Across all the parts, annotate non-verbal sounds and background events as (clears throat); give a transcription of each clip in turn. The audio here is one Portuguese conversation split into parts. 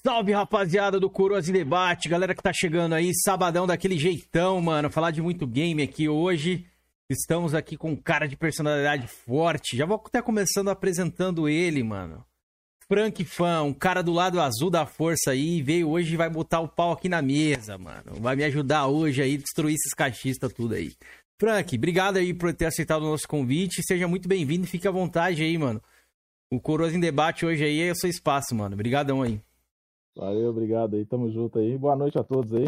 Salve, rapaziada do Coroas em Debate, galera que tá chegando aí, sabadão daquele jeitão, mano. Falar de muito game aqui hoje. Estamos aqui com um cara de personalidade forte. Já vou até começando apresentando ele, mano. Frank Fan, um cara do lado azul da força aí, veio hoje e vai botar o pau aqui na mesa, mano. Vai me ajudar hoje aí, destruir esses cachistas tudo aí. Frank, obrigado aí por ter aceitado o nosso convite. Seja muito bem-vindo e fique à vontade aí, mano. O Coroas em Debate hoje aí é o seu espaço, mano. Obrigadão aí. Valeu, obrigado aí, tamo junto aí. Boa noite a todos aí.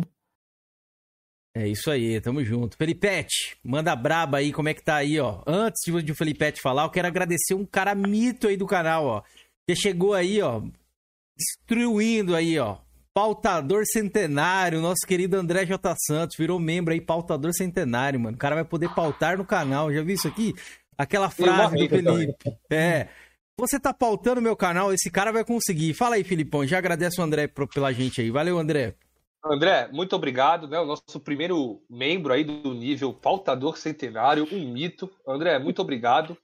É isso aí, tamo junto. Felipete, manda braba aí, como é que tá aí, ó. Antes de o Felipete falar, eu quero agradecer um cara mito aí do canal, ó. Que chegou aí, ó, destruindo aí, ó. Pautador Centenário, nosso querido André J. Santos, virou membro aí, Pautador Centenário, mano. O cara vai poder pautar no canal, já viu isso aqui? Aquela frase do Felipe. É. Você tá pautando meu canal, esse cara vai conseguir. Fala aí, Filipão. Já agradeço o André pela gente aí. Valeu, André. André, muito obrigado, né? O nosso primeiro membro aí do nível pautador centenário, um mito. André, muito obrigado.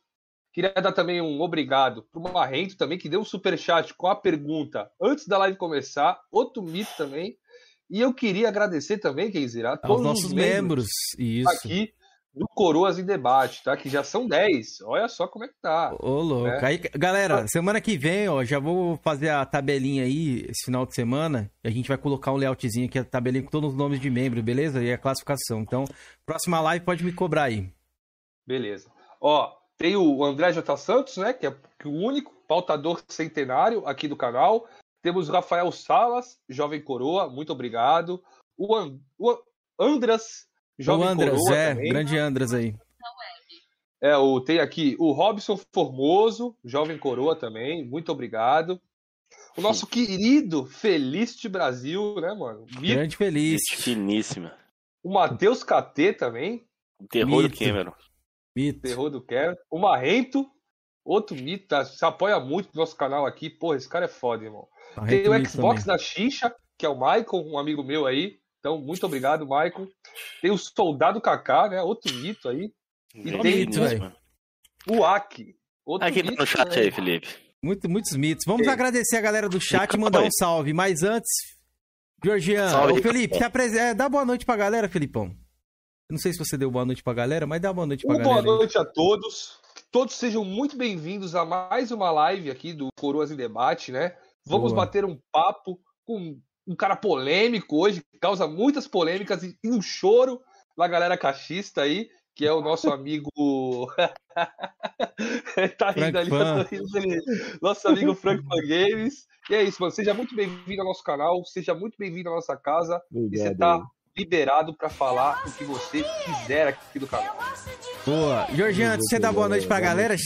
Queria dar também um obrigado para o Marrento também, que deu um super chat com a pergunta antes da live começar. Outro mito também. E eu queria agradecer também, Keizira, a todos os nossos membros, membros aqui do Coroas em Debate, tá? Que já são 10. Olha só como é que tá. Ô, louco. Né? Aí, galera, semana que vem, ó, já vou fazer a tabelinha aí, esse final de semana. E a gente vai colocar um layoutzinho aqui, a tabelinha com todos os nomes de membro, beleza? E a classificação. Então, próxima live pode me cobrar aí. Beleza. Ó, tem o André J. Santos, né? Que é o único pautador centenário aqui do canal. Temos o Rafael Salas, Jovem Coroa, muito obrigado. O, And... o Andras Jovem o Andras, Coroa é, também. grande Andras aí. É, o, tem aqui o Robson Formoso, Jovem Coroa também, muito obrigado. O nosso querido Feliz Brasil, né, mano? Mito. Grande Feliz. Finíssima. O Matheus KT também. O terror mito. do Cameron. Mito. Terror do Cameron. O Marrento, outro mito, tá? se apoia muito no nosso canal aqui. Porra, esse cara é foda, irmão. Marrento tem o Xbox também. da Xixa, que é o Michael, um amigo meu aí. Então, muito obrigado, Michael. Tem o Soldado Kaká, né? Outro mito aí. E é tem mito, o Aki. Outro Aqui mito, no chat né? aí, Felipe. Muito, muitos mitos. Vamos é. agradecer a galera do chat e mandar um salve. Mas antes, Georgian, salve, ô Felipe, tá pres... é, dá boa noite pra galera, Felipão. Não sei se você deu boa noite pra galera, mas dá boa noite pra uma galera. Boa noite aí. a todos. Todos sejam muito bem-vindos a mais uma live aqui do Coroas em Debate, né? Vamos boa. bater um papo com um cara polêmico hoje, que causa muitas polêmicas e, um choro da galera cachista aí, que é o nosso amigo. (laughs) tá rindo ali, rindo nosso amigo Frank Fan Games. E é isso, mano. Seja muito bem-vindo ao nosso canal, seja muito bem-vindo à nossa casa. Obrigado. E você tá liberado para falar o que você quiser aqui do canal. Boa. Georgiano, você dá boa noite pra galera.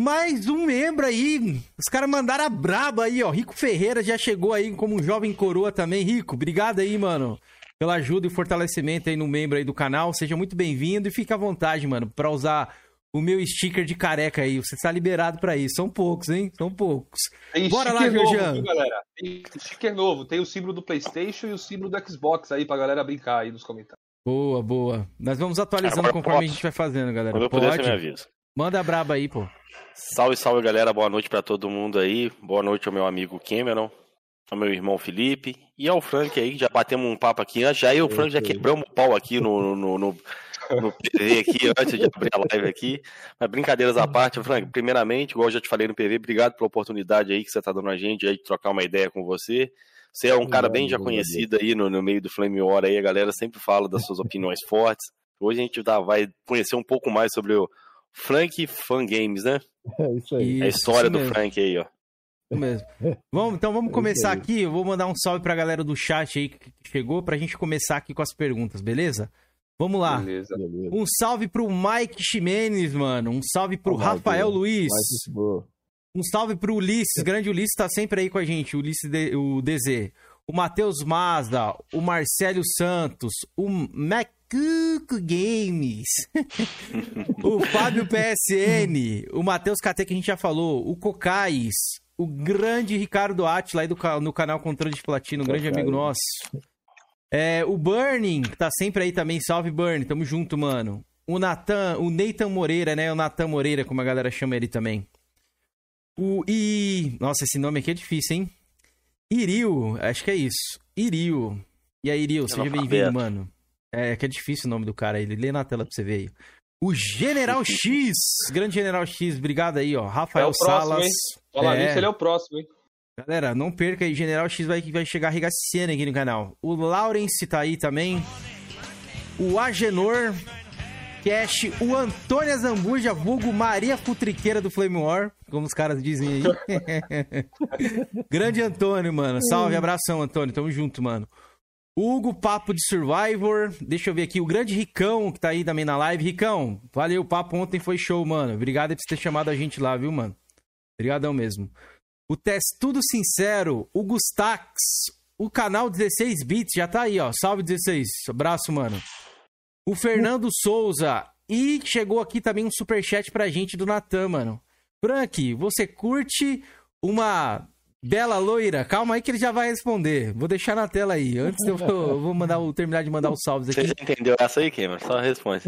Mais um membro aí. Os caras mandaram a braba aí, ó. Rico Ferreira já chegou aí como um jovem coroa também. Rico, obrigado aí, mano. Pela ajuda e fortalecimento aí no membro aí do canal. Seja muito bem-vindo e fique à vontade, mano, pra usar o meu sticker de careca aí. Você está liberado para isso. São poucos, hein? São poucos. Tem Bora lá, Georgiano. galera. Tem sticker novo. Tem o símbolo do PlayStation e o símbolo do Xbox aí pra galera brincar aí nos comentários. Boa, boa. Nós vamos atualizando conforme a gente vai fazendo, galera. Quando eu puder, você me avisa. Manda braba aí, pô. Salve, salve galera, boa noite para todo mundo aí. Boa noite ao meu amigo Cameron, ao meu irmão Felipe e ao Frank aí, já batemos um papo aqui antes. Já eu e o Frank já quebramos o pau aqui no, no, no, no PV aqui, antes de abrir a live aqui. Mas brincadeiras à parte, Frank, primeiramente, igual eu já te falei no PV, obrigado pela oportunidade aí que você tá dando a gente aí de trocar uma ideia com você. Você é um cara bem já conhecido aí no, no meio do Flame War aí, a galera sempre fala das suas opiniões fortes. Hoje a gente tá, vai conhecer um pouco mais sobre o Frank Fan Games, né? É isso aí. É a história do Frank aí, ó. mesmo. Vamos, então vamos (laughs) é começar aqui. Eu vou mandar um salve pra galera do chat aí que chegou pra gente começar aqui com as perguntas, beleza? Vamos lá. Beleza. Um salve pro Mike Ximenes, mano. Um salve pro oh, Rafael Mike, Luiz. Mike, um salve pro Ulisses. (laughs) Grande Ulisses tá sempre aí com a gente. Ulisses, de, o DZ. O Matheus Mazda. O Marcelo Santos. O Mac Cuco Games, (laughs) o Fábio PSN, o Matheus KT que a gente já falou, o Cocais, o grande Ricardo Atila aí do, no canal Controle de Platino, um grande amigo nosso. É, o Burning, que tá sempre aí também, salve Burning, tamo junto, mano. O Nathan, o Nathan Moreira, né? O Nathan Moreira, como a galera chama ele também. O e. Nossa, esse nome aqui é difícil, hein? Irio, acho que é isso. Irio. E aí, Irio, seja bem-vindo, mano. É que é difícil o nome do cara aí. Lê na tela pra você ver aí. O General X, grande General X, obrigado aí, ó. Rafael é próximo, Salas. Hein? Falar é... nisso, ele é o próximo, hein? Galera, não perca aí, General X vai, vai chegar arregaçando aqui no canal. O Lawrence tá aí também. O Agenor, Cash, o Antônio Zambuja, vulgo Maria Futriqueira do Flame War, como os caras dizem aí. (laughs) Grande Antônio, mano. Salve, abração, Antônio. Tamo junto, mano. Hugo, papo de Survivor. Deixa eu ver aqui, o grande Ricão, que tá aí também na live. Ricão, valeu, o papo ontem foi show, mano. Obrigado por ter chamado a gente lá, viu, mano? Obrigadão mesmo. O Testudo Sincero, o Gustax, o canal 16 Bits, já tá aí, ó. Salve 16, abraço, mano. O Fernando Souza, e chegou aqui também um superchat pra gente do Natan, mano. Frank, você curte uma Bela loira, calma aí que ele já vai responder. Vou deixar na tela aí. Antes eu vou, vou mandar o, terminar de mandar os salves aqui. Você já entendeu essa aí, Cameron? Só responde.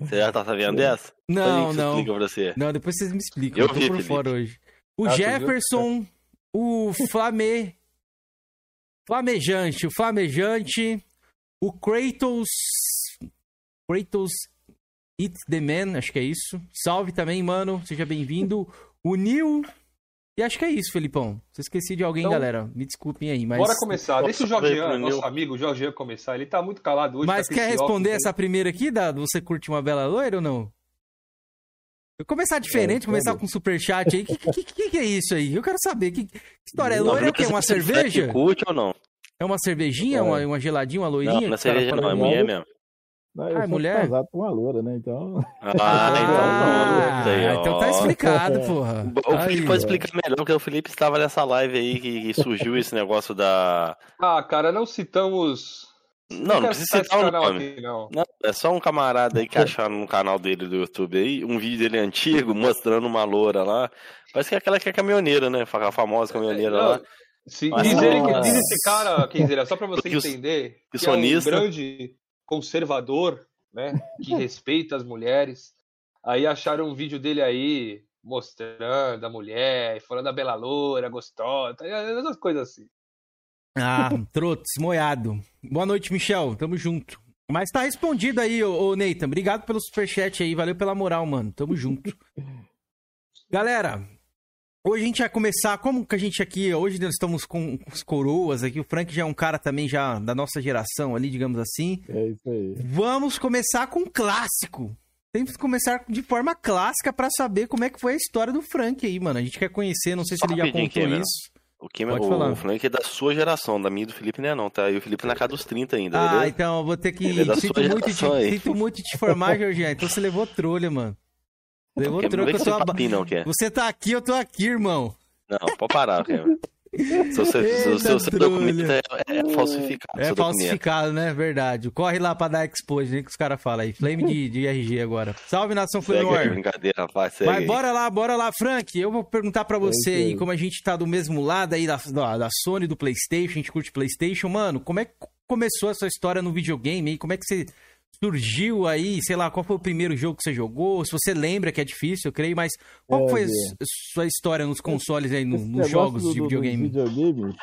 Você já tá sabendo dessa? Não, não. Explica pra você. Não, depois vocês me explicam. Eu, eu tô vi, por Felipe. fora hoje. O ah, Jefferson, o Flame... Flamejante, o Flamejante, o Kratos... Kratos It's the Man, acho que é isso. Salve também, mano. Seja bem-vindo. O Nil e acho que é isso, Felipão. Se esqueci de alguém, então, galera, me desculpem aí, mas... Bora começar. Deixa o Jorgian, nosso amigo o Jorgian, começar. Ele tá muito calado hoje. Mas tá quer responder essa primeira aqui, Dado? Você curte uma bela loira ou não? Eu começar diferente, é, começar com superchat aí. O que, que, que, que, é isso aí? Eu quero saber. Que, que história é loira? É o quê? Uma cerveja? Curte ou não? É uma cervejinha, é. uma, uma geladinha, uma loirinha? Não, não é cerveja não, é mulher mesmo. Não, eu ah, mulher? casado com uma loura, né? Então. Ah, (laughs) então, ah, ah, então tá explicado, porra. O Felipe aí, pode explicar melhor, porque o Felipe estava nessa live aí que, que surgiu esse negócio da. Ah, cara, não citamos. Não, não precisa citar o nome. Aqui, não. não. é só um camarada aí que acharam no canal dele do YouTube aí, um vídeo dele antigo mostrando uma loura lá. Parece que é aquela que é caminhoneira, né? A famosa caminhoneira é, lá. Sim, diz, ele, diz esse cara, quer dizer, só pra você entender, que, que é um grande conservador, né? Que (laughs) respeita as mulheres. Aí acharam um vídeo dele aí mostrando a mulher, falando da bela loura, gostosa, essas coisas assim. Ah, trotes, moiado. Boa noite, Michel. Tamo junto. Mas tá respondido aí, ô, ô Nathan. Obrigado pelo superchat aí. Valeu pela moral, mano. Tamo junto. Galera, (laughs) Hoje a gente vai começar, como que a gente aqui, hoje nós estamos com os coroas aqui, o Frank já é um cara também já da nossa geração ali, digamos assim. É isso aí. Vamos começar com um clássico. Temos que começar de forma clássica para saber como é que foi a história do Frank aí, mano. A gente quer conhecer, não sei se ele já contou isso. O, Kim, Pode o, falar. o Frank é da sua geração, da minha e do Felipe não é não, tá? E o Felipe na casa dos 30 ainda, Ah, beleza? então eu vou ter que... É sinto, muito te, sinto muito te informar, Georgian. Então você levou trolha, mano. Levou troco, eu tô ab... não quer. Você tá aqui, eu tô aqui, irmão. Não, pode parar, cara. Seu, seu, seu, seu documento é, é falsificado. É falsificado, né? Verdade. Corre lá pra dar expose, né? Que os caras falam aí. Flame de, de RG agora. Salve, nação Flame War. Brincadeira, rapaz. Segue Mas bora lá, bora lá, Frank. Eu vou perguntar pra você aí, como a gente tá do mesmo lado aí da, da, da Sony, do PlayStation, a gente curte PlayStation. Mano, como é que começou essa história no videogame aí? Como é que você surgiu aí, sei lá, qual foi o primeiro jogo que você jogou? Se você lembra, que é difícil, eu creio, mas qual é, foi a sua história nos consoles aí, no, nos jogos do, de videogame? Videogame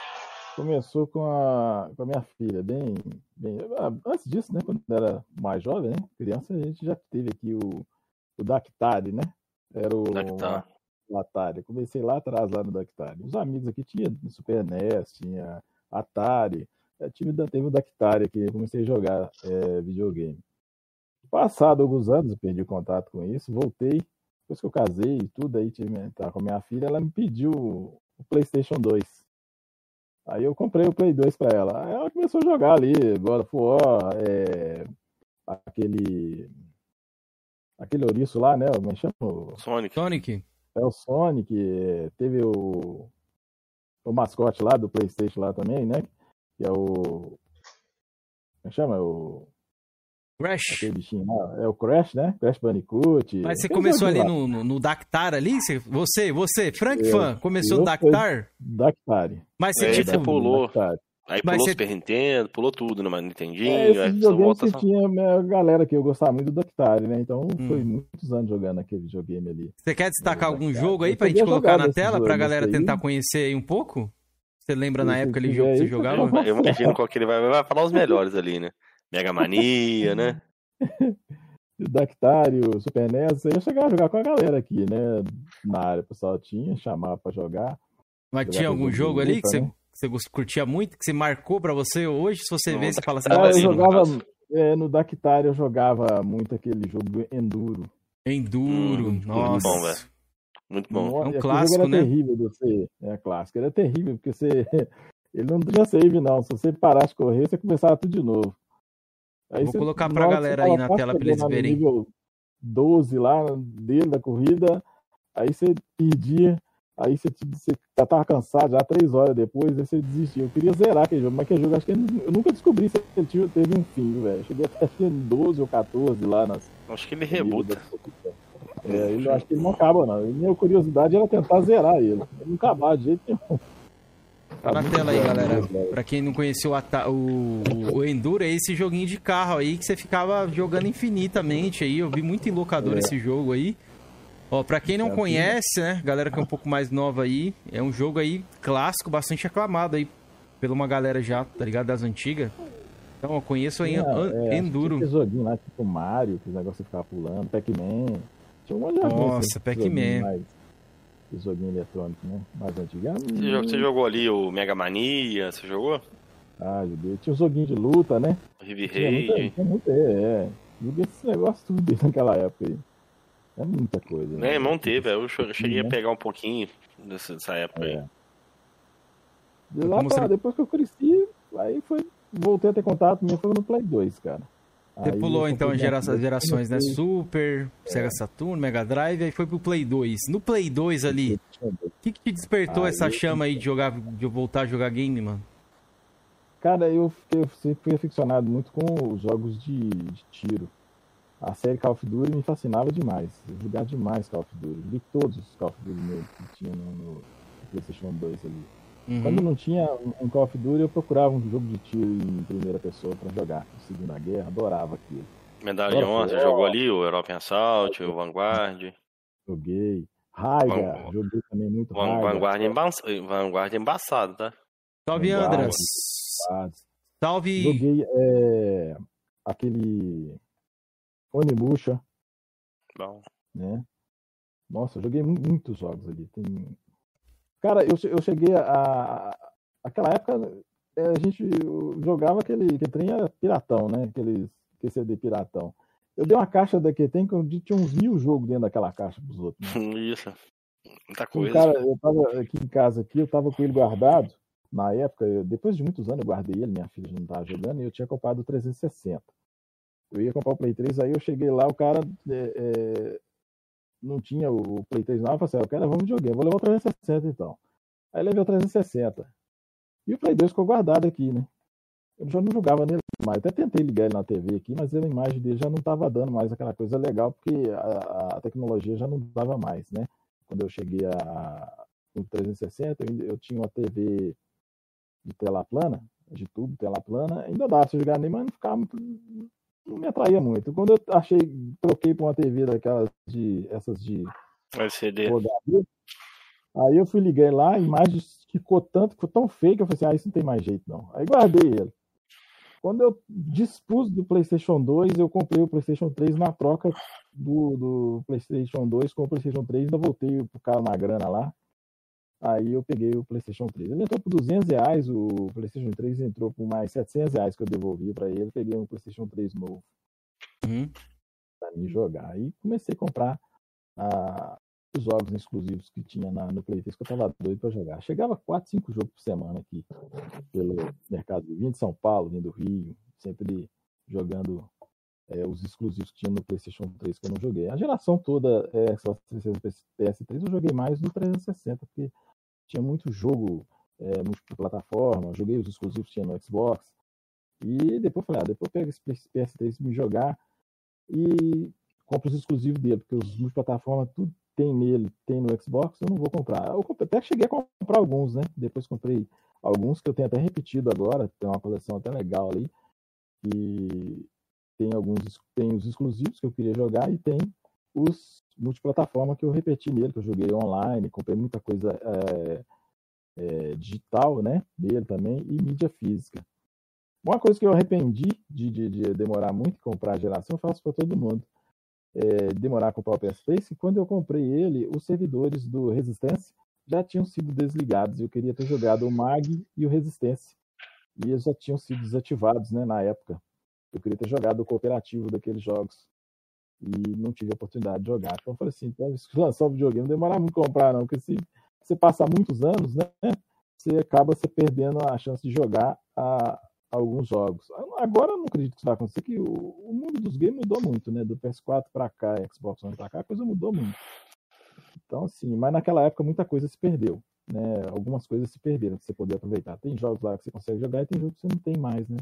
começou com a, com a minha filha, bem, bem. Antes disso, né? Quando era mais jovem, né? Criança, a gente já teve aqui o, o Dactari, né? Era o. Dactar. Atari. Comecei lá atrás, lá no Dactari. Os amigos aqui tinha Super NES, tinha Atari. Eu tive, teve o Dactari aqui, comecei a jogar é, videogame. Passado alguns anos, eu perdi contato com isso, voltei. Depois que eu casei e tudo, aí tive tá, com a minha filha, ela me pediu o PlayStation 2. Aí eu comprei o Play 2 para ela. Aí ela começou a jogar ali, God of War, é, aquele. Aquele ouriço lá, né? Como é que chama? Sonic. Sonic. É o Sonic. Teve o, o mascote lá do PlayStation lá também, né? Que é o. Como é chama? O. Crash. É o Crash, né? Crash Bandicoot. Mas você começou ali no, no, no, Dactar ali? Você, você, Frank eu, Fan, começou no Dactar? Dactar. Mas você, é, tipo... Você pulou. Dactar. Aí Mas pulou você... Super Nintendo, pulou tudo no Nintendinho. É, esse aí videogame você tinha a galera que eu gostava muito do Dactari, né? Então hum. foi muitos anos jogando aquele videogame ali. Você quer destacar algum jogo aí pra gente colocar na tela pra galera tentar conhecer aí um pouco? Você lembra na época ele jogo que você jogava? Eu imagino qual que ele vai, vai falar os melhores ali, né? Mega Mania, né? (laughs) Dactário, Super NES, eu chegava a jogar com a galera aqui, né? Na área, o pessoal tinha, chamava pra jogar. Mas tinha algum jogo ali que né? você, você curtia muito, que você marcou pra você hoje? Se você vê, você fala assim... Ah, eu jogava, é, no Dactário eu jogava muito aquele jogo Enduro. Enduro, hum, nossa. Muito bom, velho. Muito bom. É um clássico, era né? terrível você. É clássico. Era terrível, porque você. (laughs) Ele não tinha save, não. Se você parasse de correr, você começava tudo de novo. Aí Vou você, colocar pra galera aí na tela pra eles verem. nível 12 lá dele da corrida, aí você perdia, aí você, você já tava cansado, já três horas depois, aí você desistiu. Eu queria zerar aquele jogo, mas aquele jogo acho que eu nunca descobri se ele teve um fim, velho. Cheguei até 12 ou 14 lá nas. Acho que ele rebuta. É, ele, acho que ele não acaba, não. E minha curiosidade era tentar zerar ele. Ele não acabar de jeito nenhum. Tá na tela aí, galera. Pra quem não conheceu o, o, o, Enduro, é esse joguinho de carro aí que você ficava jogando infinitamente aí. Eu vi muito em locador é. esse jogo aí. Ó, pra quem não é conhece, né, galera que é um pouco mais nova aí, é um jogo aí clássico, bastante aclamado aí pela uma galera já, tá ligado, das antigas. Então, eu conheço aí é, Enduro. Tinha joguinho lá, tipo Mario, que o negócio ficava pulando, Pac-Man. Tinha um monte de Nossa, Pac-Man. Joguinho eletrônico, né? Mais antigo. Você, você jogou ali o Mega Mania, você jogou? Ah, joguei. Tinha um joguinho de luta, né? Heavy Raid. Tinha muita, é, é. Joguei esse negócio tudo desde (laughs) naquela época aí. É muita coisa. Né? irmão teve, eu cheguei a pegar um pouquinho dessa, dessa época é. aí. De lá pra, depois que eu cresci, aí foi. Voltei a ter contato, minha foi no Play 2, cara. Você aí pulou então as gera gerações, né? Super, é. Sega Saturn, Mega Drive, aí foi pro Play 2. No Play 2 ali, o que, que te despertou essa chama aí de jogar, de voltar a jogar game, mano? Cara, eu, eu sempre fui aficionado muito com os jogos de, de tiro. A série Call of Duty me fascinava demais. Eu jogava demais Call of Duty. Vi todos os Call of Duty que tinha no, no PlayStation 2 ali. Uhum. Quando não tinha um Call of Duty, eu procurava um jogo de tiro em primeira pessoa para jogar. Segunda Guerra, adorava aquilo. Medalha de honra, você jogou ali o European Assault, o Vanguard? Joguei. Raiga, Van... joguei também muito Van... Raiga. Vanguard, é emba... Vanguard embaçado, tá? Salve, Andras. Salve. Joguei é, aquele Onimusha. Bom. Né? Nossa, joguei muitos jogos ali. Tem Cara, eu, eu cheguei a. Aquela época é, a gente jogava aquele. Que trem era piratão, né? Aquele CD piratão. Eu dei uma caixa da tem que tinha uns mil jogos dentro daquela caixa pros outros. Né? (laughs) Isso. Muita coisa. Um cara, eu tava aqui em casa aqui, eu tava com ele guardado. Na época, eu, depois de muitos anos, eu guardei ele, minha filha já não tava jogando, e eu tinha comprado o 360. Eu ia comprar o Play 3, aí eu cheguei lá, o cara é, é, não tinha o Play 3 não, eu falei assim, ah, eu quero levar um videogame, vou levar o 360 então. Aí levei o 360. E o Play 2 ficou guardado aqui, né? Eu já não jogava nele mais. Até tentei ligar ele na TV aqui, mas a imagem dele já não estava dando mais aquela coisa legal, porque a, a, tecnologia já não dava mais, né? Quando eu cheguei a, no 360, eu, eu tinha uma TV de tela plana, de tubo, tela plana, ainda dava pra jogar nele, mas não ficava não me atraía muito. Quando eu achei, troquei para uma TV daquelas de essas de LCD. Aí eu fui ligar lá, a imagem ficou tanto, ficou tão feio que eu falei assim, ah, isso não tem mais jeito não. Aí guardei ele. Quando eu dispus do PlayStation 2, eu comprei o PlayStation 3 na troca do, do PlayStation 2 com o PlayStation 3, ainda voltei pro cara na grana lá. Aí eu peguei o PlayStation 3. Ele entrou por 200 reais, o PlayStation 3 entrou por mais 700 reais que eu devolvi para ele. Peguei um PlayStation 3 novo uhum. para me jogar. Aí comecei a comprar a, os jogos exclusivos que tinha na, no Playtest que eu tava doido para jogar. Chegava 4, 5 jogos por semana aqui pelo mercado. Vindo de São Paulo, vindo do Rio, sempre jogando é, os exclusivos que tinha no PlayStation 3 que eu não joguei. A geração toda, é, só PS3, eu joguei mais no 360, porque tinha muito jogo é, multiplataforma, joguei os exclusivos tinha no Xbox. E depois falei, ah, depois eu pego esse PS3 me jogar e compro os exclusivos dele, porque os multiplataforma tudo tem nele, tem no Xbox, eu não vou comprar. Eu até cheguei a comprar alguns, né? Depois comprei alguns que eu tenho até repetido agora, tem uma coleção até legal ali. E tem alguns tem os exclusivos que eu queria jogar e tem os multiplataforma que eu repeti nele, que eu joguei online, comprei muita coisa é, é, digital, né? Dele também, e mídia física. Uma coisa que eu arrependi de, de, de demorar muito comprar a geração, eu faço para todo mundo. É, demorar a comprar o PS3, e quando eu comprei ele, os servidores do Resistência já tinham sido desligados. Eu queria ter jogado o MAG e o Resistência. E eles já tinham sido desativados né, na época. Eu queria ter jogado o cooperativo daqueles jogos. E não tive a oportunidade de jogar. Então eu falei assim, então, se lançar o videogame não demora muito comprar, não, porque se você passar muitos anos, né, você acaba se perdendo a chance de jogar a, alguns jogos. Agora eu não acredito que isso vai acontecer, que o, o mundo dos games mudou muito, né? Do PS4 para cá, Xbox One para cá, a coisa mudou muito. Então, assim, mas naquela época muita coisa se perdeu. Né? Algumas coisas se perderam que você poder aproveitar. Tem jogos lá que você consegue jogar e tem jogos que você não tem mais, né?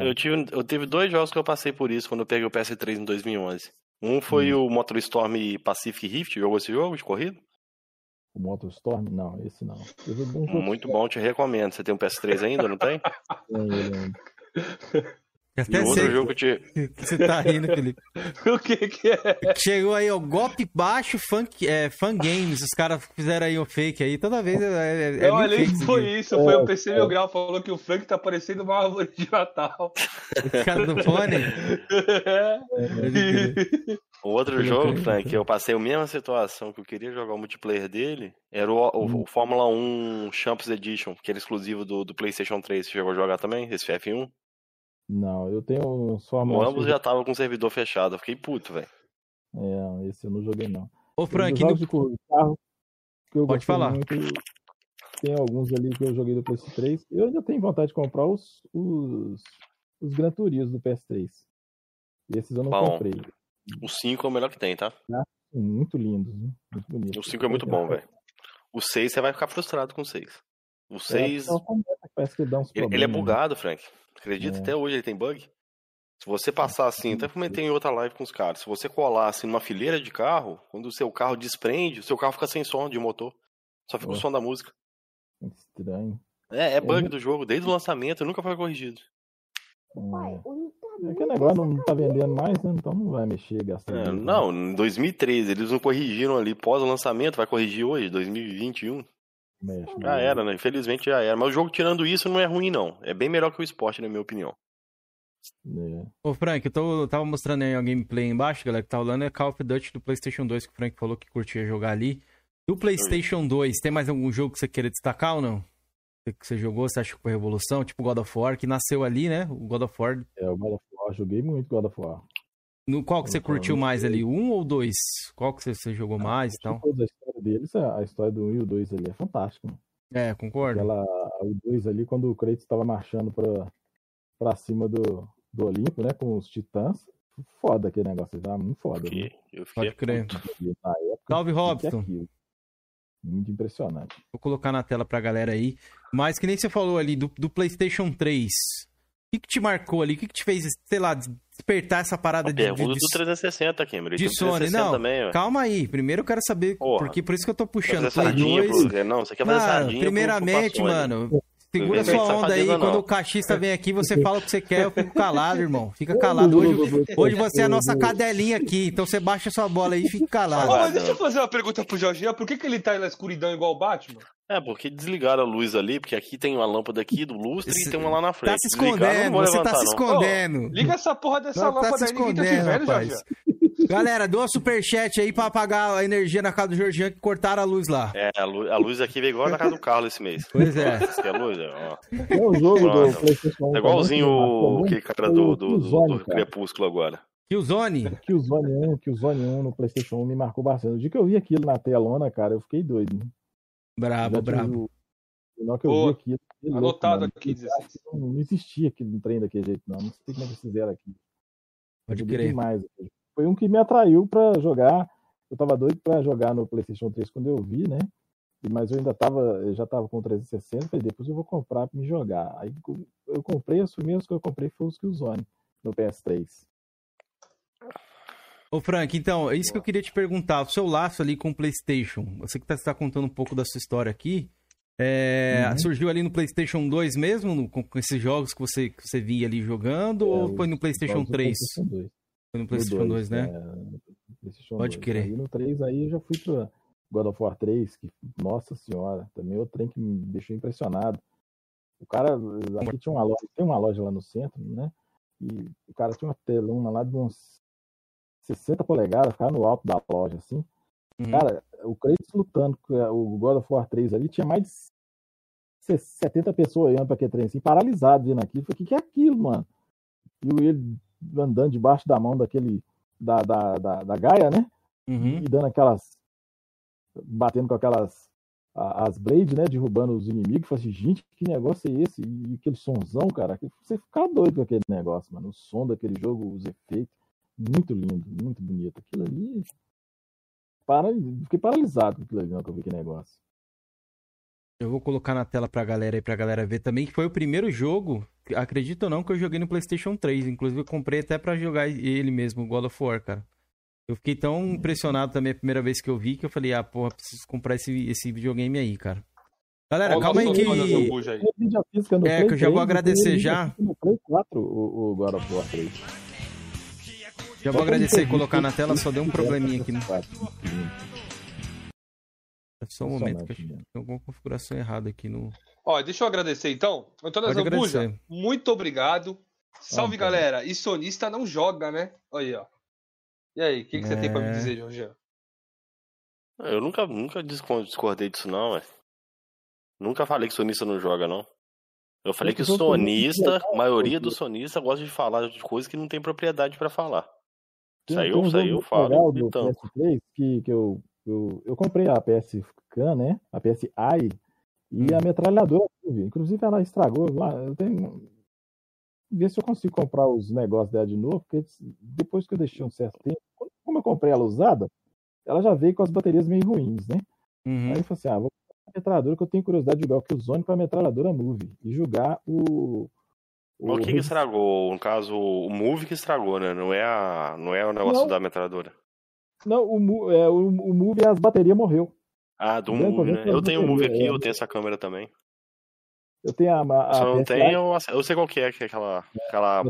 É, eu, tive, eu tive dois jogos que eu passei por isso quando eu peguei o PS3 em 2011. Um foi hum. o Motor Storm Pacific Rift, jogou esse jogo de corrida? O Motorstorm? Não, esse não. Muito bom, te recomendo. Você tem um PS3 ainda, não tem? (laughs) Tem. Até e outro jogo que, te... que você tá rindo, Felipe. (laughs) o que que é? Chegou aí, ó, golpe baixo, funk, é, fan games. Os caras fizeram aí o fake aí. Toda vez é, é, é Eu olhei que foi isso. Foi o PC Meu Grau falou que o Frank tá parecendo uma árvore de Natal. O cara do fone? É. (laughs) O outro jogo, Frank, que eu passei a mesma situação que eu queria jogar o multiplayer dele, era o, o, o Fórmula 1 Champs Edition, que era exclusivo do, do PlayStation 3. Você chegou a jogar também, esse F1? Não, eu tenho só O ambos já tava com o servidor fechado, eu fiquei puto, velho. É, esse eu não joguei não. Ô, Frank, no... de carro que eu Pode falar. Muito, tem alguns ali que eu joguei do PS3. 3 Eu ainda tenho vontade de comprar os, os, os Gran Turismo do PS3. Esses eu não bom, comprei. O 5 é o melhor que tem, tá? Ah, muito lindos, muito bonito. O 5 é muito bom, velho. O 6 você vai ficar frustrado com o 6. O 6. É, parece que dá uns ele, é bugado, Frank. Acredita? É. Até hoje ele tem bug. Se você passar assim, até comentei em outra live com os caras, se você colar assim numa fileira de carro, quando o seu carro desprende, o seu carro fica sem som de motor. Só fica é. o som da música. Estranho. É, é bug é. do jogo, desde o lançamento, nunca foi corrigido. É. Aquele negócio não tá vendendo mais, né? Então não vai mexer, gastar. É, não, em 2013 eles não corrigiram ali pós o lançamento, vai corrigir hoje, 2021. Mexe, já era, né? Infelizmente já era. Mas o jogo, tirando isso, não é ruim, não. É bem melhor que o esporte, na minha opinião. É. Ô, Frank, eu, tô, eu tava mostrando aí a gameplay embaixo, galera, que tá rolando é Call of Duty do PlayStation 2, que o Frank falou que curtia jogar ali. Do PlayStation 2, tem mais algum jogo que você queira destacar ou não? Que você jogou, você acha que foi revolução? Tipo God of War, que nasceu ali, né? O God of War. É, o God of War, joguei muito God of War. No qual que você curtiu mais ali? Um ou dois? Qual que você, você jogou ah, mais e tal? A história deles, a história do 1 e o 2 ali é fantástica. É, concordo. Aquela, o 2 ali, quando o Kratos estava marchando pra, pra cima do, do Olimpo, né? Com os titãs. Foda aquele negócio, já muito foda. Eu fiquei, eu fiquei Pode crer. (laughs) Salve, Robson. Muito impressionante. Vou colocar na tela pra galera aí. Mas que nem você falou ali do, do PlayStation 3. O que, que te marcou ali? O que, que te fez, sei lá, despertar essa parada de, de, de. do 360, Cameron. De Sony, não. Também, calma aí. Primeiro eu quero saber. Porra, porque por isso que eu tô puxando. Play 2. Pro... Não, você quer fazer Cara, primeiramente, pro, pro mano. Segura sua onda aí, quando o cachista vem aqui, você fala o que você quer, eu fico calado, irmão. Fica (laughs) calado. Hoje, hoje você é a nossa (laughs) cadelinha aqui, então você baixa sua bola aí e fica calado. Oh, mas deixa eu fazer uma pergunta pro Jorginho. Por que, que ele tá aí na escuridão igual o Batman? É, porque desligaram a luz ali, porque aqui tem uma lâmpada aqui do lustre Esse... e tem uma lá na frente. Tá se escondendo, você tá levantar, tá se escondendo. Oh, liga essa porra dessa não, lâmpada tá se escondendo, aí, velho. (laughs) Galera, dou um superchat aí pra apagar a energia na casa do Jorginho que cortaram a luz lá. É, a luz, a luz aqui veio igual na casa do Carlos esse mês. Pois é. É a luz, ó. É o jogo Pronto. do PlayStation É igualzinho o que cara do, do, do, do Crepúsculo agora. Killzone? Killzone 1, Killzone 1 no PlayStation 1 me marcou bastante. O dia que eu vi aquilo na telona, cara, eu fiquei doido. Né? Brabo, brabo. Na que eu Pô, vi aquilo. Anotado louco, aqui. Não, não existia aquele trem daquele jeito, não. Não sei como é que fizeram aqui. Pode crer. Demais, foi um que me atraiu para jogar. Eu tava doido para jogar no PlayStation 3 quando eu vi, né? Mas eu ainda tava, eu já tava com 360, falei, depois eu vou comprar para me jogar. Aí eu comprei, os primeiros que eu comprei foram os Killzone no PS3. Ô Frank, então, é isso que eu queria te perguntar. O seu laço ali com o PlayStation, você que está tá contando um pouco da sua história aqui, é, uhum. surgiu ali no PlayStation 2 mesmo, no, com, esses jogos que você, que você via ali jogando, é, ou foi no PlayStation 3? PlayStation 2. Foi no PlayStation 2, 2 né? É, PlayStation Pode 2. querer. Aí no 3 aí eu já fui pra, God of War 3, que, nossa senhora, também é outro trem que me deixou impressionado. O cara, aqui tinha uma loja, tem uma loja lá no centro, né? E o cara tinha uma telona lá de uns 60 polegadas, ficava no alto da loja, assim. Uhum. Cara, o Kratos lutando com o God of War 3 ali, tinha mais de 70 pessoas olhando pra aquele trem, assim, paralisado vendo aquilo. Falei, o que, que é aquilo, mano? E ele andando debaixo da mão daquele, da, da, da, da Gaia, né? Uhum. E dando aquelas, batendo com aquelas, as blades, né? Derrubando os inimigos. Falei assim, gente, que negócio é esse? E aquele sonzão, cara, você fica doido com aquele negócio, mano. O som daquele jogo, os efeitos. Muito lindo, muito bonito. Aquilo ali. Para... Fiquei paralisado com aquilo ali, não, que eu vi aquele negócio. Eu vou colocar na tela pra galera aí, pra galera ver também, que foi o primeiro jogo, acredito ou não, que eu joguei no PlayStation 3. Inclusive, eu comprei até pra jogar ele mesmo, God of War, cara. Eu fiquei tão impressionado também a primeira vez que eu vi que eu falei, ah, porra, preciso comprar esse, esse videogame aí, cara. Galera, Olha calma aí que. É, que eu já vou agradecer já. No Play 4, o, o God of War 3. Já vou agradecer e colocar na tela, só deu um probleminha aqui. Né? É só um momento que tem alguma configuração errada aqui no. Ó, deixa eu agradecer então. Antônio Zambuja, muito obrigado. Salve, ah, galera. E sonista não joga, né? Olha aí, ó. E aí, o que, que é... você tem pra me é. dizer, Jorge? Eu nunca, nunca discordei disso, não, ué. Nunca falei que sonista não joga, não. Eu falei que sonista, a maioria dos sonistas gosta de falar de coisas que não tem propriedade para falar. Tem, isso aí, isso aí eu falo. Do PS3 que, que eu eu, eu comprei a PS Can, né? A PSI e hum. a metralhadora. Inclusive ela estragou lá. Eu tenho. Ver se eu consigo comprar os negócios dela de novo, porque depois que eu deixei um certo tempo, como eu comprei ela usada, ela já veio com as baterias meio ruins, né? Uhum. Aí eu falei assim: ah, vou comprar a metralhadora que eu tenho curiosidade de jogar o Killzone com a metralhadora Move e jogar o. O, o que, que estragou? No caso, o Move que estragou, né? Não é, a, não é o negócio não, da metralhadora. Não, o, é, o, o Move, as baterias morreu. Ah, do Move, né? Eu tenho o Move aqui, é. eu tenho essa câmera também. Eu tenho a. a Só não tenho, eu sei qual que é, que é aquela. aquela...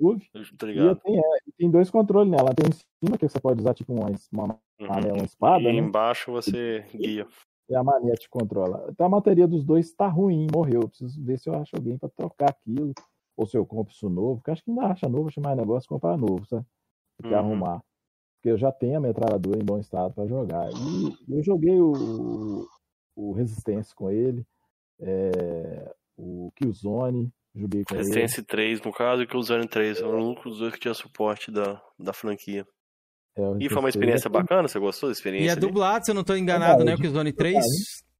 Move. Tá ligado? E tenho, é, tem dois controles nela. Tem em cima que você pode usar tipo uma, uma, uhum. uma espada. E né? embaixo você guia. E a manete controla. Então a bateria dos dois está ruim, morreu. Eu preciso ver se eu acho alguém para trocar aquilo. Ou se eu compro isso novo. Porque acho que ainda acha novo, acho mais negócio comprar novo, sabe? Porque uhum. arrumar porque eu já tenho a metralhadora em bom estado para jogar. E eu joguei o, o Resistência com ele, é, o Killzone, joguei com Resistência ele. 3, no caso, e Killzone 3, é. o único dos dois que tinha suporte da, da franquia. É, e foi uma experiência é bacana, você gostou da experiência? E é dublado, se eu não estou enganado, é, né? O Killzone 3,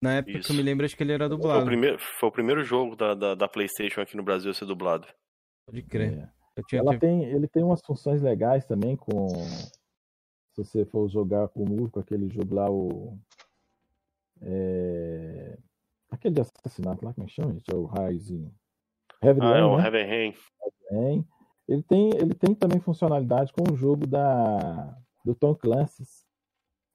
na época Isso. que eu me lembro, acho que ele era dublado. Foi o primeiro, foi o primeiro jogo da, da, da PlayStation aqui no Brasil a ser dublado. Pode crer. É. Ela tem, ele tem umas funções legais também com se você for jogar com o com aquele jogo lá, o. É, aquele de assassinato lá, como é que chama, gente? É o Rising. Heavy ah, Rain, é o né? Heavy Rain. Rain. Ele tem, ele tem também funcionalidade com o jogo da, do Tom Clancy's,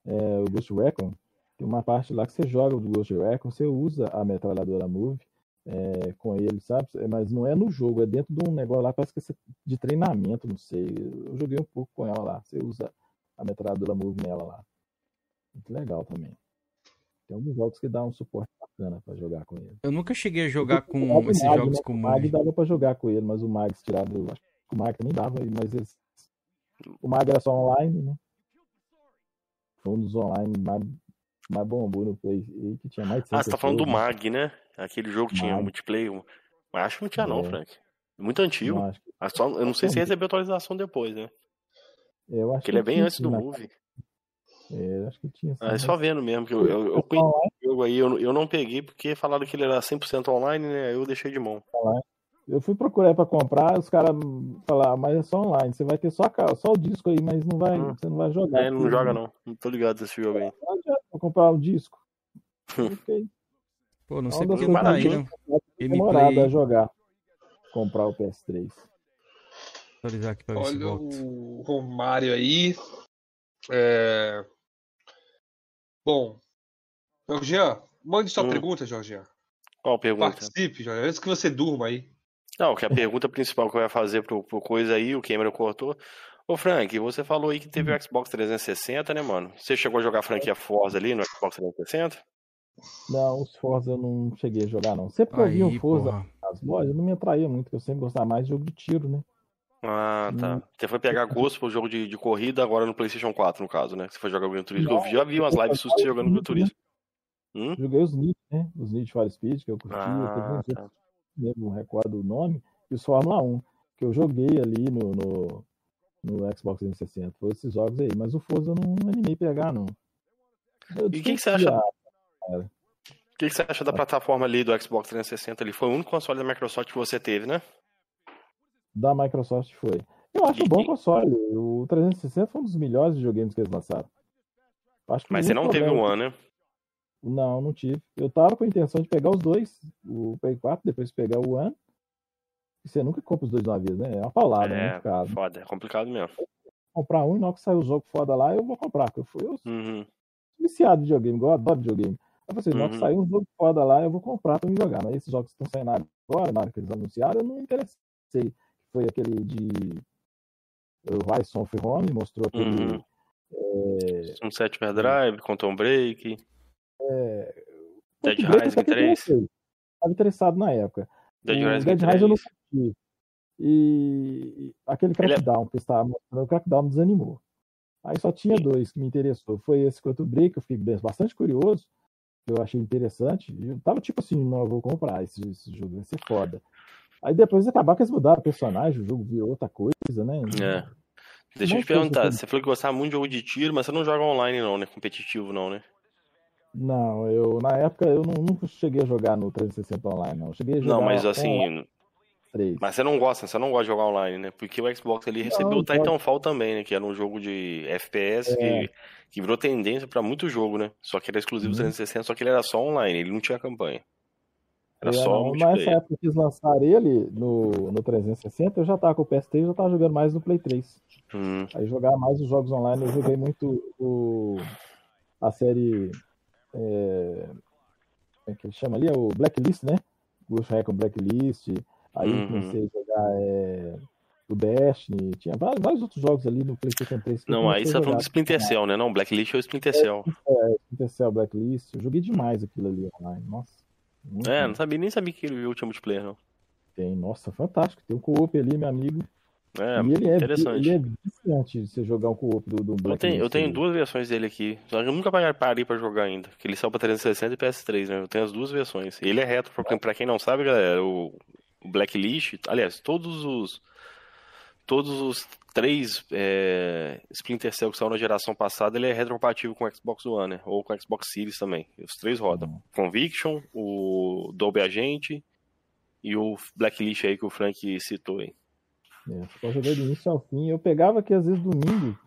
é, o Ghost Recon. Tem uma parte lá que você joga do Ghost Recon, você usa a metralhadora Move é, com ele, sabe? Mas não é no jogo, é dentro de um negócio lá, parece que é de treinamento, não sei. Eu joguei um pouco com ela lá. Você usa a metralhadora Move nela lá. Muito legal também. Tem alguns jogos que dá um suporte bacana para jogar com ele. Eu nunca cheguei a jogar com esses Mag, jogos né? com o Mag. dava para jogar com ele, mas o Mag tirado, acho que o Mag também dava, mas eles... o Mag era só online, né? Foi um dos online mais, mais bombou no Play que tinha mais Ah, você tá falando do Mag, né? Aquele jogo tinha multiplayer. Mas acho que não tinha é. não, Frank. Muito antigo. Não, que... Ah, só, eu não sei se recebeu atualização depois, né? Eu acho que ele é bem antes do né? movie. É, acho que tinha. Ah, é só vendo mesmo, que eu, eu, eu conheci o jogo aí, eu, eu não peguei porque falaram que ele era 100% online, né? Eu deixei de mão. Eu fui procurar para comprar, os caras falaram, mas é só online, você vai ter só, só o disco aí, mas não vai, hum. você não vai jogar. É, não joga não, não tô ligado desse jogo aí. Vou comprar o um disco. Pô, não sei porque tá aí, né? Demorado a jogar, comprar o PS3 atualizar aqui para ver Olha o Romário aí. É... Bom, Jorgian, mande sua hum. pergunta, Jorgian. Qual pergunta? Participe, Jorgian, antes que você durma aí. Não, que a pergunta principal que eu ia fazer pro, pro coisa aí, o Cameron cortou. Ô Frank, você falou aí que teve o Xbox 360, né, mano? Você chegou a jogar a franquia Forza ali no Xbox 360? Não, os Forza eu não cheguei a jogar, não. Sempre que eu vi um Forza porra. nas lojas, não me atraía muito, porque eu sempre gostava mais de jogo de tiro, né? Ah, tá. Hum. Você foi pegar gosto pro jogo de, de corrida agora no PlayStation 4, no caso, né? Você foi jogar o Gran Turismo. Não, eu já vi umas lives suas jogando Gran Turismo. Hum? Joguei os Need, né? Os Need for Speed, que eu curti. Ah, eu tá. Mesmo recordo o nome. E os Fórmula 1, que eu joguei ali no, no, no Xbox 360. Foi esses jogos aí. Mas o Forza eu não animei pegar, não. Eu e o que, que, você acha? O que, que você acha da plataforma ali do Xbox 360 ali? Foi o único console da Microsoft que você teve, né? Da Microsoft foi. Eu acho e, um bom console. O 360 foi um dos melhores videogames que eles lançaram. Mas você não teve o One, né? Não, não tive. Eu tava com a intenção de pegar os dois, o Play 4, depois pegar o One. E você nunca compra os dois de uma vez, né? É uma palavra, é, muito caro. Foda, é complicado mesmo. Comprar um e na hora que sair o jogo foda lá, eu vou comprar. Eu fui eu uhum. viciado de videogame, eu adoro videogame. Aí você, assim, na hora que uhum. sair um jogo foda lá, eu vou comprar pra me jogar. Mas esses jogos que estão saindo agora, na hora que eles anunciaram, eu não interessei. Foi aquele de o Rise of Home, mostrou aquele. Uhum. É... Sunset Overdrive, Quantum Break. É, Dead Rising 3. Estava interessado na época. Dead Rising Dead Rising eu não curti. E aquele é Crackdown Ele... que estava mostrando, o Crackdown me desanimou. Aí só tinha dois que me interessou. Foi esse Quantum Break, eu fiquei bastante curioso, eu achei interessante. Eu tava tipo assim, não, eu vou comprar esse, esse jogo, vai ser foda. Aí depois acabar que eles mudaram o personagem, o jogo virou outra coisa, né? É. Deixa eu te perguntar, você falou que gostava muito de jogo de tiro, mas você não joga online não, né? Competitivo não, né? Não, eu na época eu não, nunca cheguei a jogar no 360 online, não. Eu cheguei a jogar Não, mas assim. Mas você não gosta, você não gosta de jogar online, né? Porque o Xbox ele recebeu não, o Titanfall também, né? Que era um jogo de FPS é. que, que virou tendência para muito jogo, né? Só que era exclusivo hum. 360, só que ele era só online, ele não tinha campanha. Era é, só não, Nessa época que eles lançaram ele no, no 360, eu já tava com o PS3 eu já tava jogando mais no Play 3. Hum. Aí jogar mais os jogos online, eu joguei muito o, a série é, como é que ele chama ali? É o Blacklist, né? Ghost Recon Blacklist. Aí uhum. comecei a jogar é, o Destiny. Tinha vários, vários, outros jogos ali no PlayStation 3. Não, aí você tá falando do Splinter Cell, né? Não, Blacklist ou Splinter Cell. É, é, Splinter Cell, Blacklist. Eu joguei demais aquilo ali online. Nossa. É, não sabia, nem sabia que ele tinha multiplayer, não. Tem, nossa, fantástico. Tem um co-op ali, meu amigo. É, e ele é interessante. É, ele é viciante de você jogar um co-op do, do Black Eu tenho, eu tenho duas versões dele aqui, só que eu nunca parei pra jogar ainda. Que ele saiu pra 360 e PS3, né? Eu tenho as duas versões. Ele é retro, porque pra quem não sabe, galera, o, o Blacklist, aliás, todos os. Todos os três é, Splinter Cell que saiu na geração passada, ele é retrocompatível com o Xbox One, né? Ou com o Xbox Series também. Os três rodam. Uhum. Conviction, o Dolby Agent e o Blacklist aí que o Frank citou aí. É, só joguei do início ao fim. Eu pegava aqui, às vezes, domingo,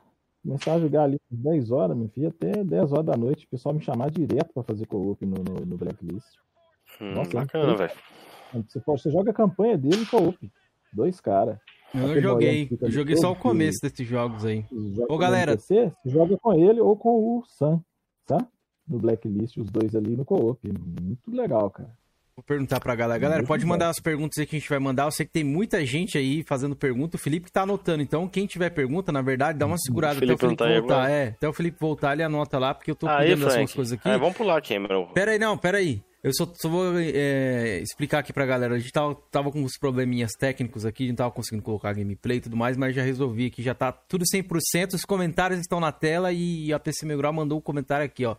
começava a jogar ali às 10 horas, meu filho, até 10 horas da noite. O pessoal me chamava direto pra fazer co-op no, no, no, Blacklist. Hum, Nossa, bacana, velho. Você, você joga a campanha dele em co-op. Dois caras. Eu não joguei. Eu joguei só o começo desses jogos aí. Ô, galera. PC, você joga com ele ou com o Sam, tá? No Blacklist, os dois ali no co-op. Muito legal, cara. Vou perguntar pra galera. Galera, pode mandar as perguntas aí que a gente vai mandar. Eu sei que tem muita gente aí fazendo pergunta. O Felipe tá anotando. Então, quem tiver pergunta, na verdade, dá uma segurada até o Felipe voltar. É, até o Felipe voltar, ele anota lá, porque eu tô cuidando das coisas aqui. Ah, vamos pular, Cameron. Pera aí, não, pera aí. Eu só, só vou é, explicar aqui pra galera. A gente tava, tava com uns probleminhas técnicos aqui, a gente tava conseguindo colocar gameplay e tudo mais, mas já resolvi aqui, já tá tudo 100%. Os comentários estão na tela e a PC Migral mandou um comentário aqui, ó.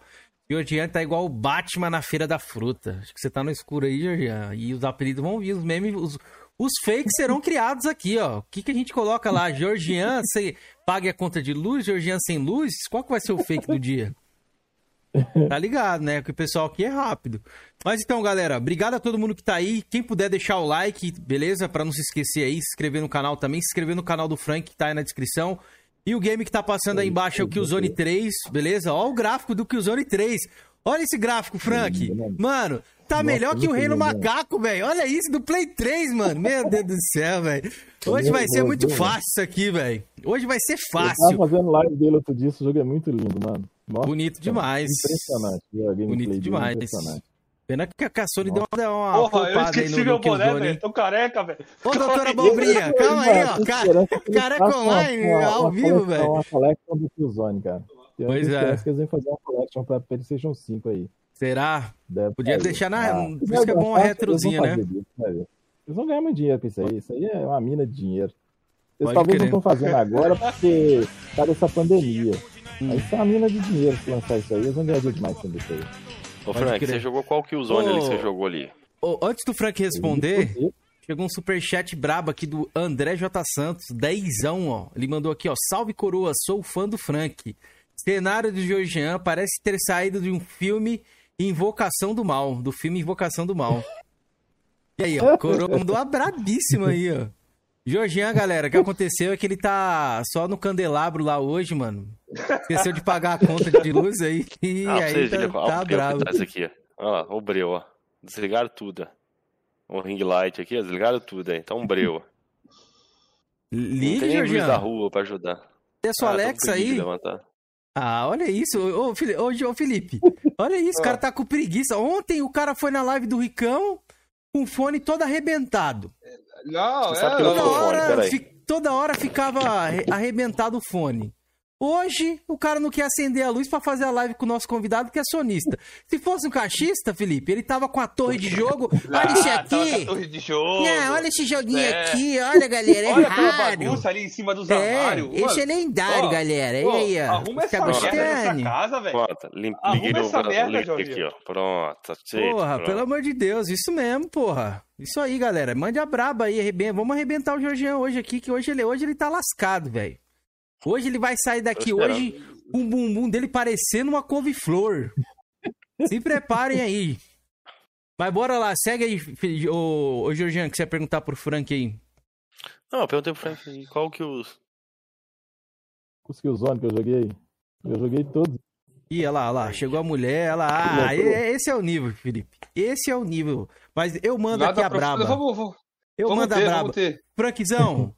Georgiano tá igual o Batman na Feira da Fruta. Acho que você tá no escuro aí, Georgiano. E os apelidos vão vir, os memes, os, os fakes serão (laughs) criados aqui, ó. O que, que a gente coloca lá? Georgian, (laughs) você pague a conta de luz, Georgian sem luz? Qual que vai ser o fake do dia? Tá ligado, né? Que o pessoal aqui é rápido. Mas então, galera, obrigado a todo mundo que tá aí. Quem puder deixar o like, beleza? Para não se esquecer aí, se inscrever no canal também, se inscrever no canal do Frank que tá aí na descrição. E o game que tá passando aí embaixo é o Killzone 3, beleza? Ó o gráfico do Killzone 3. Olha esse gráfico, Frank. Mano, tá melhor que o Reino Macaco, velho. Olha isso do Play 3, mano. Meu Deus do céu, velho. Hoje vai ser muito fácil isso aqui, velho. Hoje vai ser fácil. Eu tava fazendo live dele outro dia, esse jogo é muito lindo, mano. Nossa, Bonito demais. Impressionante. Bonito demais. Impressionante. Pena que a Sony deu uma, uma Porra, eu esqueci meu boné, velho. Tô careca, velho. Ô, doutora Bobrinha, calma aí, ó. Careca online, ao vivo, velho. uma collection do Killzone, cara. Eu pois é. que eles vão fazer uma collection pra PlayStation 5 aí. Será? Deve Podia deixar na. Ah, por isso que é bom uma retrozinha, né? Isso, né? Eles vão ganhar muito dinheiro com isso aí. Isso aí é uma mina de dinheiro. Eles Pode talvez querer. não estão fazendo agora porque tá dessa pandemia. Hum. Aí isso é uma mina de dinheiro se lançar isso aí. Eles vão ganhar demais com isso aí. Ô, Frank, você jogou qual que o Zone ali que você jogou ali? antes do Frank responder, chegou um superchat brabo aqui do André J. Santos, dezão, ó. Ele mandou aqui, ó. Salve coroa, sou fã do Frank. Cenário do Georgian parece ter saído de um filme Invocação do Mal, do filme Invocação do Mal. E aí, ó, coroa mandou uma brabíssima aí, ó. Georgian, galera, o que aconteceu é que ele tá só no candelabro lá hoje, mano. Esqueceu de pagar a conta de luz aí. E ah, aí tá, tá, tá bravo. Tá aqui, Olha lá, o breu, ó. Desligaram tudo. O ring light aqui, desligaram tudo aí. Tá um breu. Liga, Não tem Georgian. da rua pra ajudar. Tem a sua ah, Alexa aí? Ah, olha isso. Ô, ô, ô Felipe, olha isso, o cara tá com preguiça. Ontem o cara foi na live do Ricão com o fone todo arrebentado. Não, é, toda, hora, toda hora ficava arrebentado o fone. Hoje, o cara não quer acender a luz para fazer a live com o nosso convidado, que é sonista. Se fosse um cachista, Felipe, ele tava com a torre de jogo. Olha isso (laughs) aqui. torre de jogo. Não, olha esse joguinho é. aqui. Olha, galera, é (laughs) olha raro. bagunça ali em cima dos é, armários. Esse é lendário, oh, galera. Oh, e aí, ó. Arruma essa tá merda casa, velho. Arruma essa merda, Jorge. Aqui, Pronto. Tá porra, pronto. pelo amor de Deus. Isso mesmo, porra. Isso aí, galera. Mande a braba aí. Vamos arrebentar o Jorgião hoje aqui, que hoje ele, hoje ele tá lascado, velho. Hoje ele vai sair daqui hoje com o bumbum dele parecendo uma couve-flor. Se preparem aí. Mas bora lá, segue aí, ô, ô Georgian, que você ia perguntar pro Frank aí. Não, eu perguntei pro Frank qual que os. Os Killzone que eu joguei. Eu joguei todos. Ih, olha lá, olha lá, chegou a mulher, ela. Ah, esse é o nível, Felipe. Esse é o nível. Mas eu mando Nada aqui a braba. Vamos, vamos, eu vamos mando ter, a braba. Frankzão,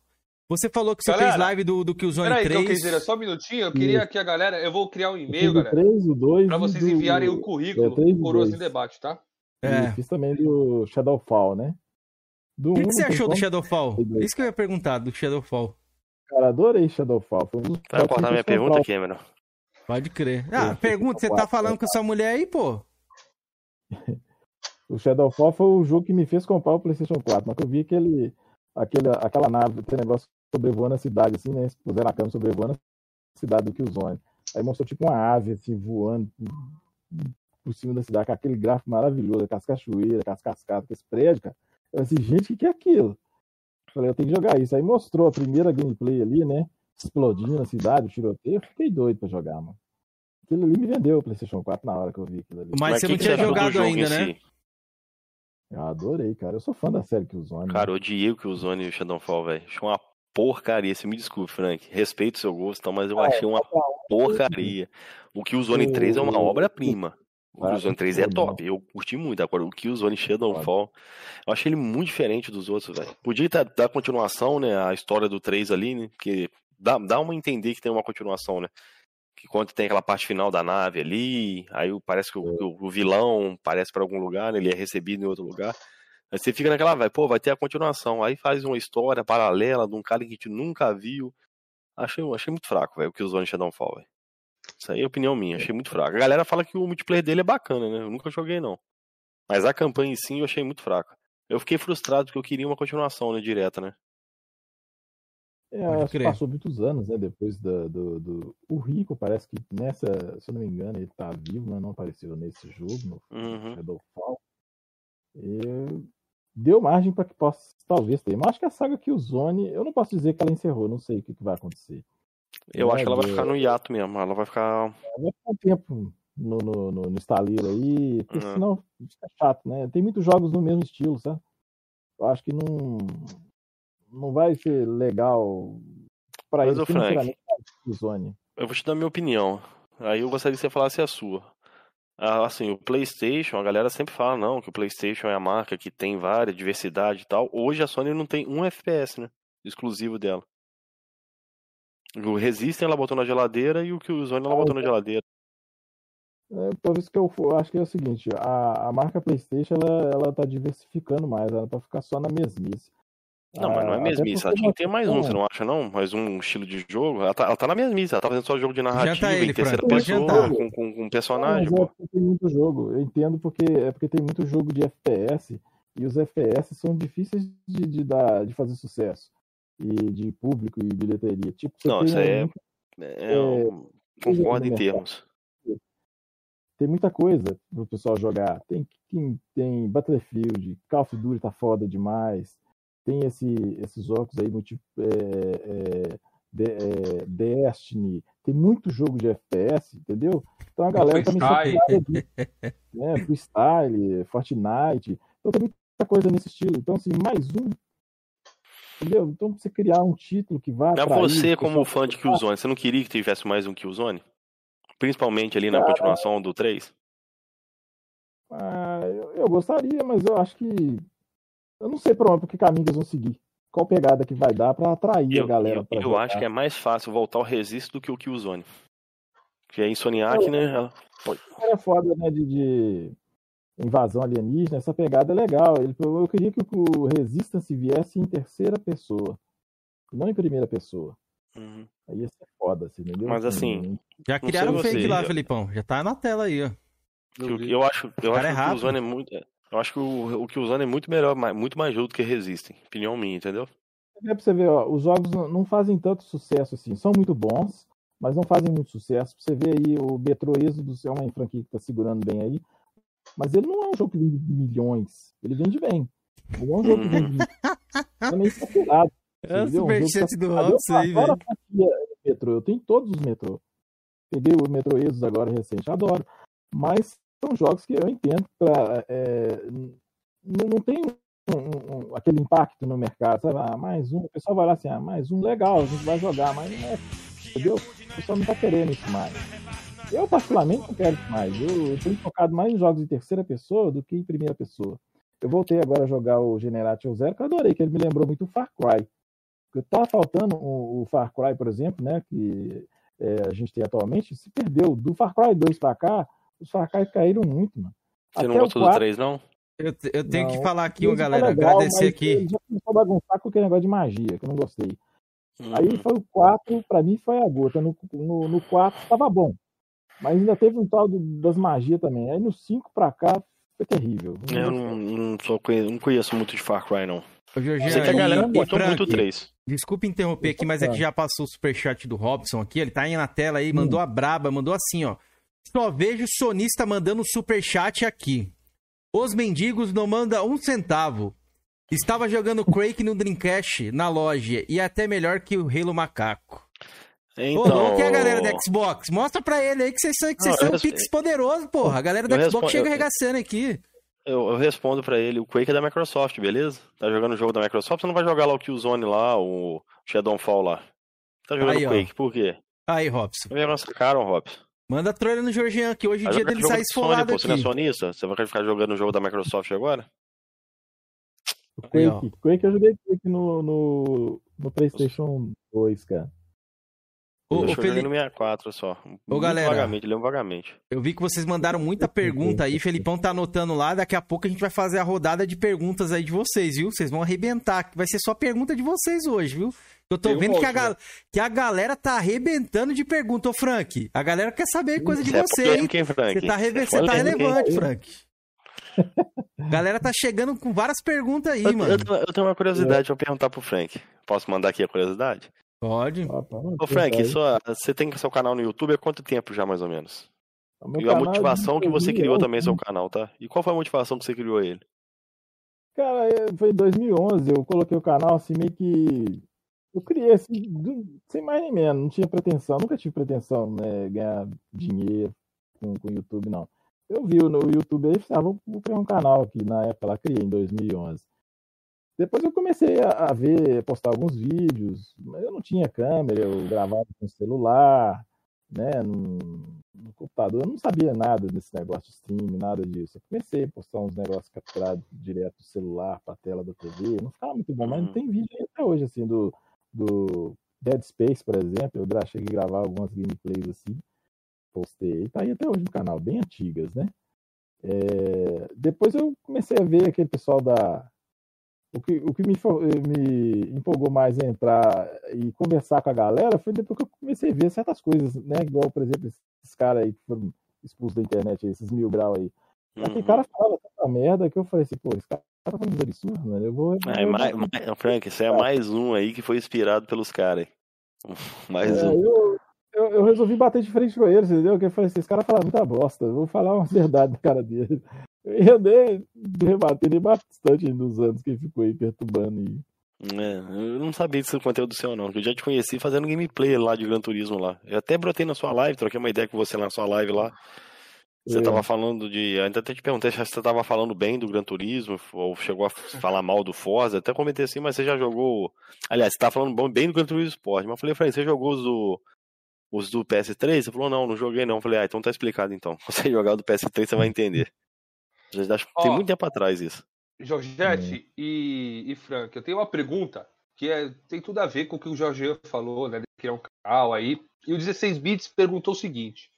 Você falou que você galera, fez live do, do Killzone peraí, 3. Então, dizer, só um minutinho. Eu queria que a galera. Eu vou criar um e-mail, galera. 3, o 2, pra vocês enviarem do... o currículo é, do Coroas em Debate, tá? É. E fiz também do Shadowfall, né? Do o que, que você achou do Shadowfall? Isso que eu ia perguntar, do Shadowfall. Cara, adorei Shadowfall. Foi um Vai cortar minha pergunta, Cameron? Pode crer. Ah, pergunta, você tá falando com essa mulher aí, pô? (laughs) o Shadowfall foi o jogo que me fez comprar o PlayStation 4, mas eu vi aquele, aquele, aquela nave, aquele negócio sobrevoando a cidade, assim, né? Puseram a câmera sobrevoando a cidade do Killzone. Aí mostrou tipo uma ave, assim, voando por cima da cidade, com aquele gráfico maravilhoso, com as cachoeiras, com as cascadas, com esse prédio, cara. Eu disse, gente, o que, que é aquilo? Falei, eu tenho que jogar isso. Aí mostrou a primeira gameplay ali, né? Explodindo a cidade, o tiroteio. Eu fiquei doido pra jogar, mano. Aquilo ali me vendeu o PlayStation 4 na hora que eu vi aquilo ali. Mas, Mas você não tinha jogado ainda, né? Eu adorei, cara. Eu sou fã da série que o Zone. Cara, odiei o que o Zone e o Shadowfall, velho. Achei uma porcaria. Você me desculpe, Frank. Respeito o seu gosto, mas eu achei uma porcaria. O que o Zone 3 é uma obra-prima. O Killzone 3 é top, eu curti muito. Agora, o Killzone Shadowfall, eu achei ele muito diferente dos outros, velho. Podia dar, dar continuação, né, a história do 3 ali, né, que dá, dá uma entender que tem uma continuação, né. Que quando tem aquela parte final da nave ali, aí parece que o, o, o vilão parece para algum lugar, né, ele é recebido em outro lugar. Aí você fica naquela, vai, pô, vai ter a continuação. Aí faz uma história paralela de um cara que a gente nunca viu. Achei, achei muito fraco, velho, o que usou em Shadowfall, velho. Isso aí é opinião minha, achei muito fraco. A galera fala que o multiplayer dele é bacana, né? Eu nunca joguei, não. Mas a campanha em si eu achei muito fraca. Eu fiquei frustrado porque eu queria uma continuação, né, direta, né? É, acho que passou muitos anos, né? Depois do, do, do, O Rico parece que nessa, se eu não me engano, ele tá vivo, mas não apareceu nesse jogo, no uhum. Shadowfall. E deu margem para que possa talvez ter. Mas acho que a saga Killzone, eu não posso dizer que ela encerrou, não sei o que, que vai acontecer. Eu é, acho que ela vai ficar no hiato mesmo, ela vai ficar. Vai ficar um tempo no, no, no, no estaleiro aí, porque uhum. senão fica chato, né? Tem muitos jogos no mesmo estilo, sabe? Eu acho que não, não vai ser legal para eles, Frank, Killzone. Eu vou te dar a minha opinião. Aí eu gostaria que você falasse a sua. Ah, assim, o PlayStation, a galera sempre fala, não, que o PlayStation é a marca que tem várias, diversidade e tal. Hoje a Sony não tem um FPS, né? Exclusivo dela. O Resistem ela botou na geladeira e o que o Sony ela botou na geladeira. É, por isso que eu, eu, acho que é o seguinte, a, a marca PlayStation ela, ela tá diversificando mais, ela tá ficar só na mesmice. Não, mas não é mesmice, ela tinha que ter mais um, você não acha não? Mais um estilo de jogo. Ela tá, ela tá na mesmice, ela tá fazendo só jogo de narrativa ele, em terceira Frank. pessoa, com, com, com personagem. Não, é tem muito jogo, eu entendo porque é porque tem muito jogo de FPS e os FPS são difíceis de, de, dar, de fazer sucesso e de público e bilheteria. Tipo, não, isso aí é, é, é, concordo em termos. Tem muita coisa pro pessoal jogar. Tem, tem, tem Battlefield, Call of Duty tá foda demais tem esse, esses jogos aí, multi, é, é, de, é, Destiny, tem muito jogo de FPS, entendeu? Então a galera tá me (laughs) né? Freestyle, Fortnite, então tem muita coisa nesse estilo. Então, assim, mais um. Entendeu? Então, você criar um título que vá. Mas você, como fã de Killzone, você não queria que tivesse mais um Killzone? Principalmente ali na continuação do 3? Ah, eu, eu gostaria, mas eu acho que eu não sei por, que caminho eles vão seguir. Qual pegada que vai dar para atrair eu, a galera? Eu, eu acho que é mais fácil voltar ao Resist do que o Killzone. Que é Insomniac, é, né? Ela... É foda, né? De, de, invasão alienígena, essa pegada é legal. Eu queria que o Resistance viesse em terceira pessoa, não em primeira pessoa. Uhum. Aí ia ser foda, assim, entendeu? Mas assim. Já criaram um fake lá, Felipão. Já tá na tela aí, ó. Eu, eu acho, eu acho é que o Killzone é muito. Eu acho que o, o que usando é muito melhor, muito mais do que Resistem. Opinião minha, entendeu? É pra você ver, ó, os jogos não fazem tanto sucesso assim. São muito bons, mas não fazem muito sucesso. Pra você ver aí, o Metro Êxodo é uma franquia que tá segurando bem aí. Mas ele não é um jogo que vende milhões. Ele vende bem. Ele é um jogo que vende é meio saturado. (laughs) É o superchat um do Robson aí, velho. Metro. Eu tenho todos os Metro. Peguei o Metro Êxodo agora recente, adoro. Mas são jogos que eu entendo pra, é, não, não tem um, um, aquele impacto no mercado, sabe? Ah, mais um, o pessoal vai lá assim, ah, mais um, legal, a gente vai jogar, mas não é, entendeu? O pessoal não tá querendo isso mais. Eu, particularmente, não quero isso mais. Eu, tenho focado mais em jogos em terceira pessoa do que em primeira pessoa. Eu voltei agora a jogar o Generation Zero, que eu adorei, que ele me lembrou muito o Far Cry. Porque tava faltando o, o Far Cry, por exemplo, né, que é, a gente tem atualmente, se perdeu. Do Far Cry 2 para cá, os Far caíram muito, mano. Você Até não gostou 4... do 3, não? Eu, eu tenho não, que falar aqui, ó, galera, legal, agradecer aqui. Já começou a bagunçar com aquele negócio de magia, que eu não gostei. Hum. Aí foi o 4, pra mim foi a gota. No, no, no 4 tava bom. Mas ainda teve um tal das magias também. Aí no 5 pra cá foi terrível. Eu não, não, só conheço, não conheço muito de Far Cry, não. Ô, Jorginho, Sei que a galera botou muito 3. Desculpa interromper aqui, mas é que já passou o superchat do Robson aqui. Ele tá aí na tela aí, mandou hum. a braba, mandou assim, ó. Só vejo sonista mandando super chat aqui. Os mendigos não mandam um centavo. Estava jogando Quake no Dreamcast na loja e é até melhor que o Halo Macaco. Então... Ô, que é a galera da Xbox? Mostra pra ele aí que vocês, que vocês são um pix poderoso, porra. A galera da Xbox respondo... chega arregaçando aqui. Eu, eu, respondo pra ele, o Quake é da Microsoft, beleza? Tá jogando o jogo da Microsoft, você não vai jogar lá o Killzone lá, o Shadowfall lá. Tá jogando aí, Quake, por quê? Aí, Robson. Me sacaram, Robson. Manda trolha no Georgian, que hoje em dia dele sai esfolado aqui. Você não é sonista? Você vai ficar jogando o jogo da Microsoft agora? O Quake, Aí, Quake eu joguei Quake no, no, no Playstation 2, cara. O, eu joguei no 64 só. Ô, galera, vagamente, lembro vagamente. Eu vi que vocês mandaram muita pergunta aí, Felipão tá anotando lá, daqui a pouco a gente vai fazer a rodada de perguntas aí de vocês, viu? Vocês vão arrebentar, vai ser só pergunta de vocês hoje, viu? Eu tô vendo que, a ga... que a galera tá arrebentando de pergunta, ô Frank. A galera quer saber coisa de você, é hein? Você tá, re... você tá relevante, Frank. A galera tá chegando com várias perguntas aí, eu, mano. Eu, eu, tenho uma curiosidade é. pra perguntar pro Frank. Posso mandar aqui a curiosidade? Pode. Ô, Frank, sua, você tem seu canal no YouTube há quanto tempo já, mais ou menos? E a motivação que você criou também seu canal, tá? E qual foi a motivação que você criou ele? Cara, é, foi em 2011, eu coloquei o canal assim meio que eu criei assim, sem mais nem menos, não tinha pretensão, nunca tive pretensão, né, ganhar dinheiro com o YouTube, não. Eu vi no YouTube aí, ah, vou, vou criar um canal aqui, na época lá, criei em 2011. Depois eu comecei a, a ver, postar alguns vídeos, mas eu não tinha câmera, eu gravava com celular, né, no, no, computador, eu não sabia nada desse negócio de stream, nada disso. Eu comecei a postar uns negócios capturados direto do celular para a tela da TV, não ficava muito bom, mas não uhum. tem vídeo até hoje, assim, do, do Dead Space, por exemplo, eu cheguei a gravar algumas gameplays assim. postei, tá aí até hoje no canal, bem antigas, né? É, depois eu comecei a ver aquele pessoal da. O que, o que me, me empolgou mais a entrar e conversar com a galera foi depois que eu comecei a ver certas coisas, né? Igual, por exemplo, esses caras aí que foram expulsos da internet, esses mil grau aí. Uhum. Aquele cara falava tanta merda que eu falei assim, pô, esse cara tá falando absurdo, mano. Eu vou. É, mais, mais, Frank, isso é mais um aí que foi inspirado pelos caras. (laughs) Mais é, um. Eu, eu, eu, resolvi bater de frente com eles, entendeu? Porque eu falei assim, esse cara fala muita bosta, eu vou falar uma (laughs) verdade na cara dele. Eu andei rebatendo bastante nos anos que ele ficou aí perturbando. E... É, eu não sabia desse conteúdo seu, não. Eu já te conheci fazendo gameplay lá de Gran Turismo lá. Eu até brotei na sua live, troquei uma ideia com você na sua live lá. Você é. tava falando de. Ainda até te perguntei se você tava falando bem do Gran Turismo, ou chegou a falar mal do Forza. Até comentei assim, mas você já jogou. Aliás, você tava falando bem do Gran Turismo Sport. Mas eu falei, Frank, você jogou os do. Os do PS3? Você falou, não, não joguei não. Eu falei, ah, então tá explicado então. (laughs) Você jogar do PS3, você vai entender. Acho que tem muito tempo atrás isso. Georgette hum. e, e Frank, eu tenho uma pergunta que é, tem tudo a ver com o que o Jorge falou, né? De criar um canal aí. E o 16 Bits perguntou o seguinte: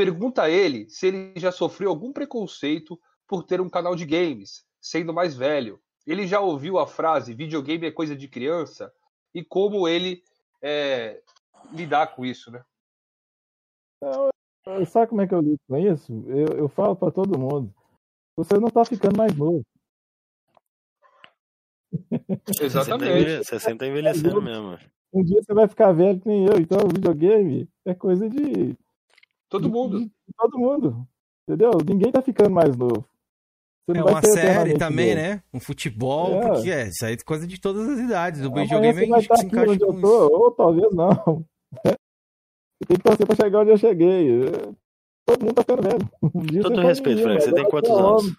pergunta a ele se ele já sofreu algum preconceito por ter um canal de games, sendo mais velho. Ele já ouviu a frase videogame é coisa de criança e como ele é, lidar com isso, né? sabe como é que eu lido com isso? Eu, eu falo para todo mundo: você não está ficando mais novo. (laughs) Exatamente. Você sempre está envelhecendo mesmo. Um dia você vai ficar velho que nem eu, então o videogame é coisa de Todo mundo. Todo mundo. Entendeu? Ninguém tá ficando mais novo. é uma série também, novo. né? Um futebol, é. porque é, isso aí é coisa de todas as idades. O videogame a gente se encaixa onde eu tô, ou talvez não. (laughs) Tem que torcer pra chegar onde eu cheguei. Todo mundo tá ficando velho. (laughs) Um Todo respeito, Frank. Você tem quantos anos?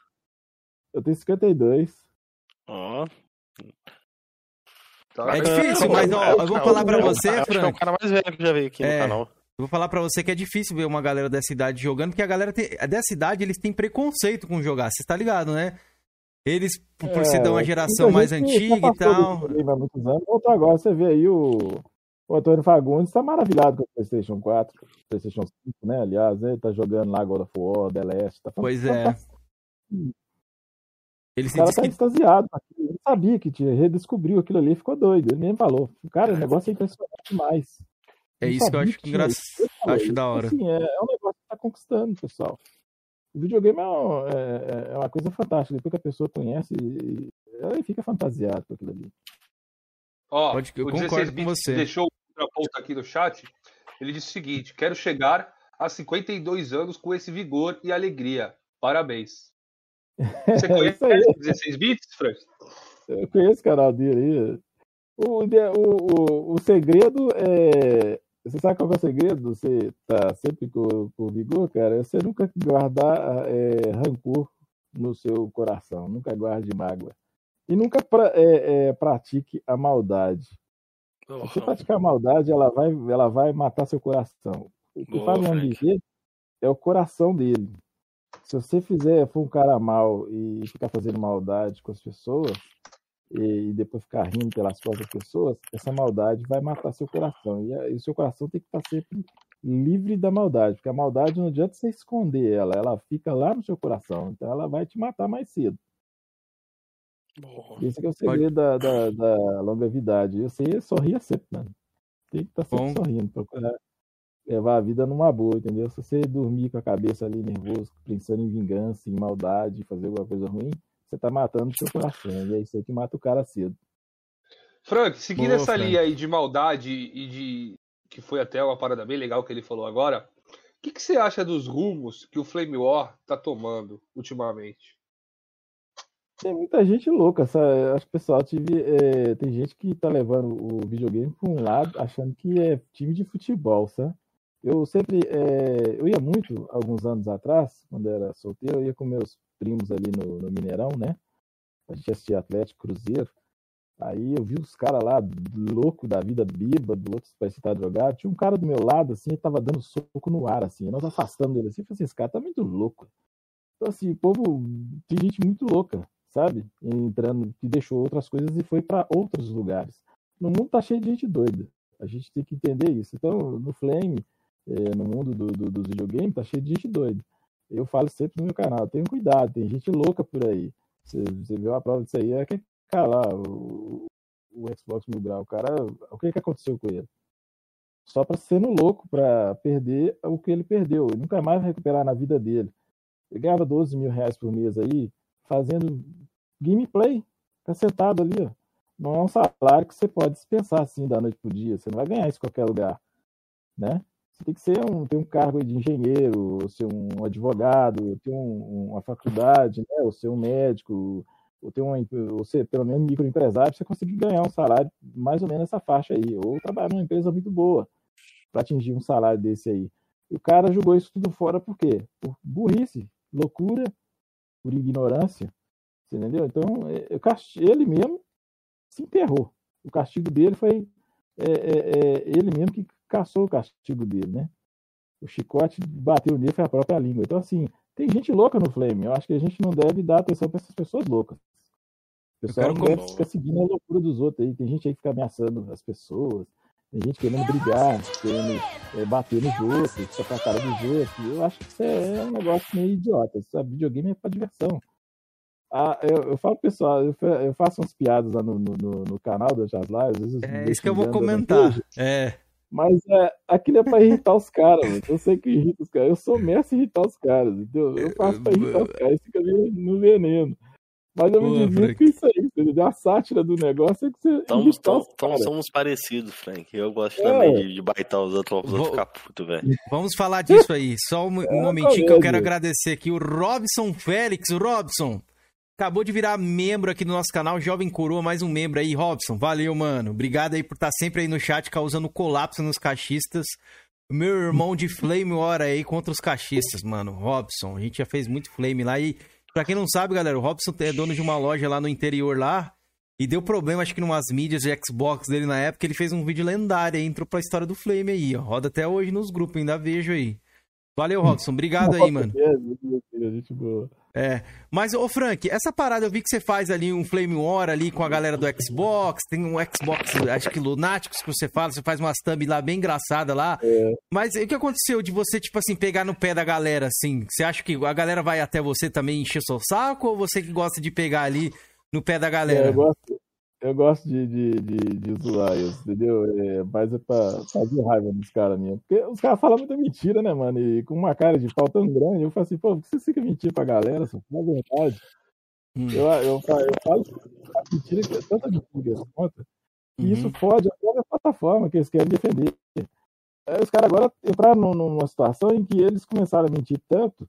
Eu tenho 52. Ó. Oh. É difícil, mas ó, eu vou falar pra você, Frank. é o cara mais velho que já veio aqui é. no canal. Vou falar para você que é difícil ver uma galera dessa idade jogando, porque a galera tem, dessa idade eles têm preconceito com jogar. Você está ligado, né? Eles, por é, ser de uma geração mais antiga e tal. Há muitos anos. Outro agora, você vê aí o, o Antônio Fagundes está maravilhado com o PlayStation 4, PlayStation 5, né? Aliás, ele tá jogando lá God of War, The Last. Tá pois é. Ele o cara tá que... extasiado. Ele sabia que tinha, redescobriu aquilo ali ficou doido. Ele mesmo falou. Cara, o negócio é impressionante demais. É isso que eu acho engraçado. Acho da hora. Assim, é, é, um negócio que tá conquistando, pessoal. O videogame é, uma, é, é, é uma coisa fantástica. Depois que a pessoa conhece, ela fica fantasiada com aquilo ali. Ó, Pode, eu o concordo com você. deixou outra ponta aqui no chat. Ele disse o seguinte: quero chegar a 52 anos com esse vigor e alegria. Parabéns. (laughs) Você conhece é 16 bits, Frank? Eu conheço o canal dele aí. O, o, o, o segredo é você sabe qual é o segredo? Você tá sempre com, com vigor, cara? É você nunca guardar é, rancor no seu coração, nunca guarde mágoa. E nunca pra, é, pratique a maldade. Oh, você praticar a maldade, ela vai, ela vai matar seu coração. O que oh, faz um dizer é o coração dele. Se você fizer, for um cara mal e ficar fazendo maldade com as pessoas, e, depois ficar rindo pelas próprias pessoas, essa maldade vai matar seu coração. E, o seu coração tem que estar sempre livre da maldade, porque a maldade não adianta você esconder ela, ela fica lá no seu coração, então ela vai te matar mais cedo. Esse é o segredo da, da, da longevidade. Você sorria sempre, mano. Tem que estar sempre Bom. sorrindo, procurar levar a vida numa boa, entendeu? Se você dormir com a cabeça ali nervoso, pensando em vingança, em maldade, fazer alguma coisa ruim, você tá matando o seu coração. E é isso aí que mata o cara cedo. Frank, seguindo Boa, essa Frank. linha aí de maldade e de. que foi até uma parada bem legal que ele falou agora. O que, que você acha dos rumos que o Flame War tá tomando ultimamente? Tem muita gente louca, sabe? acho que o pessoal tive, é, tem gente que tá levando o videogame para um lado, achando que é time de futebol, sabe? Eu sempre, é, eu ia muito, alguns anos atrás, quando era solteiro, eu ia com meus primos ali no, no Mineirão, né? A gente assistia Atlético Cruzeiro. Aí eu vi os caras lá, louco da vida, bêbado, outros parecia estar drogado. Tinha um cara do meu lado, assim, tava dando soco no ar, assim. Nós afastando ele assim. Falei assim, esse cara tá muito louco. Então, assim, o povo, tem gente muito louca, sabe? Entrando, que deixou outras coisas e foi para outros lugares. No mundo tá cheio de gente doida. A gente tem que entender isso. Então, no Flame, é, no mundo do, do, dos videogames, tá cheio de gente doida. Eu falo sempre no meu canal, tenham cuidado, tem gente louca por aí. Você, você viu a prova disso aí, é que cara lá, o, o Xbox Mil Grau, o cara, o que que aconteceu com ele? Só para sendo louco, para perder o que ele perdeu, e nunca mais recuperar na vida dele. Ele ganhava 12 mil reais por mês aí, fazendo gameplay, tá sentado ali, ó. Não é um salário que você pode dispensar assim da noite pro dia, você não vai ganhar isso em qualquer lugar, né? Você tem que ser um, ter um cargo de engenheiro, ou ser um advogado, ter um, uma faculdade, né? ou ser um médico, ou ter um, ou ser pelo menos microempresário, você conseguir ganhar um salário mais ou menos nessa faixa aí, ou trabalhar numa empresa muito boa para atingir um salário desse aí. E o cara jogou isso tudo fora por quê? Por burrice, loucura, por ignorância, entendeu? Então, é, ele mesmo se enterrou. O castigo dele foi é, é, é, ele mesmo que caçou o castigo dele, né? O chicote bateu nele foi a própria língua. Então, assim, tem gente louca no Flame. Eu acho que a gente não deve dar atenção para essas pessoas loucas. O pessoal não deve ficar seguindo a loucura dos outros aí. Tem gente aí que fica ameaçando as pessoas. Tem gente querendo brigar, querendo é, bater nos outros, tocar a cara dos outros. Eu acho que isso é um negócio meio idiota. Sabe? Videogame é para diversão. Ah, eu, eu falo pessoal, eu, eu faço umas piadas lá no, no, no canal da Jazz Live. É isso que eu vou comentar. É. Mas é, aquilo é pra irritar os caras, Eu sei que irrita os caras. Eu sou mestre irritar os caras, entendeu? Eu faço pra irritar os caras, fica no veneno. Mas eu me divirto com isso aí, entendeu? A sátira do negócio é que você. Então, então somos parecidos, Frank. Eu gosto é. também de, de baitar os outros, os outros ficar puto, velho. Vamos falar disso aí. Só um, um (laughs) é, momentinho que eu quero agradecer aqui. O Robson Félix. O Robson, acabou de virar membro aqui do nosso canal, Jovem Coroa, mais um membro aí, Robson. Valeu, mano. Obrigado aí por estar sempre aí no chat, causando colapso nos cachistas. Meu irmão de Flame Hora aí contra os cachistas, mano. Robson, a gente já fez muito Flame lá e, pra quem não sabe, galera, o Robson é dono de uma loja lá no interior lá. E deu problema, acho que numas mídias de Xbox dele na época, ele fez um vídeo lendário aí, entrou pra história do Flame aí, ó. Roda até hoje nos grupos, ainda vejo aí. Valeu, Robson. Obrigado aí, mano. Gente boa. É, mas ô Frank, essa parada eu vi que você faz ali um Flame War ali com a galera do Xbox, tem um Xbox, acho que Lunáticos que você fala, você faz umas thumb lá bem engraçada lá. É. Mas o que aconteceu de você, tipo assim, pegar no pé da galera, assim? Você acha que a galera vai até você também encher seu saco ou você que gosta de pegar ali no pé da galera? É, eu gosto, eu gosto de, de, de, de zoar isso, entendeu? É, mas é pra fazer raiva dos caras mesmo. Porque os caras falam muita mentira, né, mano? E com uma cara de pau tão grande, eu falo assim, pô, por que você fica mentindo pra galera? Fala a verdade. Hum. Eu, eu, eu, eu falo mentira que é tanta mentira conta. E uhum. isso pode até a plataforma que eles querem defender. Aí os caras agora entraram numa situação em que eles começaram a mentir tanto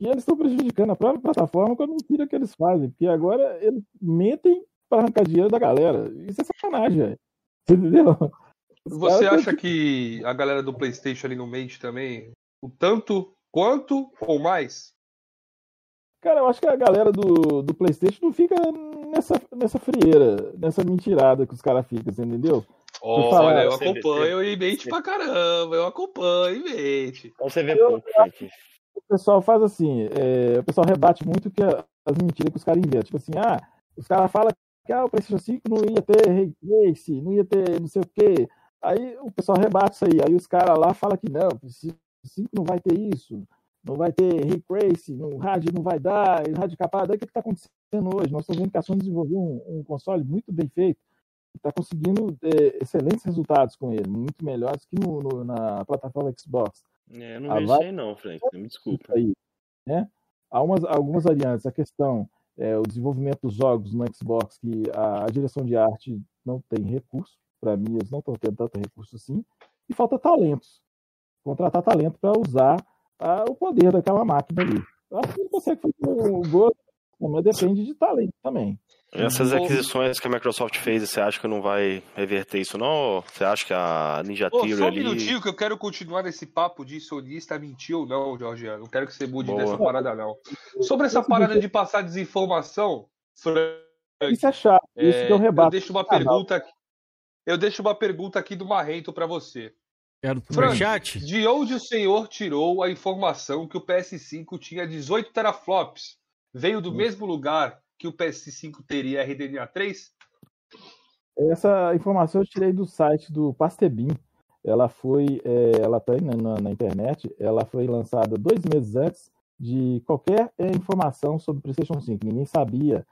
e eles estão prejudicando a própria plataforma com a mentira que eles fazem. Porque agora eles mentem para arrancar dinheiro da galera. Isso é sacanagem, velho. Entendeu? Os Você acha que a galera do PlayStation ali no mente também, o tanto quanto ou mais? Cara, eu acho que a galera do, do PlayStation não fica nessa, nessa frieira, nessa mentirada que os caras ficam, você entendeu? Olha, fala, eu acompanho e mente pra caramba, eu acompanho e mente. Então você vê pouco, gente. O pessoal faz assim, é, o pessoal rebate muito que as mentiras que os caras inventam. Tipo assim, ah, os caras falam que ah, o PlayStation 5 não ia ter ray trace, não ia ter não sei o quê. Aí o pessoal rebate isso aí. Aí os caras lá falam que não, o PlayStation 5 não vai ter isso, não vai ter ray trace, o rádio não vai dar, rádio capado. Aí o que está acontecendo hoje? Nós estamos vendo que a Sony desenvolveu um, um console muito bem feito, está conseguindo é, excelentes resultados com ele, muito melhores que no, no, na plataforma Xbox. É, não vejo isso aí não, Frank, me desculpa. Aí, né? Há umas, algumas variantes, a questão é, o desenvolvimento dos jogos no Xbox, que a, a direção de arte não tem recurso, para mim eles não estão tendo tanto recurso assim, e falta talentos. Contratar talento para usar a, o poder daquela máquina ali. Eu acho que ele consegue fazer um gol, mas depende de talento também. Essas aquisições que a Microsoft fez, você acha que não vai reverter isso, não? Você acha que a Ninja Theory ali... Só um ali... minutinho que eu quero continuar nesse papo de sonista mentiu ou não, Jorge. Não quero que você mude Boa. dessa parada, não. Sobre essa parada de passar desinformação, Frank, Isso é chato, isso é, que eu rebato. Eu deixo uma pergunta aqui. Eu deixo uma pergunta aqui do Marrento para você. Quero Frank, chat. de onde o senhor tirou a informação que o PS5 tinha 18 teraflops? Veio do hum. mesmo lugar que o PS5 teria RDNA 3? Essa informação eu tirei do site do Pastebin. ela foi, é, ela está na, na, internet, ela foi lançada dois meses antes de qualquer é, informação sobre o PlayStation 5. Ninguém sabia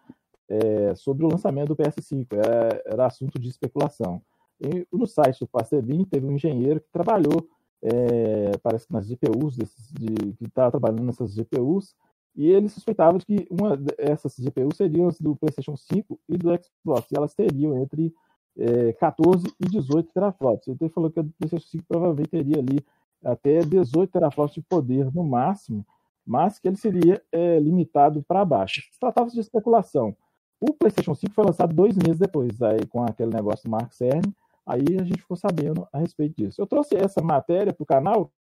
é, sobre o lançamento do PS5, era, era assunto de especulação. E no site do Pastebin teve um engenheiro que trabalhou, é, parece que nas GPUs, desses, de, que estava trabalhando nessas GPUs, e ele suspeitava de que uma dessas GPUs seriam as do PlayStation 5 e do Xbox, e elas teriam entre é, 14 e 18 teraflops. Então ele falou que a do PlayStation 5 provavelmente teria ali até 18 teraflops de poder no máximo, mas que ele seria é, limitado para baixo. Tratava-se de especulação. O PlayStation 5 foi lançado dois meses depois, aí com aquele negócio do Mark Cerny, aí a gente ficou sabendo a respeito disso. Eu trouxe essa matéria para o canal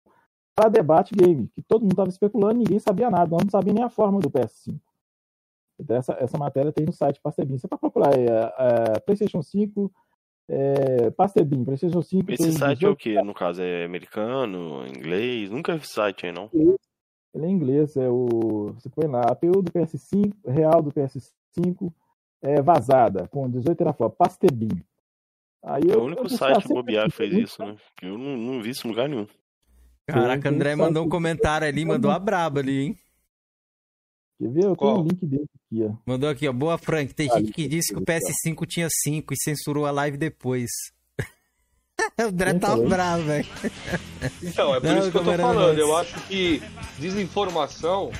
para debate game, que todo mundo estava especulando, ninguém sabia nada, não sabia nem a forma do PS5. Então essa, essa matéria tem no site Pastebin. Você pode procurar aí, é, é, PlayStation 5, é, Pastebin, PlayStation 5. Esse site é o que? No caso, é americano, inglês? Nunca vi site aí, não. Ele é inglês, é o. Você põe lá, APU do PS5, real do PS5, é, vazada, com 18 teraflops, Pastebin. Aí é o único site que bobear fez isso, né? Eu não, não vi isso em lugar nenhum. Caraca, André mandou um comentário ali, mandou a braba ali, hein? Quer ver? Eu tenho o um link dele aqui, ó. Mandou aqui, ó. Boa, Frank. Tem ah, gente que disse que o PS5 tinha 5 e censurou a live depois. (laughs) o André tá bravo, velho. Então, é por não, isso que eu tô falando. Eu acho que desinformação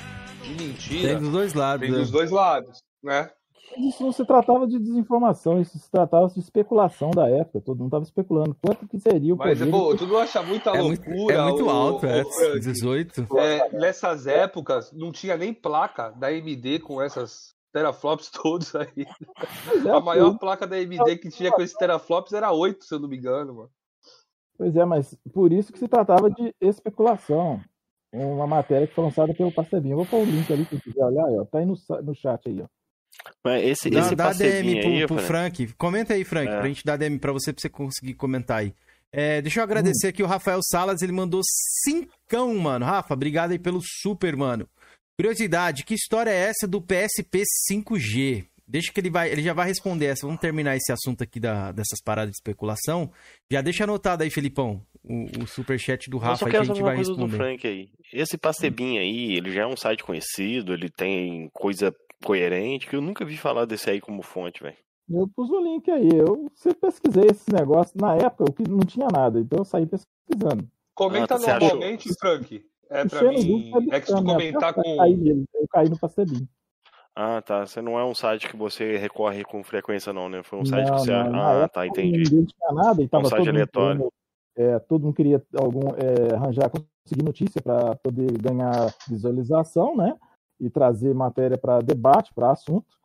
e mentira. Tem dos dois lados. Tem né? dos dois lados, né? Isso não se tratava de desinformação, isso se tratava de especulação da época. Todo mundo estava especulando quanto que seria o Mas, poder. Mas, pô, tu não acha muita é loucura? Muito, é muito alto, o, é. O, 18. É, nessas épocas, não tinha nem placa da AMD com essas teraflops (laughs) todos aí. É, a maior placa da AMD que tinha com esses teraflops era 8, se eu não me engano, mano. Pois é, mas por isso que se tratava de especulação. Uma matéria que foi lançada pelo Parcelinho. Vou pôr o link ali, se quiser olhar, ó. Tá aí no, no chat aí, ó. Mas esse, dá, esse dá DM pro, aí, pro Frank. Comenta aí, Frank, é. pra gente dar DM pra você, pra você conseguir comentar aí. É, deixa eu agradecer hum. aqui o Rafael Salas, ele mandou cincão, mano. Rafa, obrigado aí pelo super, mano. Curiosidade, que história é essa do PSP 5G? Deixa que ele vai, ele já vai responder essa. Vamos terminar esse assunto aqui da, dessas paradas de especulação. Já deixa anotado aí, Felipão, o, o superchat do Rafa que a gente vai responder. Do Frank aí. Esse Pastebin aí, ele já é um site conhecido, ele tem coisa coerente, que eu nunca vi falar desse aí como fonte, velho. Eu pus o link aí. Eu sempre pesquisei esse negócio. Na época eu não tinha nada, então eu saí pesquisando. Comenta ah, normalmente, Frank. É pra mim. É que se tu comentar com. Eu caí, eu caí no Pastebin. Ah, tá. Você não é um site que você recorre com frequência, não, né? Foi um site não, que você. Não, ah, tá, entendi. Ninguém tinha nada e tava um site aleatório. Mundo, é, todo mundo queria algum, é, arranjar, conseguir notícia para poder ganhar visualização, né? E trazer matéria para debate, para assunto,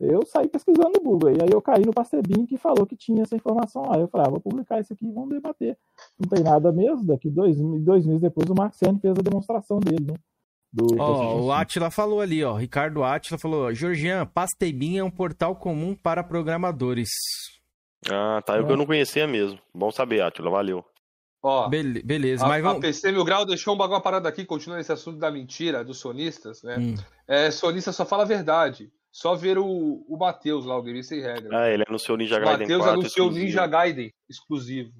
eu saí pesquisando no Google. E aí eu caí no Pastebin que falou que tinha essa informação lá. Eu falei, ah, vou publicar isso aqui e vamos debater. Não tem nada mesmo. Daqui dois, dois meses depois o Mark fez a demonstração dele, né? Do, oh, o Atila falou ali, ó. Ricardo Atila falou: Georgian, Pastebin é um portal comum para programadores. Ah, tá. Eu é. que eu não conhecia mesmo. Bom saber, Atila. Valeu. Ó, Be beleza, a, mas vamos... a PC Mil Grau deixou um bagulho uma parada aqui, continuando esse assunto da mentira dos sonistas, né? Hum. É, sonista só fala a verdade. Só ver o, o Matheus lá, o Game Sem Regra. Ah, ele anunciou o Ninja Gaiden. O Matheus anunciou o Ninja Gaiden exclusivo.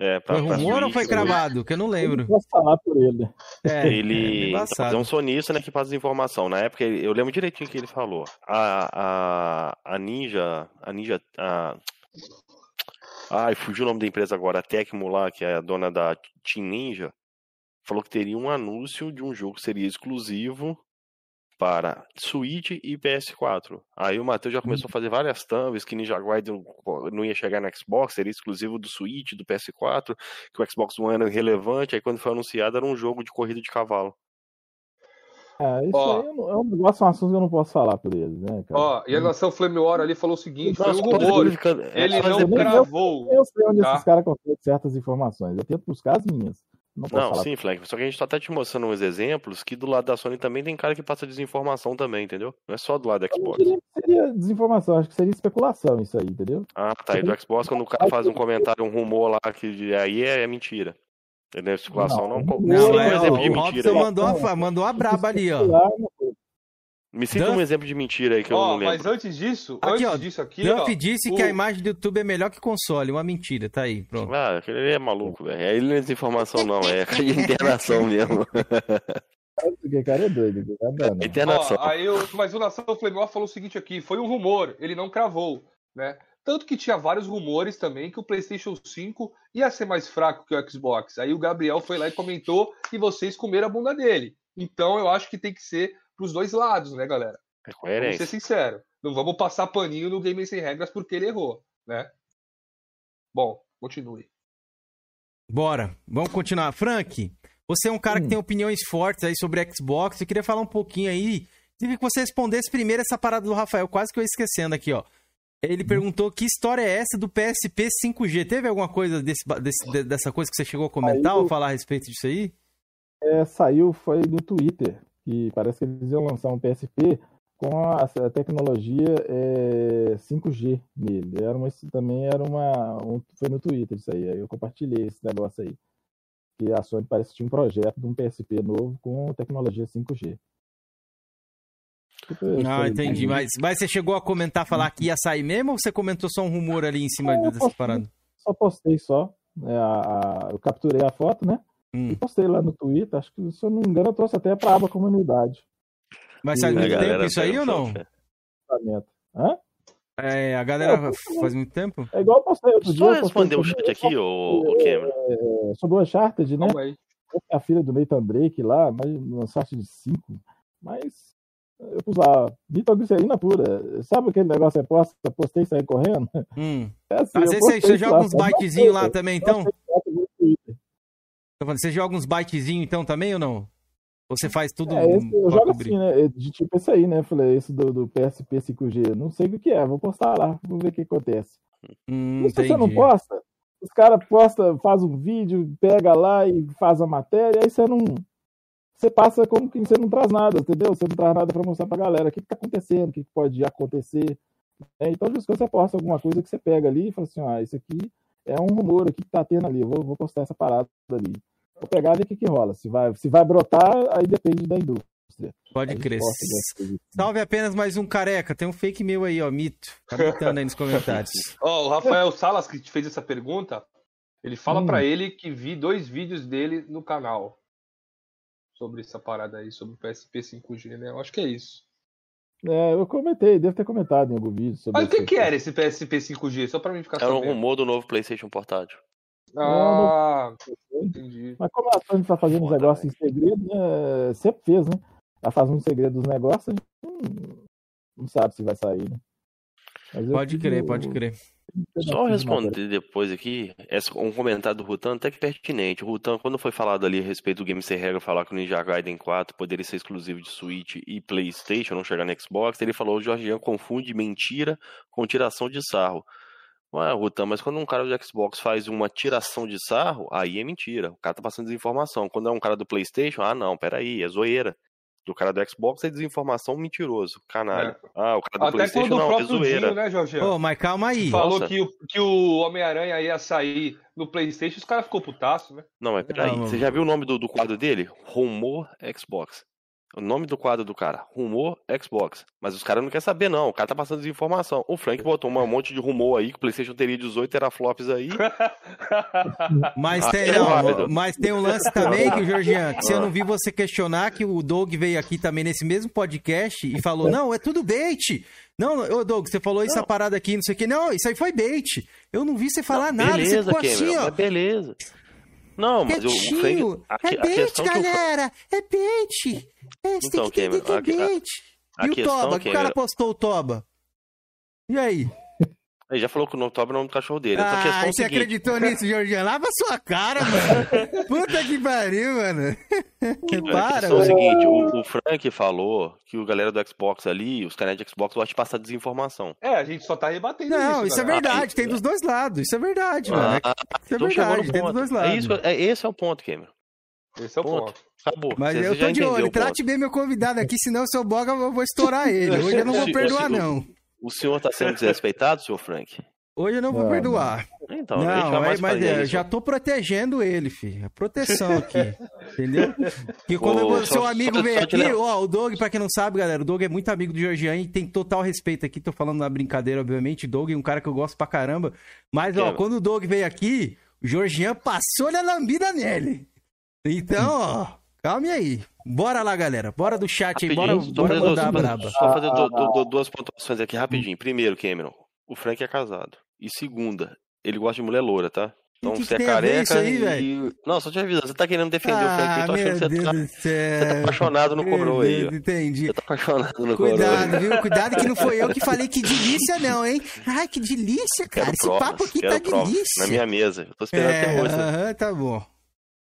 É, pra, foi rumor ou foi cravado? Que eu não lembro. Eu posso falar por ele. É, ele é, é um sonista né, que faz informação. Na época, eu lembro direitinho o que ele falou. A, a, a Ninja. A Ninja. A, Ai, fugiu o nome da empresa agora, a Tecmo lá, que é a dona da Team Ninja, falou que teria um anúncio de um jogo que seria exclusivo para Switch e PS4. Aí o Matheus já começou a fazer várias thumbs que Ninja Gaiden não ia chegar no Xbox, seria exclusivo do Switch, do PS4, que o Xbox One era irrelevante, aí quando foi anunciado era um jogo de corrida de cavalo. É, isso ó, aí é um negócio, um assunto que eu não posso falar por eles, né, cara? Ó, e a nação Flame War ali falou o seguinte: foi um rumor. Ele não gravou. Eu, eu sei onde tá? esses caras conseguem certas informações. Eu tento buscar as minhas. Não, não sim, Flank. Só que a gente tá até te mostrando uns exemplos que do lado da Sony também tem cara que passa desinformação também, entendeu? Não é só do lado da Xbox. Eu seria desinformação, acho que seria especulação isso aí, entendeu? Ah, tá. E do Xbox, quando o cara faz um comentário, um rumor lá que aí é, é mentira. Entendeu? Especulação não. Não, não, não é, exemplo de mentira. Robson mandou a, mandou a braba ali, ó. Me cita Duff... um exemplo de mentira aí que oh, eu não lembro. Mas antes disso, aqui, antes ó, disso aqui. Duff ó, disse o... que a imagem do YouTube é melhor que console. Uma mentira, tá aí, pronto. Ah, aquele é maluco, velho. Ele não é desinformação, não, é (laughs) internação mesmo. Porque cara é doido, é internação. Ó, aí eu, mas o Nação Flemor falou o seguinte aqui: foi um rumor, ele não cravou, né? Tanto que tinha vários rumores também que o PlayStation 5 ia ser mais fraco que o Xbox. Aí o Gabriel foi lá e comentou e vocês comeram a bunda dele. Então eu acho que tem que ser pros dois lados, né, galera? É coerente. Vamos ser sincero. Não vamos passar paninho no Game Sem Regras porque ele errou, né? Bom, continue. Bora, vamos continuar. Frank, você é um cara hum. que tem opiniões fortes aí sobre Xbox. Eu queria falar um pouquinho aí. Queria que você respondesse primeiro essa parada do Rafael, quase que eu esquecendo aqui, ó. Ele hum. perguntou que história é essa do PSP 5G. Teve alguma coisa desse, desse, dessa coisa que você chegou a comentar saiu, ou falar a respeito disso aí? É, saiu, foi no Twitter, que parece que eles iam lançar um PSP com a, a tecnologia é, 5G nele. Era uma, também era uma. Um, foi no Twitter isso aí. Aí eu compartilhei esse negócio aí. Que a Sony parece que tinha um projeto de um PSP novo com tecnologia 5G. Ah, entendi. Mas, mas você chegou a comentar, falar que ia sair mesmo ou você comentou só um rumor ali em cima dessa postei, parada? Só postei só. É, a, a, eu capturei a foto, né? Hum. E postei lá no Twitter. Acho que, se eu não me engano, eu trouxe até para a aba comunidade. Mas faz muito tempo isso aí ou não? Hã? É, a galera é, faz muito tempo? É igual eu postei outro Só dia. responder o chat aqui, ô, Cameron. É, sobre o Uncharted, né? A filha do Nathan Drake lá, mas no site de 5. Mas eu pus lá, nitroglicerina pura. Sabe aquele negócio você posta, postei e saí correndo? Hum. É assim, Às vezes você joga uns bytezinhos lá também, então? Você joga uns bytezinhos então também ou não? Você faz tudo. É, esse, eu jogo cobrir? assim, né? De tipo esse aí, né? Falei, esse do, do PSP 5G. Não sei o que é, vou postar lá, vamos ver o que acontece. Hum, se você não posta, os caras posta, faz um vídeo, pega lá e faz a matéria, aí você não você passa como que você não traz nada, entendeu? Você não traz nada para mostrar para a galera o que está acontecendo, o que, pode acontecer. É, então, às você posta alguma coisa que você pega ali e fala assim: ah, isso aqui é um rumor aqui que está tendo ali, eu vou, vou postar essa parada ali. Vou pegar e ver o que, que rola. Se vai, se vai brotar, aí depende da indústria. Pode crer. Salve apenas mais um careca. Tem um fake meu aí, ó, mito. Tá aí nos comentários. (laughs) Ó, oh, o Rafael Salas, que te fez essa pergunta, ele fala hum. para ele que vi dois vídeos dele no canal sobre essa parada aí, sobre o PSP 5G, né? Eu acho que é isso. É, eu comentei, devo ter comentado em algum vídeo sobre Mas o que, que era esse PSP 5G? Só pra mim ficar Era sabendo. um rumor do novo PlayStation portátil. Ah, não... entendi. Mas como a Sony tá fazendo os negócios em segredo, né? sempre fez, né? Ela faz um segredo dos negócios, a gente não, não sabe se vai sair, né? Pode crer, pode crer. Só responder depois aqui, um comentário do Rutan até que pertinente. O Rutan, quando foi falado ali a respeito do Game Sem Regra, falar que o Ninja Gaiden 4 poderia ser exclusivo de Switch e Playstation, não chegar no Xbox, ele falou, o Jorginho confunde mentira com tiração de sarro. Ué, Rutan, mas quando um cara do Xbox faz uma tiração de sarro, aí é mentira. O cara tá passando desinformação. Quando é um cara do Playstation, ah não, peraí, é zoeira do cara do Xbox é desinformação mentiroso, canalha. É. Ah, o cara do Até PlayStation quando não, é zoeira. Dinho, né, Jorge? Pô, mas calma aí. Falou que o, que o Homem-Aranha ia sair no PlayStation, os caras ficou putaço, né? Não, mas peraí, não, você já viu o nome do, do quadro dele? Rumor Xbox. O nome do quadro do cara, rumor Xbox. Mas os caras não querem saber, não. O cara tá passando desinformação. O Frank botou um monte de rumor aí que o PlayStation teria 18 teraflops aí. (laughs) mas, tem, não, mas tem um lance também que o Georgian, que se eu não vi você questionar, que o Doug veio aqui também nesse mesmo podcast e falou: não, é tudo bait. Não, ô Doug, você falou essa parada aqui, não sei o que. Não, isso aí foi bait. Eu não vi você falar não, nada. Beleza, você ficou assim, ó. Beleza. Não, mas o Frank. A, é bait, galera! O... É bait! É, você então, tem que entender que é bait. A, a, e o Toba? Que o cara postou o Toba? E aí? Ele já falou que o Toba é o nome do cachorro dele. Ah, é você seguinte... acreditou nisso, Georgiano? Lava sua cara, mano. (laughs) Puta que pariu, mano. Que para, é o seguinte, o, o, Frank falou que o galera do Xbox ali, os canais de Xbox gostam de passar desinformação. É, a gente só tá rebatendo Não, isso, isso é verdade, tem dos dois lados. Isso é verdade, ah, mano. Isso é verdade, tem dos dois lados. É isso, é, esse é o ponto, Cameron. Esse é o ponto. ponto. Acabou. Mas você, eu tô de olho. Trate bem meu convidado aqui, senão o seu boga eu vou estourar ele. Hoje eu não vou (laughs) perdoar, não. O senhor tá sendo desrespeitado, senhor Frank? Hoje eu não vou não, perdoar. Então, não, é, mas é, já tô protegendo ele, filho. A proteção aqui. (laughs) Entendeu? Que quando o seu amigo vem aqui, ó, o Doug, pra quem não sabe, galera, o Doug é muito amigo do Georgian e tem total respeito aqui. Tô falando na brincadeira, obviamente. Doug é um cara que eu gosto pra caramba. Mas, ó, quando o Doug veio aqui, o Georgian passou a lambida nele. Então, ó, calme aí. Bora lá, galera. Bora do chat aí, bora, bora mandar duas, braba. Só fazer do, do, do, duas pontuações aqui rapidinho. Primeiro, Cameron, o Frank é casado. E segunda, ele gosta de mulher loura, tá? Então que você que é careca aí, e... Não, só te avisando, você tá querendo defender ah, o Frank, eu tô achando que você tá, você tá, apaixonado no coroa aí. Ó. Entendi. Você tá apaixonado no Cuidado, coroa. viu? Cuidado que não foi eu que falei que delícia não, hein? Ai, que delícia, cara. Quero Esse provas, papo aqui tá provas. delícia. Na minha mesa. Eu tô esperando é, até hoje. Aham, tá bom.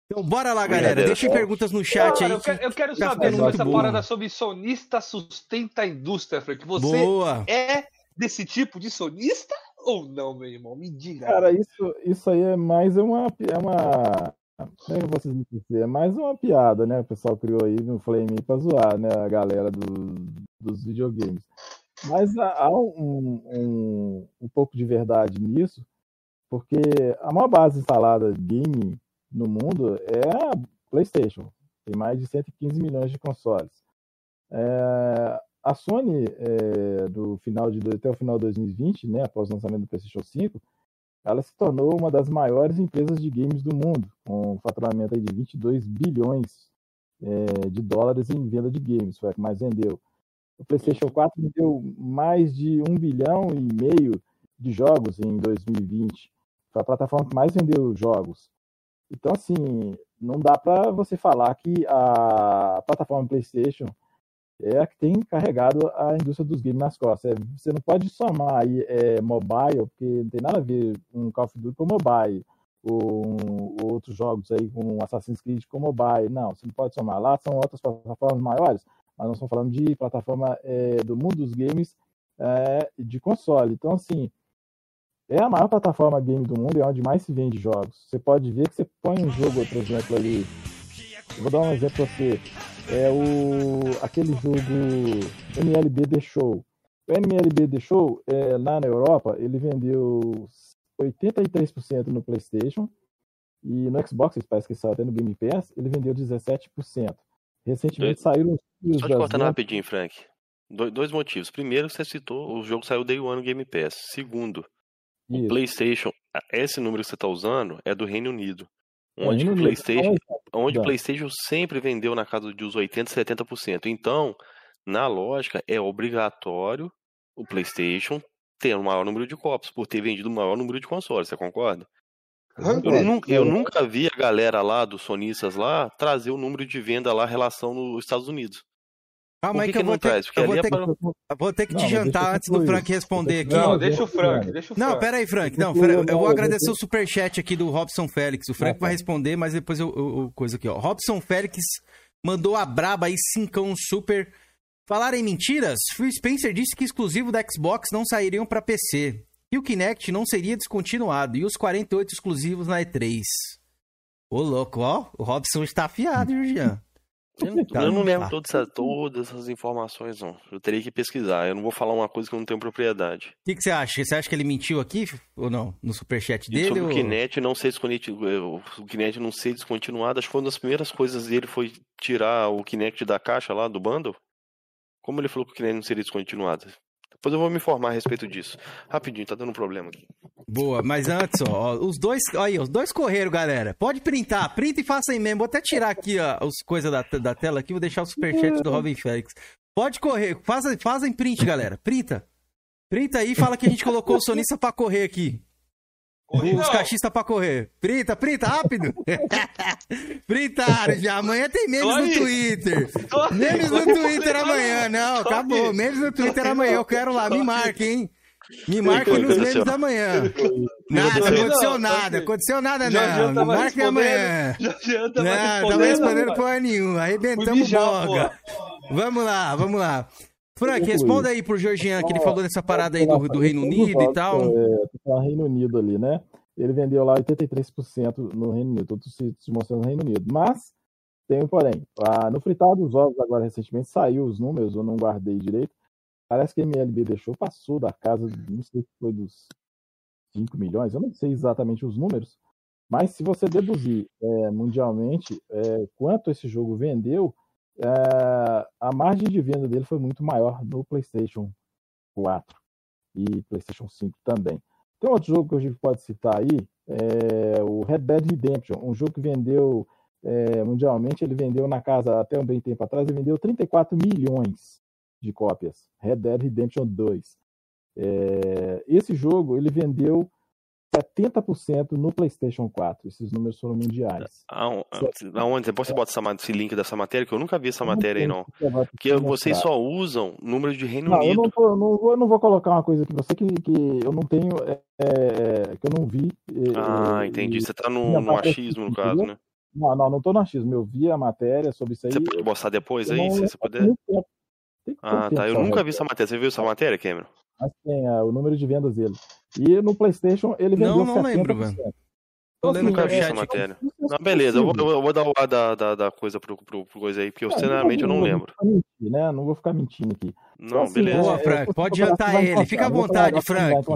Então bora lá, galera. Deixem perguntas no chat aí. Eu quero, eu quero saber sobre essa parada sobre sonista sustenta a indústria, Frank. Você Boa. é desse tipo de sonista? ou não, meu irmão? Me diga. Cara, isso, isso aí é mais uma. É uma como é que vocês me dizer? É mais uma piada, né? O pessoal criou aí no Flame pra zoar, né? A galera do, dos videogames. Mas há um, um, um pouco de verdade nisso, porque a maior base instalada de game no mundo é a PlayStation. Tem mais de 115 milhões de consoles. É, a Sony, é, do final de, até o final de 2020, né, após o lançamento do PlayStation 5, ela se tornou uma das maiores empresas de games do mundo, com um faturamento de 22 bilhões é, de dólares em venda de games, foi a que mais vendeu. O PlayStation 4 vendeu mais de um bilhão e meio de jogos em 2020. Foi a plataforma que mais vendeu jogos. Então, assim, não dá para você falar que a plataforma PlayStation é a que tem carregado a indústria dos games nas costas. É, você não pode somar aí é, mobile, porque não tem nada a ver um Call of Duty com mobile, ou, ou outros jogos aí com Assassin's Creed com mobile. Não, você não pode somar. Lá são outras plataformas maiores, mas nós estamos falando de plataforma é, do mundo dos games é, de console. Então, assim, é a maior plataforma game do mundo e é onde mais se vende jogos. Você pode ver que você põe um jogo, por exemplo, ali. Eu vou dar um exemplo para você é o, aquele jogo MLB The Show. O MLB The Show, é, lá na Europa, ele vendeu 83% no PlayStation e no Xbox, parece que saiu até no Game Pass, ele vendeu 17%. Recentemente saíram os. Só te cortando rapidinho, Frank. Do, dois motivos. Primeiro, você citou, o jogo saiu Day One no Game Pass. Segundo, Isso. o PlayStation, esse número que você está usando é do Reino Unido. Onde o PlayStation, onde o PlayStation sempre vendeu na casa dos 80, 70%. Então, na lógica, é obrigatório o PlayStation ter o um maior número de copos, por ter vendido o maior número de consoles, você concorda? Eu, nunca, eu nunca vi a galera lá dos sonistas lá trazer o número de venda lá, relação nos Estados Unidos. Calma aí que, que, eu, vou ter, eu vou ter, é vou ter que não, te jantar antes do Frank responder aqui. Não, deixa o Frank, deixa o Frank. Não, pera aí, Frank. Não, eu vou agradecer o superchat aqui do Robson Félix. O Frank vai responder, mas depois eu, eu, eu coisa aqui, ó. Robson Félix mandou a braba aí, cincão super. Falar em mentiras, Phil Spencer disse que exclusivo da Xbox não sairiam para PC. E o Kinect não seria descontinuado. E os 48 exclusivos na E3. Ô, louco, ó. O Robson está afiado, Jean. Eu, eu não lembro todas essas, todas essas informações, não. Eu teria que pesquisar. Eu não vou falar uma coisa que eu não tenho propriedade. O que, que, você acha? Você acha que ele mentiu aqui ou não? No superchat dele? E sobre ou... o Kinect não ser o Kinect não ser descontinuado, acho que foi uma das primeiras coisas dele foi tirar o Kinect da caixa lá do bundle. Como ele falou que o Kinect não seria descontinuado? Depois eu vou me informar a respeito disso. Rapidinho, tá dando um problema aqui. Boa, mas antes, ó, os dois. Aí, os dois correram, galera. Pode printar, printa e faça aí mesmo. Vou até tirar aqui ó, as coisas da, da tela aqui, vou deixar o superchat do Robin Félix. Pode correr, fazem faz print, galera. Printa. Printa aí e fala que a gente colocou o sonista pra correr aqui. Os cachistas pra correr. Printa, printa, rápido. (laughs) Printaram já. Amanhã tem memes no Twitter. Memes no Twitter amanhã. Não, acabou. Memes no Twitter amanhã. Eu quero lá. Me marque, hein? Me marque nos memes da manhã. Nada, não aconteceu nada. Aconteceu nada, não. Me marque amanhã. Não, tava respondendo porra nenhuma. Arrebentamos boga. Vamos lá, vamos lá. Frank, responda aí pro Georgian, que ele falou dessa parada aí do, do Reino Unido e tal. É, Reino Unido ali, né? Ele vendeu lá 83% no Reino Unido, tudo se, se mostrando no Reino Unido. Mas, tem um porém. Ah, no fritar dos ovos, agora recentemente, saiu os números, eu não guardei direito. Parece que a MLB deixou, passou da casa, não sei se foi dos 5 milhões, eu não sei exatamente os números, Mas se você deduzir é, mundialmente é, quanto esse jogo vendeu, é, a margem de venda dele foi muito maior no PlayStation 4 e PlayStation 5 também. Tem outro jogo que a gente pode citar aí, é o Red Dead Redemption, um jogo que vendeu é, mundialmente, ele vendeu na casa, até um bem tempo atrás, ele vendeu 34 milhões de cópias. Red Dead Redemption 2. É, esse jogo, ele vendeu 70% no PlayStation 4. Esses números foram mundiais. Aonde? Depois você bota essa, esse link dessa matéria, que eu nunca vi essa não matéria aí, não. Porque vocês só usam números de Reino não, Unido. Eu não, tô, não, vou, eu não vou colocar uma coisa aqui pra você que, que eu não tenho, é, é que eu não vi. Ah, entendi. Você tá no, no achismo, no caso, né? Não, não, não tô no achismo. Eu vi a matéria sobre isso aí. Você pode mostrar depois aí, se você puder? Ah, tá. Eu nunca vi essa matéria. Você viu essa matéria, Cameron? Mas tem é, o número de vendas dele. E no PlayStation ele vendeu não, não 70%. Lembro, mano. Tô lendo então, assim, é, essa matéria. Não, beleza, eu vou, eu vou, dar o ar da, da, da, coisa pro, pro, pro coisa aí, porque eu, sinceramente, eu não lembro. Mentir, né? Não vou ficar mentindo aqui. Não, então, assim, beleza. Boa, Frank, pode jantar ele. Fica à vontade, Frank.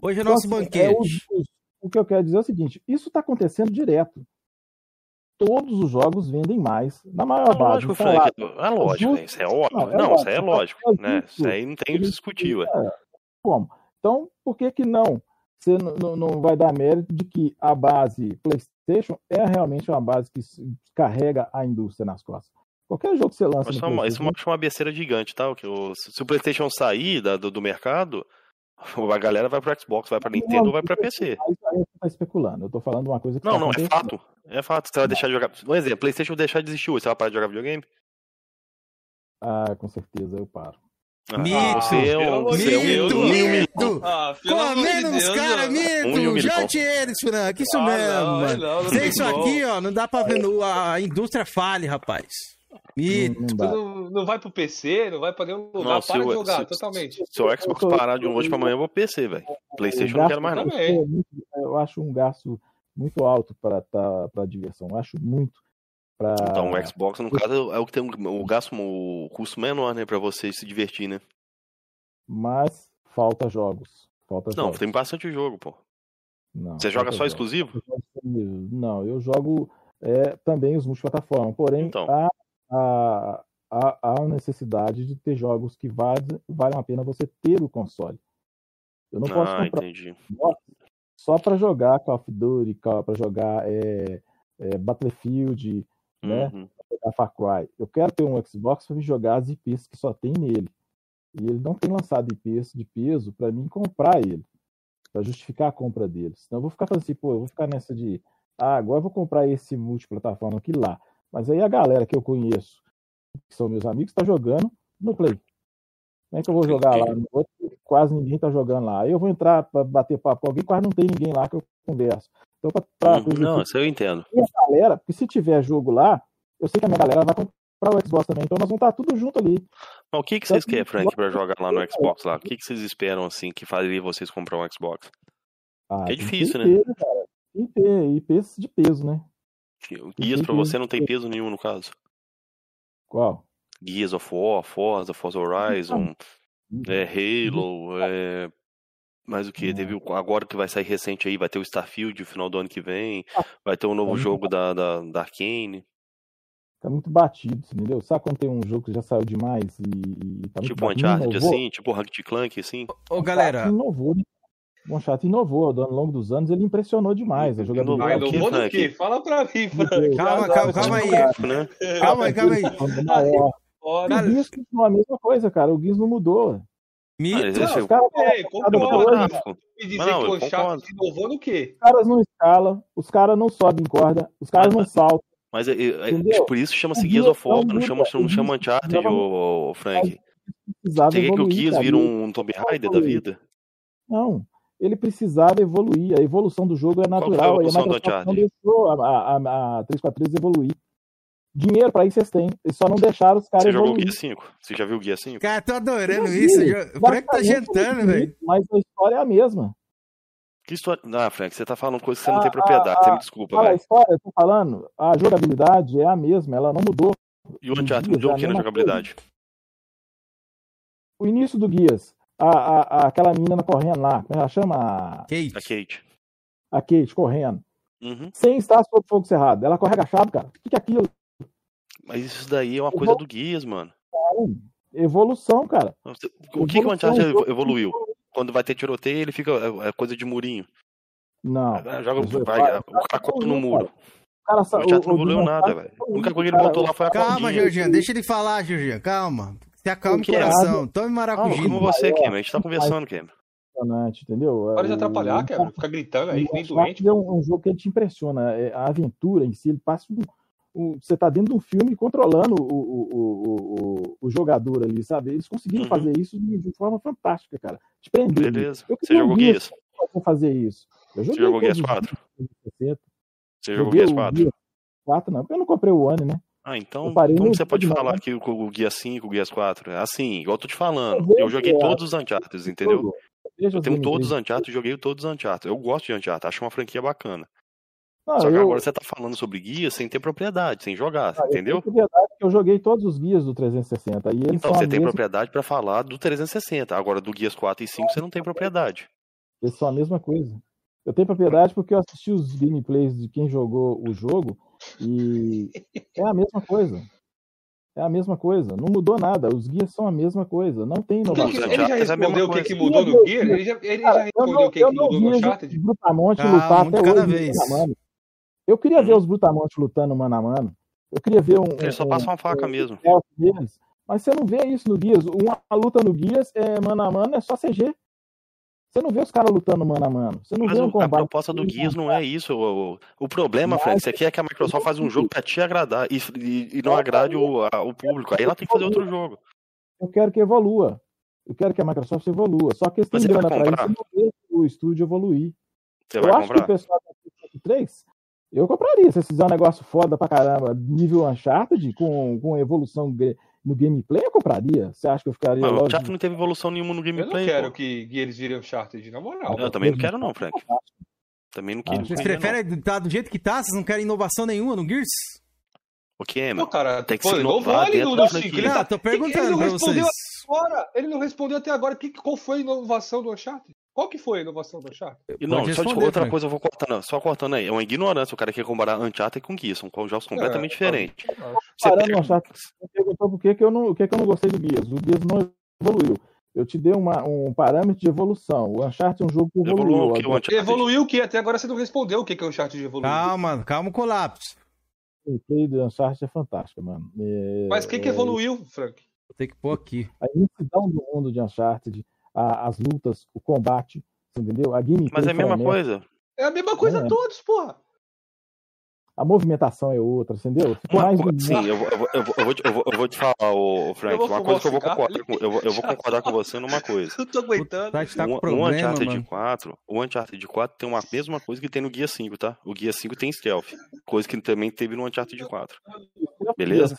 Hoje é então, nosso assim, banquete. É, o, o, que eu quero dizer é o seguinte: isso está acontecendo direto. Todos os jogos vendem mais. Na maior é base. Lógico, Frank, é lógico, isso é óbvio. Não, é não isso aí é lógico. Né? Isso aí não tem o que discutir, ué. Como? Então, por que que não? Você não vai dar mérito de que a base PlayStation é realmente uma base que carrega a indústria nas costas. Qualquer jogo que você lança. Mas isso é uma, uma besteira gigante, tá? Se o PlayStation sair da, do, do mercado, (laughs) a galera vai pro Xbox, vai pra Nintendo ou vai pra PC. Aí você tá especulando. Eu tô falando uma coisa que. Não, tá não, é fato. É fato. Você vai deixar de jogar. Um exemplo, PlayStation deixar de existir hoje, você vai parar de jogar videogame? Ah, com certeza eu paro. Ah, mito! Você é um, mito! É mito! Ah, Comendo os caras, mito! Um Jante eles, Frank, isso ah, mesmo, não, mano. Não, não Sem isso bom. aqui, ó, não dá pra ver. A indústria fale, rapaz. Mito. Não, não, não, vai pro PC, não vai pra nenhum lugar, não, para de jogar, se, totalmente. Se o Xbox parar de hoje pra amanhã, eu vou PC, velho. Playstation não quero mais não. É eu acho um gasto muito alto pra, tá, pra diversão. Eu acho muito. Pra... Então, o Xbox, no caso, é o que tem o gasto, o custo menor, né, pra você se divertir, né? Mas falta jogos. Falta não, jogos. tem bastante jogo, pô. Não, você joga só jogos. exclusivo? Não, eu jogo é, também os multiplataformas. Porém, então. há, há, há, há necessidade de ter jogos que valem, valem a pena você ter o console. Eu não posso ah, comprar entendi. só para jogar Call of Duty, para jogar é, é, Battlefield, né? Uhum. Far Cry. Eu quero ter um Xbox para jogar as IPs que só tem nele. E ele não tem lançado IPs de peso para mim comprar ele, para justificar a compra dele. Senão eu vou ficar falando assim, pô, eu vou ficar nessa de, ah, agora eu vou comprar esse multiplataforma aqui lá. Mas aí a galera que eu conheço, que são meus amigos, está jogando no Play. Como é que eu vou jogar lá? No outro, quase ninguém está jogando lá. Aí eu vou entrar para bater papo com alguém, quase não tem ninguém lá que eu converso. Então, pra, pra hum, não, isso eu entendo. E a galera, porque se tiver jogo lá, eu sei que a minha galera vai comprar o Xbox também, então nós vamos estar tudo junto ali. Mas o que, que vocês querem, Frank, para jogar lá no (laughs) Xbox lá? O que, que vocês esperam, assim, que faria vocês comprar um Xbox? Ah, é difícil, né? Ter, cara. Ter IPs de peso, né? Guias para você não tem peso nenhum, no caso. Qual? Guias of War, Forza, Forza Horizon, é, Halo, é, mas o que? Teve agora que vai sair recente aí, vai ter o Starfield no final do ano que vem, ah, vai ter um novo jogo da, da, da Arkane. Tá muito batido, entendeu? Sabe quando tem um jogo que já saiu demais e, e tá Tipo um Uncharted assim, tipo Rank Clank assim? Ô, galera... Inovou, né? O Uncharted inovou, ao longo dos anos ele impressionou demais. Jogabilidade. Ah, inovou do quê? Fala pra mim, Frank. Calma, calma, calma aí. Né? Calma aí, calma aí. O Guiz não é a mesma coisa, cara. O Guiz não mudou. Mito. Ah, não, os caras é, concordo. Me dizer não, que o Uncharted inovou no quê? Os caras não escalam, os caras não sobem corda, os caras não saltam. Mas é, é, é por isso chama-se Gears of War, não chama, não chama Uncharted, Frank. Você quer que o Gears vira um Tomb Raider da vida? Não, ele precisava evoluir. A evolução do jogo é natural. Qual foi a evolução do Uncharted? Não deixou a, a, a 343 evoluir. Dinheiro pra isso vocês têm. Eles só não deixaram os caras Você jogou o Guia 5? Você já viu o Guia 5? Cara, tô adorando isso. O Frank tá jantando, velho. Mas a história é a mesma. Que história? Ah, Frank, você tá falando coisa que você não tem propriedade. A, você me desculpa, velho. A história, eu tô falando, a jogabilidade é a mesma, ela não mudou. E o Uncharted mudou o que na jogabilidade? Coisa. O início do Guias, a, a, a, aquela menina correndo lá, como ela chama? Kate. A Kate. A Kate correndo. uhum. sem estar sob fogo cerrado. Ela corre agachado, cara. O que, que é aquilo? Mas isso daí é uma coisa do Guias, mano. Evolução, cara. O que, que o Uncharted evoluiu? Quando vai ter tiroteio, ele fica. É, é coisa de murinho. Não. Ah, joga, vai, o cara corta no muro. Cara, o Uncharted não evoluiu nada, velho. A única coisa que ele botou lá foi a Calma, Georgian, deixa ele falar, Georgian, calma. Se acalma o coração. Tome maracujá. Como você, Cameron. A gente tá conversando, Cameron. Entendeu? Para de atrapalhar, Cameron. Fica gritando aí, nem doente. É um, um jogo que te impressiona. É, a aventura em si, ele passa um, um, você tá dentro de um filme controlando o, o, o, o, jogador ali, sabe? Eles conseguiram uhum. fazer isso de, de, forma fantástica, cara. Te prender. Beleza. Você jogou Guias? fazer isso. Eu joguei Você jogou Guias 4? Você jogou Guias 4? 4 não, porque eu não comprei o One, né? Ah, então como você pode falar que o, Guia 5, o Guias 4? É assim, igual eu tô te falando. Eu joguei todos os Uncharted, entendeu? Eu tenho todos os Uncharted, joguei todos os Uncharted. Eu gosto de Uncharted, acho uma franquia bacana. Ah, Só que eu... agora você tá falando sobre guias sem ter propriedade, sem jogar, ah, entendeu? Eu propriedade eu joguei todos os guias do 360. E então você tem mesma... propriedade para falar do 360. Agora do Guias 4 e 5 você não tem propriedade. Eles são a mesma coisa. Eu tenho propriedade porque eu assisti os gameplays de quem jogou o jogo e é a mesma coisa. É a mesma coisa. Não mudou nada. Os guias são a mesma coisa. Não tem inovação. Ele já respondeu o que, que mudou no guia? Ele já, ele já respondeu o que, que mudou no Uncharted? Brutamonte ah, lutar até cada hoje. Vez. Eu queria ver os Brutamonte lutando mano a mano. Eu queria ver um. Ele só um, passa uma faca um, mesmo. Deles, mas você não vê isso no Guias. Uma luta no Guias, é, mano a mano, é só CG. Você não vê os caras lutando mano a mano. Você não Mas vê um combate. A proposta do Guias não é isso. O, o, o problema, Fred, isso aqui é que a Microsoft faz um jogo pra te agradar e, e, e não agrade o, a, o público. Aí ela tem que fazer outro jogo. Eu quero que evolua. Eu quero que a Microsoft evolua. Só que eles têm grana pra isso, não o estúdio evoluir. Você vai eu comprar? acho que o pessoal da 3 eu compraria. Se fizer um negócio foda pra caramba, nível Uncharted, com, com evolução no gameplay, eu compraria. Você acha que eu ficaria. Mas o Uncharted não teve evolução nenhuma no gameplay. Eu não quero que, que, eles virem Uncharted, na moral. Eu também não quero, não, Frank. Também não quero. Ah, vocês preferem estar tá do jeito que tá? Vocês não querem inovação nenhuma no Gears? O que é, mano? cara, tem que pô, se inovar 5. Ele tá... tô perguntando ele não pra vocês. Agora, ele não respondeu até agora que, qual foi a inovação do Uncharted. Qual que foi a inovação do Uncharted? E não, só de outra coisa eu vou cortando, só cortando aí. É uma ignorância o cara quer comparar Uncharted com Gears, são jogos completamente é, diferentes. Você pega... Uncharted, você perguntou por que, que, eu não, o que, que eu não gostei do Gears. O Gears não evoluiu. Eu te dei uma, um parâmetro de evolução. O Uncharted é um jogo que evoluiu. Evoluiu o que? Evoluiu o que? Até agora você não respondeu o que, que é o Uncharted evoluiu. Calma, calma o colapso. O gameplay do Uncharted é fantástico, mano. É, Mas o que, que é, evoluiu, Frank? Vou ter que pôr aqui. A imensidão do mundo de Uncharted, a, as lutas, o combate, entendeu? A gameplay Mas é a mesma coisa. É a mesma coisa é. todos, porra. A movimentação é outra, entendeu? Uma, mais sim, eu vou, eu, vou, eu, vou, eu, vou, eu vou te falar, o Frank, uma coisa que eu vou concordar com, eu eu vou concordar com você numa coisa. (laughs) Eu tô aguentando. Tá, o, problema, o Uncharted mano. 4, o Uncharted 4 tem uma mesma coisa que tem no Guia 5, tá? O Guia 5 tem stealth, coisa que também teve no Uncharted 4. Beleza?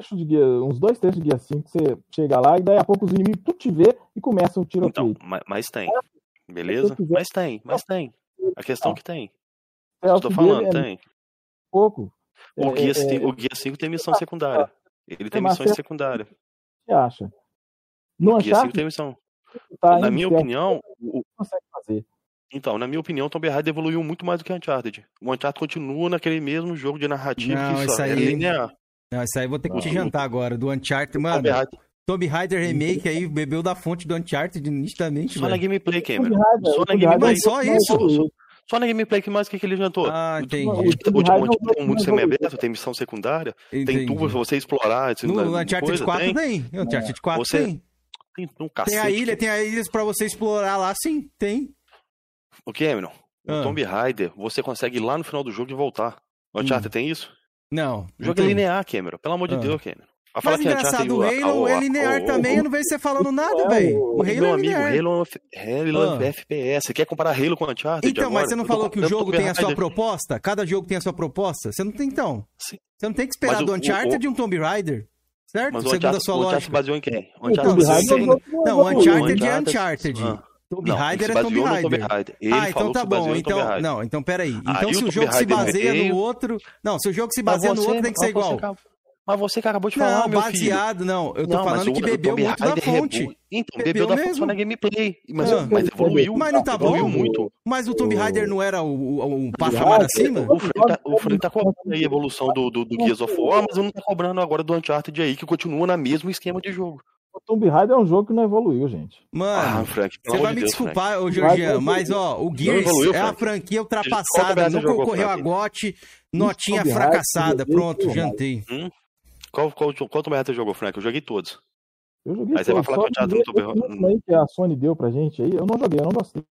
De guia, uns dois terços de guia 5, você chega lá e daí a pouco os inimigos tudo te vê e começam o tiroteio. Então, mas, mas tem. Beleza? Mas tem, mas tem. A questão é que tem. É, Estou falando, é tem. Pouco. O, é, guia, é, tem, o Guia 5 tem missão secundária. Ele tem missões secundárias. O que acha? No o Guia 5 tem missão. Tá na minha opinião. O... Consegue fazer. Então, na minha opinião, Tomb Raider evoluiu muito mais do que Uncharted. O Uncharted continua naquele mesmo jogo de narrativa não, que só aí... é linear. Não, isso aí eu vou ter que não. te jantar agora, do Uncharted. Mano, Tomb Raider Remake aí bebeu da fonte do Uncharted nitidamente, Só na gameplay, Cameron. Só na gameplay. Só isso? Só na gameplay que mais que, que ele jantou. Ah, entendi. O último tem um mundo semi-aberto, tem missão secundária, entendi. tem tubo pra você explorar. No, no Uncharted coisa, 4 tem. tem. No Uncharted 4 você... tem. Tem, um tem a ilha, tem a ilha pra você explorar lá, sim, tem. O Cameron, ah. o Tomb Raider, você consegue ir lá no final do jogo e voltar. O Uncharted hum. tem isso? Não. O jogo é linear, Cameron. Pelo amor de ah. Deus, Cameron. Mas engraçado, o Halo é linear também, eu não vejo você falando (laughs) nada, velho. O Halo Meu é amigo, linear. Halo, Halo ah. FPS. Você quer comparar Halo com Uncharted Então, agora? mas você não falou que o jogo tem a sua proposta? Cada jogo tem a sua proposta? Você não tem, então. Sim. Você não tem que esperar mas do Uncharted o, o... de um Tomb Raider. Certo? Mas Segundo a sua lógica. O Uncharted baseou em quem? O Uncharted não, não, Uncharted é Uncharted. Ah. Tomb Raider é Tomb Raider. ah, então tá bom. Então, não, então peraí. Então se o jogo se baseia no outro. Não, se o jogo se baseia no outro, tem que ser igual. Mas você que acabou de falar, não, meu baseado, filho. não. Eu tô não, falando que bebeu muito da fonte. Então, bebeu, bebeu da fonte na gameplay. Mas, ah, mas evoluiu. Mas não tá evoluiu bom? muito. Mas o Tomb Raider não era o, o, o patamar acima? O Frank tá, o tá cobrando aí a evolução do, do, do Gears of War, mas não tá cobrando agora do Uncharted aí, que continua no mesmo esquema de jogo. O Tomb Raider é um jogo que não evoluiu, gente. Mano, ah, Frank, você vai me Deus, desculpar, Frank. ô Georgian, mas ó, o Gears evoluiu, é a franquia ultrapassada, não concorreu a GOT, notinha fracassada, pronto, jantei. Hum? Qual, qual, qual Tomb Raider você jogou, Frank? Eu joguei todos. Eu joguei Aí você vai falar que o teatro no Tomb Raider. que a Sony deu pra gente aí, eu não joguei, eu não gostei.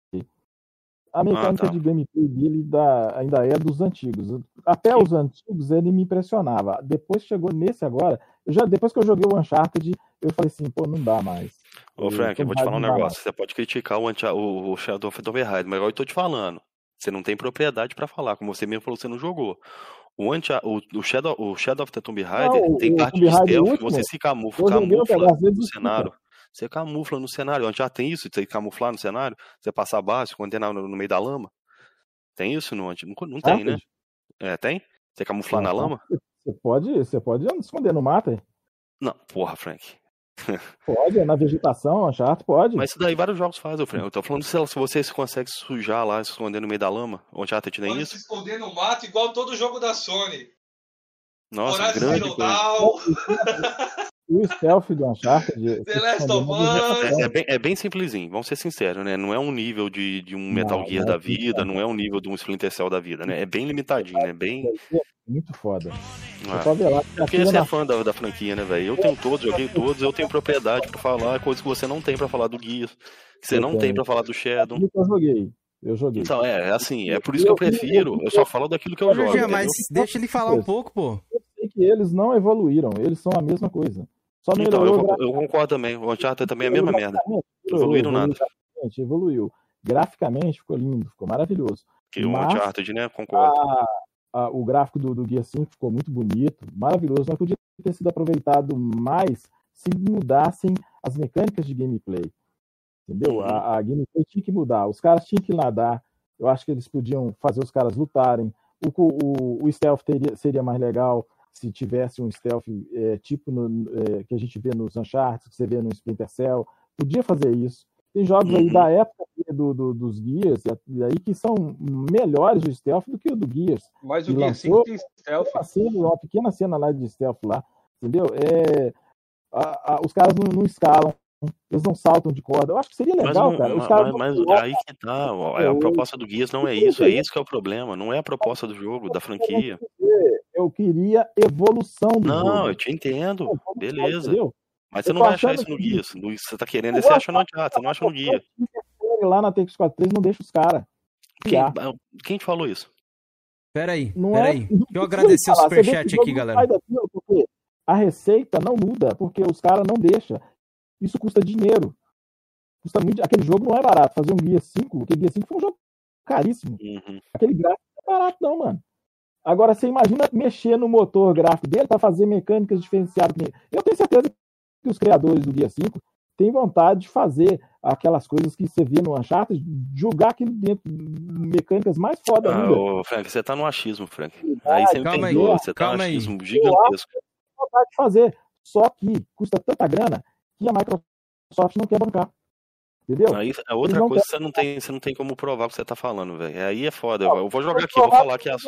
A mecânica ah, tá. de gameplay dele da, ainda é dos antigos. Até os antigos ele me impressionava. Depois chegou nesse agora, já, depois que eu joguei o Uncharted, eu falei assim, pô, não dá mais. Ô, Frank, eu vou te falar um negócio. Você pode criticar o, o, o Shadow of the Raider, mas agora eu tô te falando. Você não tem propriedade para falar, como você mesmo falou, você não jogou. O, anti, o, o, Shadow, o Shadow of the Tomb Raider não, tem parte de stealth que você se camufla, camufla no cenário. Você camufla no cenário. Onde já tem isso, você camuflar no cenário, você passar abaixo, quando no, no meio da lama. Tem isso no anti? Não, não tem, ah, né? É, tem? Você camuflar na lama? Você pode, você pode esconder no mato. Não, porra, Frank. (laughs) Pode, é na vegetação, chato, pode. Mas isso daí vários jogos fazem, Frank. Eu tô falando se, se você se consegue sujar lá, se esconder no meio da lama. O Uncharted tem pode isso? se esconder no mato igual todo jogo da Sony. Nossa, Horário grande coisa. o stealth do Uncharted. (laughs) The Last of Us. É, é, bem, é bem simplesinho, vamos ser sinceros, né? Não é um nível de, de um Metal não, Gear não é da vida, não é um nível de um Splinter Cell da vida, né? É bem limitadinho, né? Bem. Muito foda. Ah. Lá, Porque você é fã da, da franquia, né, velho? Eu tenho todos, joguei todos, eu tenho propriedade pra falar, coisas que você não tem pra falar do Gear, que você eu não tenho. tem pra falar do Shadow. Eu joguei. Eu joguei. Então, é, é assim, é por isso que eu prefiro, eu só falo daquilo que eu jogo. Mas deixa ele falar um pouco, pô. Eu sei que eles não evoluíram, eles são a mesma coisa. Só então, eu, eu, concordo também. O Uncharted também é a mesma merda. Não evoluíram nada. Evoluiu. Graficamente ficou lindo, ficou maravilhoso. Que o Uncharted, né? Concordo. A, a, o gráfico do, do Guia 5 ficou muito bonito, maravilhoso, mas podia ter sido aproveitado mais se mudassem as mecânicas de gameplay. Entendeu? A, a gameplay tinha que mudar. Os caras tinham que nadar. Eu acho que eles podiam fazer os caras lutarem. O, o, o stealth teria, seria mais legal se tivesse um stealth é, tipo no, é, que a gente vê nos Uncharted, que você vê no Splinter Cell, podia fazer isso. Tem jogos aí (clears throat) da época do, do, dos Gears e aí que são melhores de stealth do que o do Gears. Mas o Gears 5 tem stealth. Uma, cena, uma pequena cena lá de stealth lá, entendeu? É, a, a, os caras não, não, escalam, eles não saltam de corda. Eu acho que seria legal, mas, cara. Os caras mas, mas aí que tá, a proposta do Gears não é isso, é isso que é o problema, não é a proposta do jogo, da franquia eu queria evolução do Não, jogo. eu te entendo. Beleza. Entendeu? Mas você não vai achar isso no guia. Você tá querendo, você acha no você não acha no guia. Lá na TX43 não deixa os caras. Quem, ah, quem te falou isso? Peraí, não peraí. É, Deixa eu agradecer o superchat aqui, galera. Porque a receita não muda, porque os caras não deixam. Isso custa dinheiro. Custa muito. Aquele jogo não é barato. Fazer um guia 5, aquele guia 5 foi um jogo caríssimo. Uhum. Aquele gráfico não é barato, não, mano. Agora, você imagina mexer no motor gráfico dele para fazer mecânicas diferenciadas. Eu tenho certeza que os criadores do Guia 5 têm vontade de fazer aquelas coisas que você vê no Uncharted, jogar aquilo dentro, mecânicas mais foda ah, Ô, Frank, você tá no achismo, Frank. Aí você calma aí, você tá no achismo aí. gigantesco. Eu vontade de fazer, só que custa tanta grana que a Microsoft não quer bancar. Entendeu? Aí é outra coisa que você não, tem, você não tem como provar o que você tá falando, velho. Aí é foda. Eu vou jogar aqui, vou falar que as.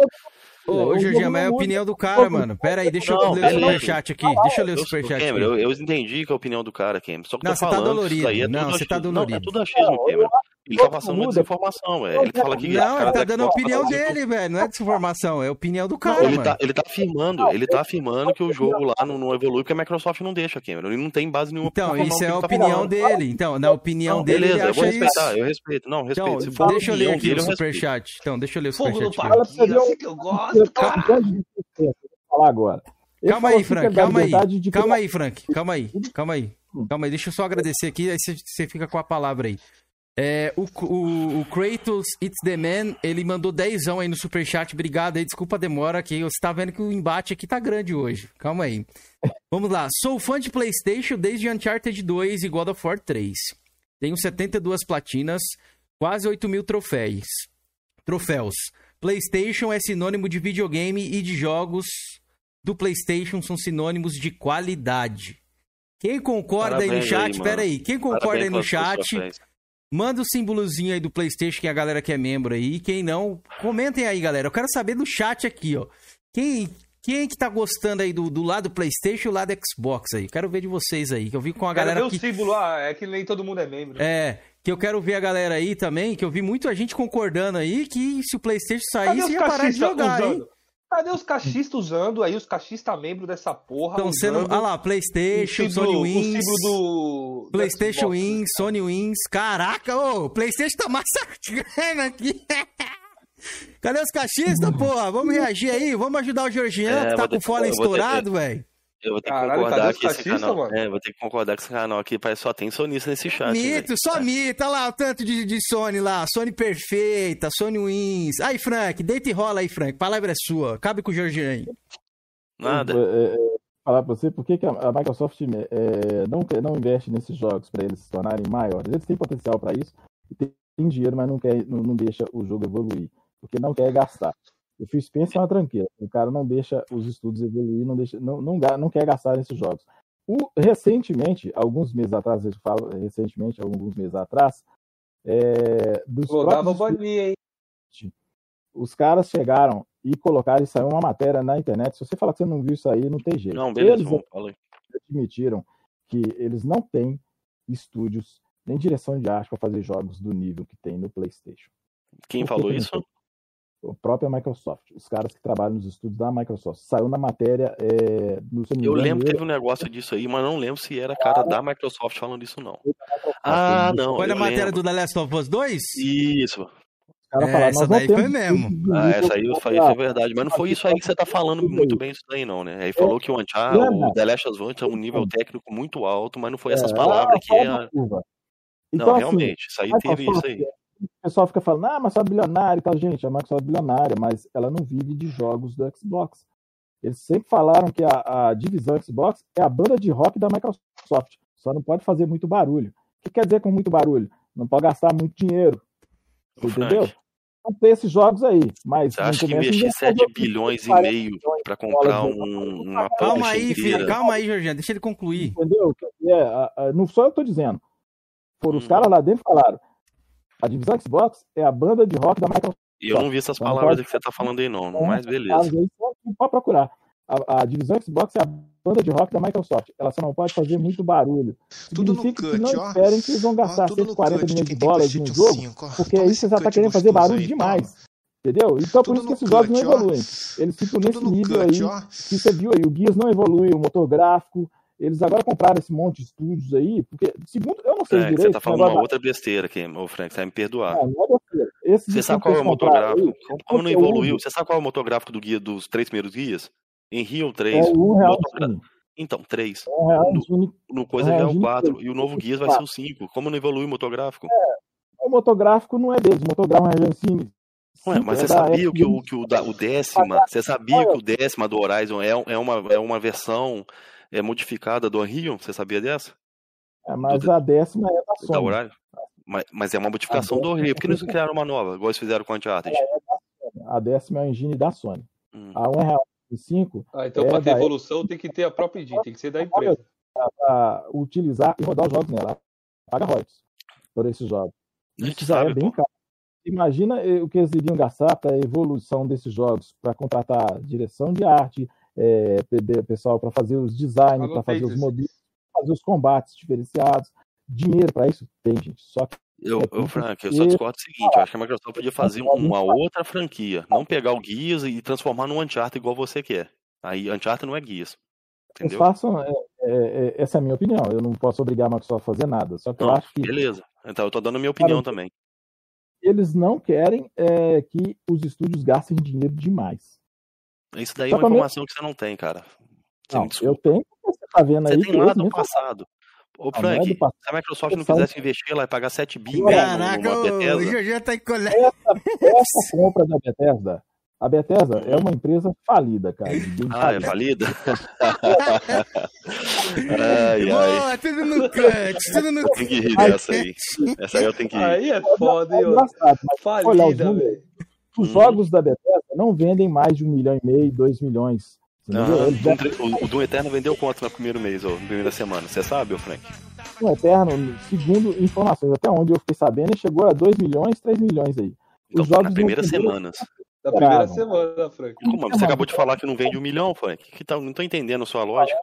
Ô, ô Jorginho, mas é a opinião do cara, mano. Pera aí, deixa eu ler o superchat aqui. Deixa eu ler o superchat aqui. Eu, eu entendi que é a opinião do cara, Cameron. Só que não, você tá dolorido. É não, você tá dolorido. Não, é tudo achismo, Cameron. Ele tá passando uma desinformação, velho. Ele fala que. Não, ele tá dando a opinião dele, velho. Não é desinformação, é a opinião do cara. Não, ele, mano. Tá, ele tá afirmando, ele tá afirmando que o jogo lá não, não evolui porque a Microsoft não deixa, Cameron. Ele não tem base nenhuma Então, isso é a tá opinião dele. Então, na opinião não, dele, beleza, ele acha eu vou respeitar, isso. eu respeito. Não, respeito. Então, Se for deixa eu ler aqui o superchat. Então, deixa eu ler o superchat. Assim que eu gosto, falar agora. Calma aí, Frank, calma aí. Calma aí, Frank, calma aí, calma aí. Calma aí, deixa eu só agradecer aqui, aí você fica com a palavra aí. É, o, o, o, Kratos It's the Man, ele mandou dezão aí no superchat. Obrigado aí, desculpa a demora que você tá vendo que o embate aqui tá grande hoje. Calma aí. Vamos lá. Sou fã de PlayStation desde Uncharted 2 e God of War 3. Tenho 72 platinas, quase 8 mil troféus. Troféus. PlayStation é sinônimo de videogame e de jogos do PlayStation são sinônimos de qualidade. Quem concorda Parabéns aí no chat, aí, pera aí, quem concorda Parabéns aí no chat, manda o símbolozinho aí do PlayStation que a galera que é membro aí. Quem não, comentem aí, galera. Eu quero saber do chat aqui, ó. Quem, quem que tá gostando aí do, do lado PlayStation e o lado Xbox aí? Quero ver de vocês aí, que eu vi com a galera. Quero ver que... o símbolo, ah, é que nem todo mundo é membro. É, que eu quero ver a galera aí também, que eu vi muita gente concordando aí que se o PlayStation saísse ia parar de jogar, usando? hein? Cadê os cachistas usando aí, os cachistas membros dessa porra? Estão sendo. Olha lá, PlayStation, Sony Wins. Do, PlayStation Wins? Sony Wins. Caraca, ô, o PlayStation tá massacrando (laughs) aqui. Cadê os cachistas, (laughs) porra? Vamos reagir aí, vamos ajudar o Georgiano, é, que tá com o fole estourado, velho. Eu vou ter que Caralho, concordar que esse canal. Mano? É, vou ter que concordar que esse canal aqui parece só tem sonista nesse chat. Mito, né? só é. mito. Olha lá o tanto de, de Sony lá. Sony perfeita, Sony Wins. Aí, Frank, deita e rola aí, Frank. Palavra é sua. Cabe com o Jorginho aí. Nada. É, é, falar pra você por que, que a Microsoft é, não, não investe nesses jogos para eles se tornarem maiores. Eles têm potencial para isso, tem dinheiro, mas não, quer, não, não deixa o jogo evoluir. Porque não quer gastar. O Phil Spencer é uma tranqueira. O cara não deixa os estudos evoluir, não, deixa, não, não, não quer gastar nesses jogos. O, recentemente, alguns meses atrás, eu falo recentemente, alguns meses atrás, é, dos próprios bolinha, hein? os caras chegaram e colocaram, isso aí uma matéria na internet. Se você falar que você não viu isso aí, não tem jeito. Não, beleza, eles admitiram que eles não têm estúdios nem direção de arte para fazer jogos do nível que tem no PlayStation. Quem falou isso? A própria Microsoft, os caras que trabalham nos estudos da Microsoft. Saiu na matéria é, no Eu lembro que teve um negócio disso aí, mas não lembro se era cara da Microsoft falando isso, não. Ah, não. Foi a matéria do The Last of Us 2? Isso. É, falaram, essa daí foi mesmo. Ah, essa aí foi, foi verdade. Mas não foi isso aí que você tá falando muito bem isso daí, não, né? Aí falou que o Uncharted, o The Last of Us é um nível técnico muito alto, mas não foi essas é, palavras que é. Não, então, assim, realmente, isso aí teve isso aí o pessoal fica falando, ah, mas só bilionária e tal. Gente, a Microsoft é bilionária, mas ela não vive de jogos do Xbox. Eles sempre falaram que a, a, divisão Xbox é a banda de rock da Microsoft. Só não pode fazer muito barulho. O que quer dizer com muito barulho? Não pode gastar muito dinheiro. Entendeu? Não tem esses jogos aí. Mas Você acha que investir 7 bilhões e meio para comprar um, uma Calma aí, filho, calma aí, Jorginho, deixa ele concluir. Entendeu? É, não sou eu que estou dizendo. Foram hum. os caras lá dentro falaram. A divisão Xbox é a banda de rock da Microsoft. E eu não vi essas palavras que você está falando aí, não. Mas beleza. Pode procurar. A, a, divisão Xbox é a banda de rock da Microsoft. Ela só não pode fazer muito barulho. Tudo no cut, que não ó. esperem que eles vão gastar ó, 140 milhões de dólares no jogo, cinco, porque aí você já está querendo fazer barulho aí, demais. Entendeu? Então por isso que esses jogos não evoluem. Eles ficam nesse nível cut, aí. Ó. Que você viu aí, o Guias não evolui, o motor gráfico, eles agora compraram esse monte de estúdios aí, porque, segundo, eu não sei é, direito. Você tá falando uma outra besteira aqui, ô Frank, você vai me perdoar. Não, não é você sabe qual é o motográfico? Aí, como não evoluiu? Você sabe qual é o motográfico do guia dos três primeiros guias? Em Rio 3. É um real Então, 3. É no, no coisa é, o 4. E o novo guias vai ser o 5. Como não evoluiu o motográfico? É, o motográfico não é deles, o motográfico é Engine Ué, mas você sabia que, o, que o, da, o décima, você sabia que o décima do Horizon é, é, uma, é uma versão é modificada do Unreal, você sabia dessa? É, mas do, a décima é da Sony. Da horário? Mas, mas, é uma modificação do Unreal. Por que eles não criaram uma nova, igual eles fizeram com a Uncharted? É, a décima é a engine da Sony. Hum. A Unreal 5. Ah, então é para ter evolução tem que ter a própria engine, tem que ser da empresa. Para utilizar e rodar os jogos nela. Paga royalties por esses jogos. Isso já é bem caro. Imagina eh, o que eles iriam gastar para a evolução desses jogos, para contratar direção de arte, é, pessoal para fazer os designs, para fazer os modelos, fazer os combates diferenciados. Dinheiro para isso tem, gente. Só que eu, é eu, Frank, eu só discordo o seguinte, eu acho que a Microsoft podia fazer uma outra franquia, não pegar o Guias e transformar num Uncharted igual você quer. Aí Uncharted não é Guias. Entendeu? Façam, é, é, é, essa é a minha opinião. Eu não posso obrigar a Microsoft a fazer nada. Só que não, eu acho que. Beleza. Então eu tô dando a minha opinião Cara, também. Eles não querem é, que os estúdios gastem dinheiro demais. Isso daí é uma informação que você não tem, cara. não, eu tenho, você tá vendo você aí. Você tem lá do passado. Ô, Frank, se a Microsoft não quisesse investir, ela ia pagar 7 bi Caraca, o Bethesda. tá (laughs) essa, essa compra da Bethesda, a Bethesda é uma empresa falida, cara. Ah, é falida? (laughs) ai, ai. tudo no cut, tudo no cut. Tem que rir dessa aí. Essa aí eu tenho que rir. Aí é foda, hein? É falida, velho. Os hum. jogos da Bethesda não vendem mais de um milhão e meio, dois milhões. Ah, o, o Doom Eterno vendeu quanto no primeiro mês, ou na primeira semana? Você sabe, ô Frank? O Eterno, segundo informações, até onde eu fiquei sabendo, chegou a 2 milhões, 3 milhões aí. Então, Os jogos na primeira semana. Na primeira semana, Frank. Como, você acabou de falar que não vende um milhão, Frank? Que tá, não tô entendendo a sua lógica.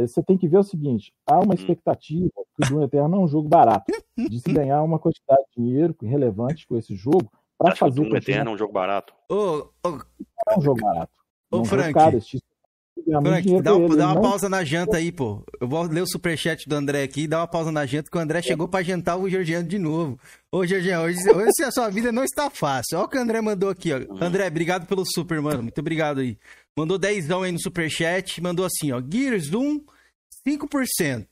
Você tem que ver o seguinte: há uma hum. expectativa que o Doom Eterno é um jogo barato, de se (laughs) ganhar uma quantidade de dinheiro relevante com esse jogo para fazer. O Doom Eterno é um jogo barato. Ô, ô, é um jogo barato. Ô, Frank. Frank, dá, ele, dá uma não... pausa na janta aí, pô. Eu vou ler o superchat do André aqui, dá uma pausa na janta, que o André chegou pra jantar o Georgiano de novo. Ô, Georgiano, hoje, hoje a sua vida não está fácil. Olha o que o André mandou aqui, ó. Uhum. André, obrigado pelo super, mano. Muito obrigado aí. Mandou 10 aí no superchat, mandou assim, ó. Gears 1, 5%.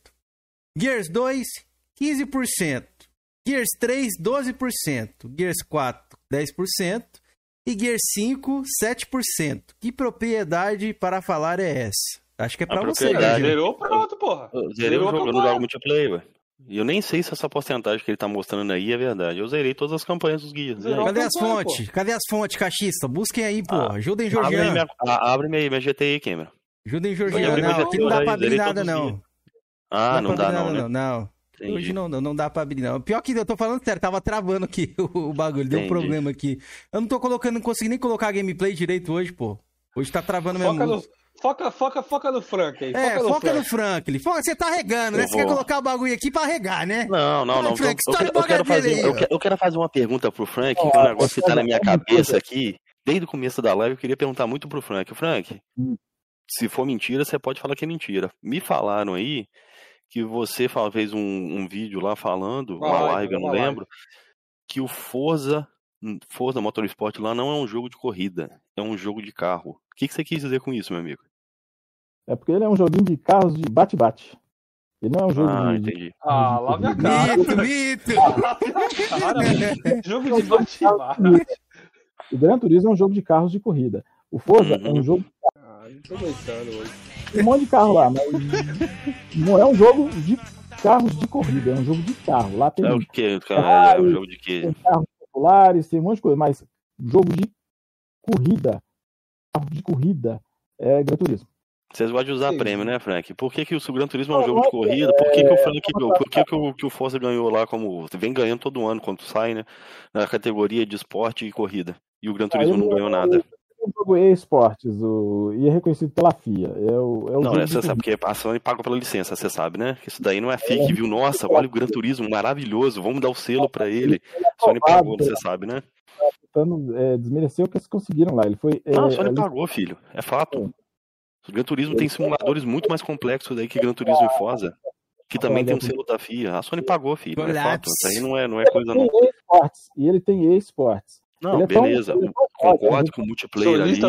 Gears 2, 15%. Gears 3, 12%. Gears 4, 10%. E Gear 5, 7%. Que propriedade para falar é essa? Acho que é pra você. Né, Zerou, pronto, porra. Zerei o jogo, eu não jogo multiplayer, velho. E eu nem sei se essa porcentagem que ele tá mostrando aí é verdade. Eu zerei todas as campanhas dos guias. Cadê as fontes? Cadê as fontes, cachista? Busquem aí, pô. Ah, Ajudem Georgiano. Abre minha, minha GTI, Cameron. Ajudem Georgiano. Não, aqui não dá pra abrir nada, não. Ah, não dá, não. Não, não. Entendi. Hoje não, não dá pra abrir, não. Pior que eu tô falando sério, tava travando aqui (laughs) o, bagulho, deu um problema aqui. Eu não tô colocando, não consegui nem colocar a gameplay direito hoje, pô. Hoje tá travando mesmo. Foca no, foca, foca, foca no Frank aí. Foca é, no foca Frank. no Frank. Foca, você tá regando, né? Você quer colocar o bagulho aqui pra regar, né? Não, não, não. Frank, eu, eu, eu, quero fazer, aí, eu, eu, quero fazer uma pergunta pro Frank, que é um negócio que tá na minha cabeça aqui. Desde o começo da live, eu queria perguntar muito pro Frank. Frank, hum. se for mentira, você pode falar que é mentira. Me falaram aí que você fez um, um vídeo lá falando, uma, uma live, eu não lembro, que o Forza, hum, Forza Motorsport lá não é um jogo de corrida, é um jogo de carro. O que, que você quis dizer com isso, meu amigo? É porque ele é um joguinho de carros de bate-bate. Ele não é um jogo ah, de. Entendi. Ah, lá minha cara. Mito, mito! (laughs) jogo de bate-bate. O Gran Turismo é um jogo de carros de corrida. O Forza uhum. é um jogo de Ah, não tô aguentando hoje. Tem um monte de carro lá, mas não é um jogo de carros de corrida, é um jogo de carro. Lá tem. É o cara? É um jogo de quê? Tem carros populares, tem um monte de coisa, mas jogo de corrida, carro de corrida é Gran Turismo. Vocês gostam de usar Sim. prêmio, né, Frank? Por que, que o Gran Turismo é um jogo de corrida? Por que, que o Frank Por que, que, o, que o Forza ganhou lá como. Vem ganhando todo ano quando sai, né? Na categoria de esporte e corrida. E o Gran Turismo não ganhou nada um jogo esportes o, e é reconhecido pela FIA. É o, é o não, você sabe porque a Sony paga pela licença, você sabe, né? Isso daí não é FIA que viu, nossa, olha o Gran Turismo, maravilhoso, vamos dar o selo para ele. A Sony pagou, você sabe, né? Tentando é, desmerecer o que eles conseguiram lá. Ele foi, é, não, a Sony pagou, filho, é fato. O Gran Turismo tem simuladores muito mais complexos aí que Gran Turismo e Forza. Que também tem um selo da FIA. A Sony pagou, filho. É fato. Isso aí não é, não é coisa não. E ele tem esportes. Não, é beleza. Tão, concordo que o multiplayer ali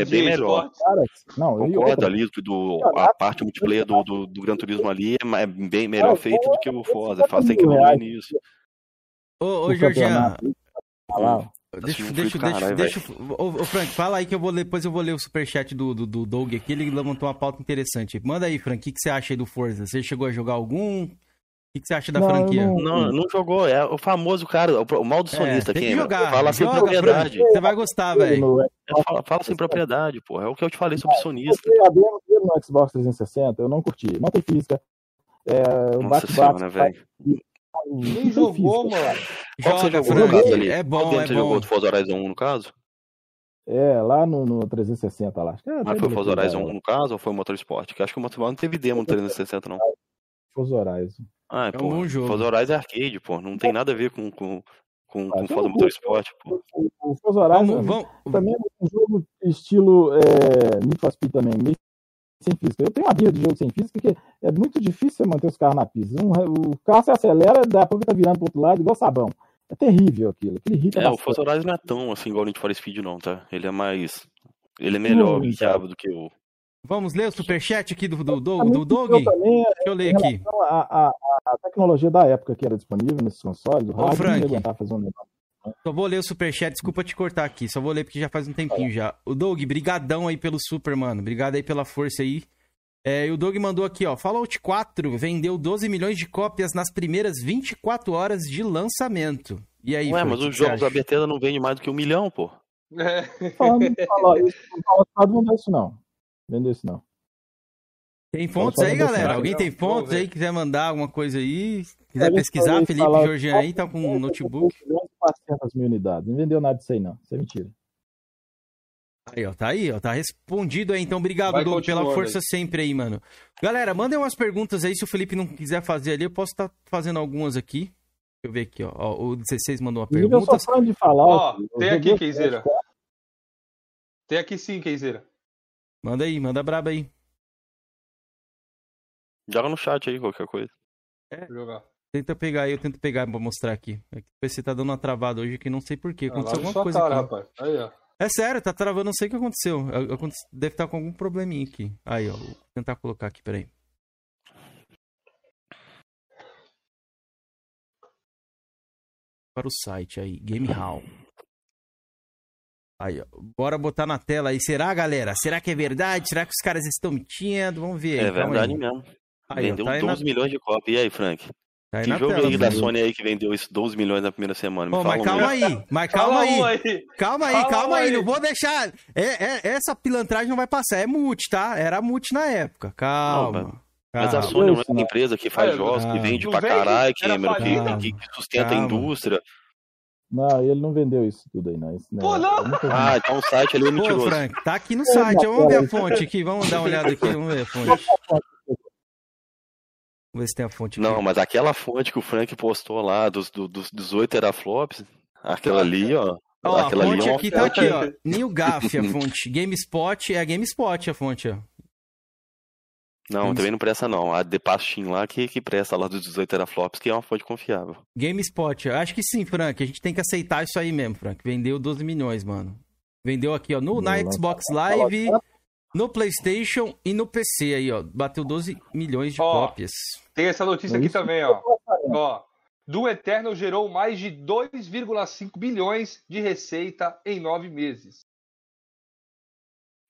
é bem melhor. Cara, não, concordo ali que do, a parte multiplayer do, do, do Gran Turismo ali é bem melhor feito do que o Forza. Tem que evoluir nisso. Ô, ô Georgian. Deixa, deixa, deixa, deixa, ô, Frank, fala aí que eu vou ler, depois eu vou ler o superchat do, do, do Doug aqui, ele levantou uma pauta interessante. Manda aí, Frank, o que, que você acha aí do Forza? Você chegou a jogar algum? O que, você acha da não, franquia? Não, não, não, jogou. É o famoso cara, o, o mal do é, sonista é, tem aqui. Que jogar. Fala sem propriedade. Você vai gostar, velho. É, fala, fala, sem propriedade, porra. É o que eu te falei sobre sonista. Eu no Xbox 360, eu não curti. Não tem física. É, Nossa senhora, velho. Nem jogou, mano. Qual você jogou no caso ali? É bom, é você bom. jogou do Forza Horizon 1 no caso? É, lá no, no 360 lá. É, Mas foi o Forza Horizon 1 no caso ou foi o Motorsport? Que acho que o Motorsport não teve demo no 360, não. Forza Horizon. Ah, é pô, um bom jogo. Forza Horizon é arcade, pô. Não tem nada a ver com, com, com, com Forza Motorsport, pô. O, Forza Horizon vamos, vamos. também é um jogo estilo é, Need for Speed também, meio sem física. Eu tenho uma birra de jogo sem física que é muito difícil manter os carros na pista. Um, o carro se acelera, daqui a pouco tá virando pro outro lado igual sabão. É terrível aquilo. irrita é, bastante. o Forza Horizon não é tão assim igual o Need for Speed, não, tá? Ele é mais. Ele é melhor guiado do que o, Vamos ler o superchat aqui do, do, do, do Doug? Também, Deixa eu ler aqui. A, a, a, tecnologia da época que era disponível nesses consoles, o Ô, Frank, um Só vou ler o superchat, desculpa te cortar aqui, só vou ler porque já faz um tempinho já. O Doug, brigadão aí pelo super, mano. Obrigado aí pela força aí. É, e o Doug mandou aqui, ó. Fallout 4 vendeu 12 milhões de cópias nas primeiras 24 horas de lançamento. E aí, Ué, mas os jogos da Bethesda não vendem mais do que um milhão, pô. É. Falando, fala, (laughs) isso, não é não. Isso não. Tem fontes aí, galera? Alguém tem fontes aí? Quiser mandar alguma coisa aí? Quiser pesquisar, Felipe Jorgian aí tá com um notebook. 400 mil unidades. Não vendeu nada disso aí, não. Isso é mentira. Aí, ó, tá aí, ó, tá respondido aí. Então, obrigado, Doug, pela força aí. sempre aí, mano. Galera, mandem umas perguntas aí. Se o Felipe não quiser fazer ali, eu posso estar tá fazendo algumas aqui. Deixa eu ver aqui, ó. ó o 16 mandou uma pergunta. Eu sou de falar. Ó, tem aqui, Keizeira. Tem aqui sim, Keizeira. Manda aí, manda braba aí. Joga no chat aí qualquer coisa. É. Jogar. Tenta pegar aí, eu tento pegar pra mostrar aqui. É que o PC tá dando uma travada hoje que não sei porquê. Ah, Aconteceu ah, alguma coisa cara, aqui. Rapaz. Aí, ó. É sério, tá travando, não sei o que aconteceu. Deve estar tá com algum probleminha aqui. Aí, ó. Vou tentar colocar aqui, peraí. Para o site aí, Game Hall. Aí, ó. Bora botar na tela aí. Será, galera? Será que é verdade? Será que os caras estão mentindo? Vamos ver. Aí, é verdade aí. mesmo. Aí, vendeu tá 12 na... milhões de cópias. E aí, Frank? Tá aí que jogo tela, aí da Sony aí que vendeu isso 12 milhões na primeira semana? Pô, mas calma aí, mas calma, calma aí. aí. Calma aí, calma, calma aí. aí. Não vou deixar. É, é, essa pilantragem não vai passar. É multi, tá? Era multi na época. Calma. Não, mas a Sony é uma empresa que faz jogos, que vende pra caralho, que, que, que sustenta calma. a indústria. Não, ele não vendeu isso tudo aí, não. Isso não Pô, não! Ah, então o site ali é mentiroso. Pô, Frank, tá aqui no site. Vamos ver a fonte aqui. Vamos dar uma olhada aqui. Vamos ver a fonte. Vamos ver se tem a fonte aqui. Não, mas aquela fonte que o Frank postou lá, dos, dos 18 teraflops, aquela ali, ó. Ó, a fonte é aqui tá aqui, ó. New Gaff a fonte. (laughs) GameSpot é a GameSpot a fonte, ó. Não, Games... também não presta não. A The Pastin lá que, que presta lá dos 18 teraflops, que é uma fonte confiável. GameSpot, acho que sim, Frank. A gente tem que aceitar isso aí mesmo, Frank. Vendeu 12 milhões, mano. Vendeu aqui, ó, no, na Xbox Live, no PlayStation e no PC aí, ó. Bateu 12 milhões de ó, cópias. Tem essa notícia aqui também, ó. Ó, do Eternal gerou mais de 2,5 bilhões de receita em nove meses.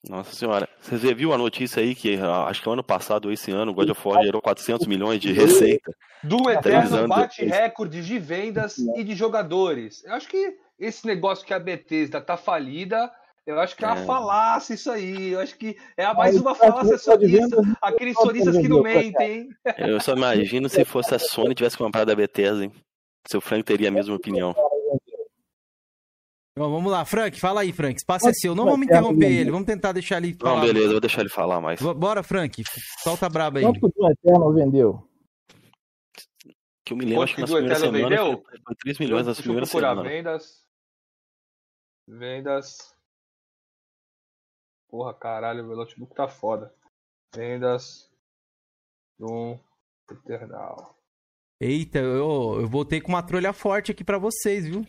Nossa senhora, você viu a notícia aí que ah, acho que ano passado ou esse ano o God of War gerou 400 milhões de receita? Do Eterno bate recordes de vendas e de jogadores. Eu acho que esse negócio que a Bethesda tá falida, eu acho que é uma é. falácia isso aí. Eu acho que é mais uma falácia sonista. Aqueles sonistas que não mentem, hein? Eu só imagino se fosse a Sony tivesse comprado a Bethesda, hein? Seu Frank teria a mesma opinião. Então, vamos lá, Frank, fala aí, Frank. Espaço é seu. Não vamos interromper ele, vamos tentar deixar ele falar. Não, beleza, vou deixar ele falar mais. Bora, Frank. Solta a braba aí. Quanto o Eterno vendeu? Que eu me lembro, acho que na primeira semana vendeu? foi 3 milhões na primeira semana. vendas. Vendas. Porra, caralho, meu notebook tá foda. Vendas. Um Eternal. Eita, eu, eu voltei com uma trolha forte aqui pra vocês, viu?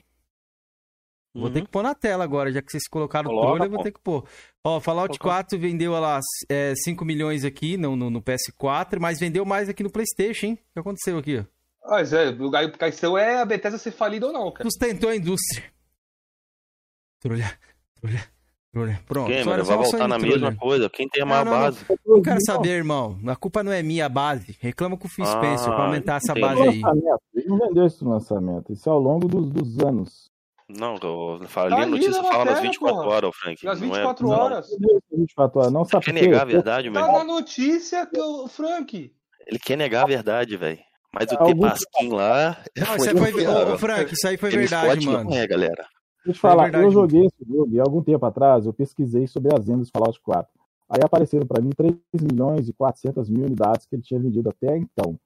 Vou uhum. ter que pôr na tela agora, já que vocês colocaram o trolha, eu vou ter que pôr. Ó, Fallout 4 vendeu lá é, 5 milhões aqui no, no, no, PS4, mas vendeu mais aqui no PlayStation, hein? O que aconteceu aqui? Mas é, o que questão é a Bethesda ser falida ou não, cara. Sustentou a indústria. Trolha, trolha, trolha. Pronto. Quem, mano, vai voltar na trolha. mesma coisa. Quem tem a maior base? Não, não quero saber, irmão. A culpa não é minha, a base. Reclama com o Phil Spencer ah, pra aumentar essa base aí. Ele não vendeu isso no lançamento. Isso é ao longo dos, dos anos. Não, eu falei tá notícia, fala nas 24 porra. horas, Frank. Nas 24 não é, horas. Não. 24 horas. Não sabe quer negar a verdade, mas. Tá na notícia, Frank. Ele quer negar a verdade, velho. Mas o Tepasquim lá. Não, isso aí foi. Ô, Frank, isso aí foi verdade, mano. Não é, galera. Deixa eu te falar, verdade, eu joguei esse jogo e algum tempo atrás eu pesquisei sobre as vendas do Fallout 4. Aí apareceram para mim 3 milhões e 400 mil unidades que ele tinha vendido até então.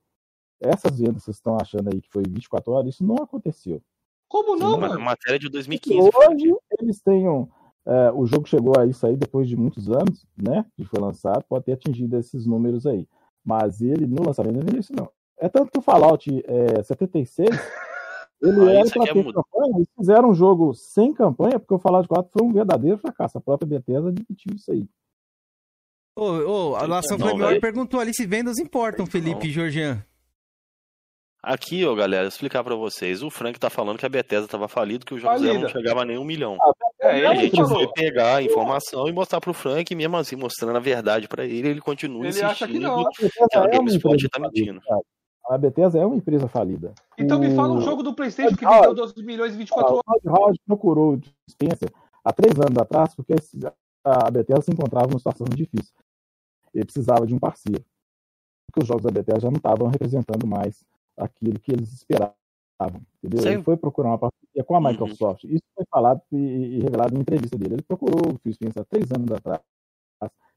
Essas vendas que vocês estão achando aí que foi 24 horas, isso não aconteceu. Como não, Sim, mano? Matéria de 2015. Hoje eles tenham. É, o jogo chegou a isso aí depois de muitos anos, né? Que foi lançado, pode ter atingido esses números aí. Mas ele, no lançamento, não é isso, não. É tanto que o Fallout é, 76, (laughs) ele ah, era pra é ter é campanha, eles fizeram um jogo sem campanha, porque o Fallout 4 foi um verdadeiro fracasso. A própria Bethesda admitiu isso aí. Ô, ô, a Nação Flamengo perguntou ali se vendas importam, Felipe e Georgian. Aqui, ó, galera, explicar para vocês. O Frank tá falando que a Bethesda tava falido, que o jogo dela não chegava a nem um milhão. Ah, é, a gente foi pegar a informação e mostrar pro Frank, mesmo assim, mostrando a verdade para ele, ele continua ele insistindo acha que, não. que a é GameSpot tá mentindo. A Bethesda é uma empresa falida. Então o... me fala um jogo do Playstation que vendeu 12 milhões e 24 horas. O Howard procurou o Spencer há três anos atrás, porque a Bethesda se encontrava numa situação difícil. ele precisava de um parceiro. Porque os jogos da Bethesda já não estavam representando mais aquilo que eles esperavam. Entendeu? Sim. Ele foi procurar uma parceria com a uhum. Microsoft. Uhum. Isso foi falado e, revelado em entrevista dele. Ele procurou o Phil Spencer há três anos atrás.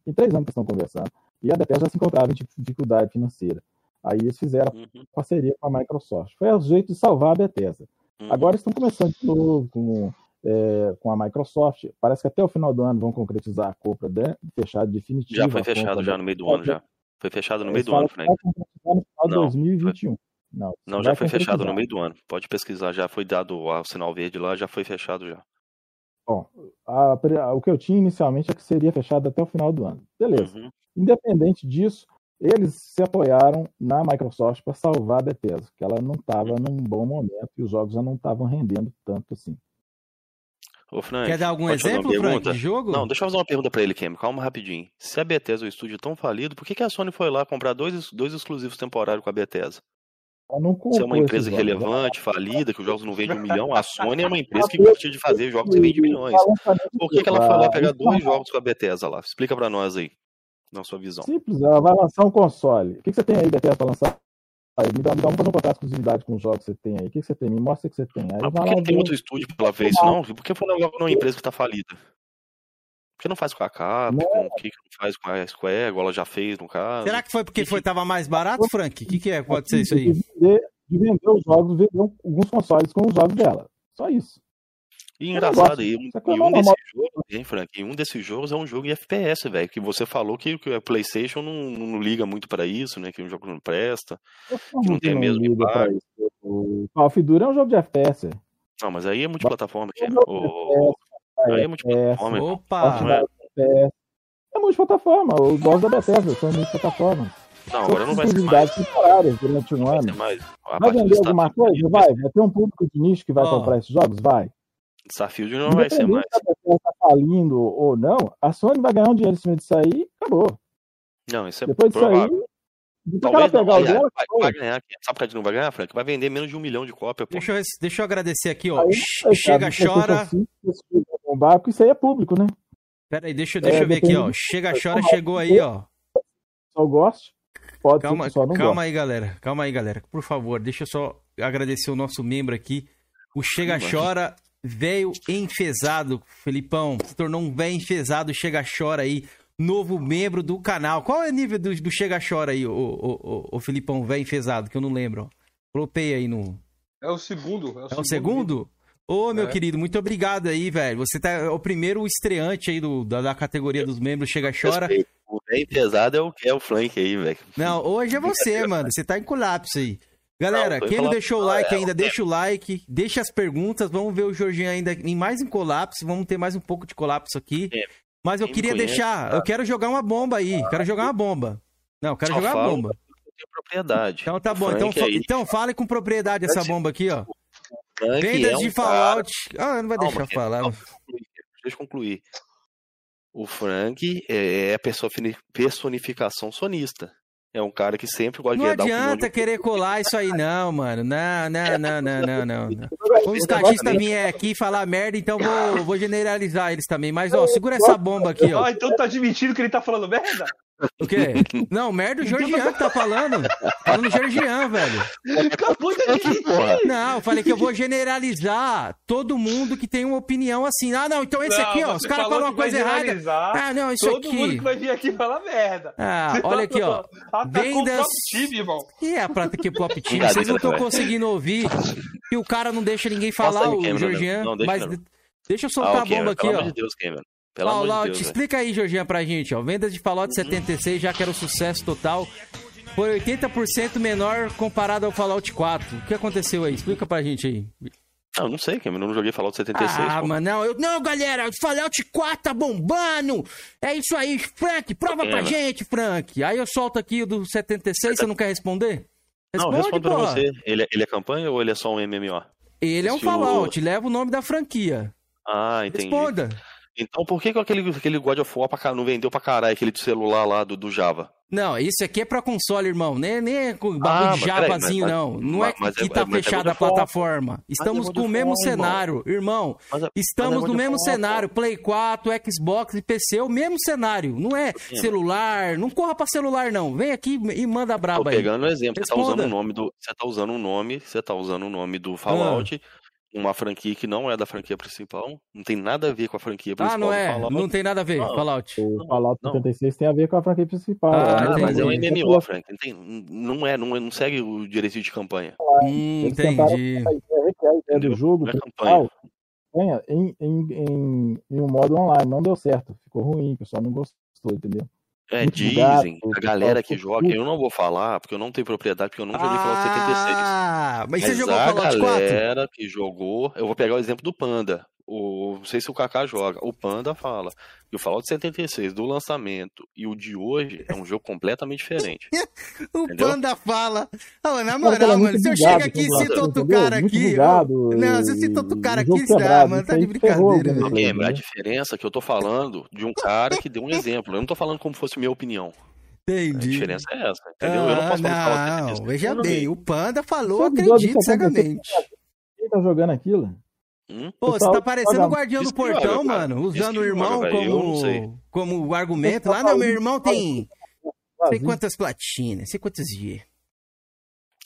Tem três anos que estão conversando. E a Bethesda já se encontrava em dificuldade financeira. Aí eles fizeram uhum. parceria com a Microsoft. Foi o jeito de salvar a Bethesda. Uhum. Agora estão começando de novo com, é, com a Microsoft. Parece que até o final do ano vão concretizar a compra de, fechada definitiva. Já foi fechado já no meio do ano já. Foi fechado no meio do ano, Frank. No final de 2021. Não, não já foi fechado no meio do ano. Pode pesquisar, já foi dado o sinal verde lá, já foi fechado já. Bom, a, a, o que eu tinha inicialmente é que seria fechado até o final do ano. Beleza. Uhum. Independente disso, eles se apoiaram na Microsoft para salvar a Bethesda, que ela não estava num bom momento e os jogos já não estavam rendendo tanto assim. Ô, Frank, Quer dar algum exemplo, Frank, de jogo? Não, deixa eu fazer uma pergunta para ele, Kem. Calma rapidinho. Se a Bethesda é o estúdio tão falido, por que, que a Sony foi lá comprar dois, dois exclusivos temporários com a Bethesda? Se é uma empresa relevante, falida, que os jogos não vendem um milhão, a Sony é uma empresa que gosta de fazer jogos e vende milhões. Por que, que ela foi lá pegar dois jogos com a Bethesda lá? Explica para nós aí na sua visão? Simples, ela vai lançar um console. O que, que você tem aí da para lançar? Aí, me dá, me dá um contrato de exclusividade com os jogos que você tem aí. O que, que você tem? Me mostra o que você tem. Aí Mas por que não tem outro estúdio para ela ver isso, não? Por que foi logo numa empresa que está falida? Por que não faz com a Capcom? Por que não faz com a Square? Igual ela já fez, no caso. Será que foi porque foi, tava mais barato, Frank? O que, que é? Pode ser isso aí? De vender, de vender os jogos, vender alguns consoles com os jogos dela. Só isso. E engraçado, e um, e um desses jogos, hein, Frank? E um desses jogos é um jogo em FPS, velho. Que você falou que, que a PlayStation não, não liga muito para isso, né? Que o jogo não presta. Que não tem mesmo impacto. O Call of Duty é um jogo de FPS. Não, mas aí é multiplataforma. Que é. O... Aí é multiplataforma. Opa! É multiplataforma. Os jogos da Bethesda são multiplataforma. Não, agora não vai ser mais. temporárias durante um ano. Vai, vai vender alguma coisa? Vai. Vai ter um público de nicho que vai oh. comprar esses jogos? Vai. Starfield não vai ser mais. Se a tá falindo ou não, a Sony vai ganhar um dinheiro em cima disso aí e acabou. Não, isso é Depois provável. disso aí, Talvez não, vai, dela, vai, vai, ganhar. Sabe por que não vai ganhar, Frank? Vai vender menos de um milhão de cópias. Deixa eu, deixa eu agradecer aqui, ó. Aí, Chega, chora. Porque isso aí é público, né? Pera aí, deixa, deixa é, eu ver aqui, ó. Chega, chora, chegou aí, ó. Só gosto. Pode calma, ser, só não calma aí, galera. Calma aí, galera. Por favor, deixa eu só agradecer o nosso membro aqui. O Chega Chora Velho enfesado, Felipão, se tornou um velho enfesado, chega chora aí, novo membro do canal. Qual é o nível do, do chega chora aí, o, o, o, o Felipão, velho enfesado, que eu não lembro. Coloquei aí no. É o segundo. É o, é segundo? segundo? Ô, meu é. querido, muito obrigado aí, velho. Você tá é o primeiro estreante aí do, da, da categoria dos membros Chega Chora. O bem pesado é o, é o flank aí, velho. Não, hoje é você, mano. Você tá em colapso aí. Galera, não, quem não deixou o like ainda, deixa o like, deixa as perguntas, vamos ver o Jorginho ainda em mais em colapso, vamos ter mais um pouco de colapso aqui. Mas eu queria deixar, eu quero jogar uma bomba aí, quero jogar uma bomba. Não, quero jogar uma bomba. propriedade. Então tá bom, então, aí... então fale com propriedade essa bomba aqui, ó. Vendas é um de Fallout. Cara... Ah, não vai deixar Calma, falar. Deixa eu concluir. O Frank é a personificação sonista. É um cara que sempre gosta não de dar Não adianta querer colar isso aí, não, mano. Não, não, não, não, não, não. não. Os catistas vierem aqui falar merda, então vou, vou generalizar eles também. Mas, ó, segura essa bomba aqui, ó. (laughs) Ah, então tá admitindo que ele tá falando merda? O quê? Não, merda o Georgian que tá falando. Falando Georgian, velho. Acabou de admitir. Não, eu falei que eu vou generalizar todo mundo que tem uma opinião assim. Ah, não, então esse não, aqui, ó, os caras falam uma coisa errada. Ah, não, isso todo aqui. Todo mundo que vai vir aqui falar merda. Ah, olha aqui, ó. Vendas. Time, irmão. E é a prata que pop time. Vocês não estão conseguindo ouvir. E o cara não deixa ninguém falar, o Georgian. Mas deixa eu soltar ah, a bomba aqui, ó. de Deus, Cameron. Pelo de Deus, explica aí, Jorginho, pra gente, ó. Vendas de Fallout 76, já que era um sucesso total, foi 80% menor comparado ao Fallout 4. O que aconteceu aí? Explica pra gente aí. Não, não sei, Cameron, eu não joguei Fallout 76. Ah, mano, não, eu, não, galera, Fallout 4 tá bombando. É isso aí, Frank, prova é, pra gente, Frank. Aí eu solto aqui o do 76, você não quer responder? Responde, não, respondo pra você. Ele, é, ele é campanha ou ele é só um MMO? Ele é um. Fallout, leva o nome da franquia. Ah, entendi. Responda. Então por que, que aquele, aquele God of War pra, não vendeu pra caralho aquele de celular lá do, do Java? Não, isso aqui é pra console, irmão. Nem, nem é com bagulho ah, de Javazinho, mas, não. Não é que é, tá é fechada a plataforma. Estamos com o mesmo cenário, irmão. Estamos no mesmo cenário. Play 4, Xbox e PC, é o mesmo cenário. Não é celular. Não corra pra celular, não. Vem aqui e manda braba aí. Tô pegando um exemplo. Você tá usando o nome do. Você tá usando um nome. Você tá usando o nome do Fallout. Ah uma franquia que não é da franquia principal, não tem nada a ver com a franquia principal. Ah, não é? Não tem nada a ver, não, Fallout. O Fallout não. 76 tem a ver com a franquia principal. Ah, mas é um MMO, Frank. Não, tem, não, é, não, é, não segue o direito de campanha. Hum, entendi. A ideia do jogo é principal campanha em, em, em, em um modo online. Não deu certo, ficou ruim, o pessoal não gostou, entendeu? É, dizem, a galera que joga, eu não vou falar, porque eu não tenho propriedade, porque eu não joguei ah, Fallout 76. Ah, mas, mas você jogou Fallout 4? a galera que jogou, eu vou pegar o exemplo do Panda o, não sei se o Kaká joga, o Panda fala que o Fallout 76 do lançamento e o de hoje é um jogo completamente diferente. (laughs) o entendeu? Panda fala. Oh, na moral, mano, se eu chego aqui e cito outro cara aqui. não, se eu cito outro cara aqui, ah, mano, tá de brincadeira. Não, lembra, a diferença que eu tô falando de um cara que deu um exemplo. Eu não tô falando como fosse minha opinião. Entendi. A diferença é essa, entendeu? Ah, eu não posso falar Não, veja bem, o Panda falou, acredito cegamente. Quem tá jogando aquilo? Hum? Pô, você tá parecendo o guardião do portão, mano. Usando o irmão como, como argumento. Lá, não, meu irmão tem. Sei quantas platinas, sei quantos G.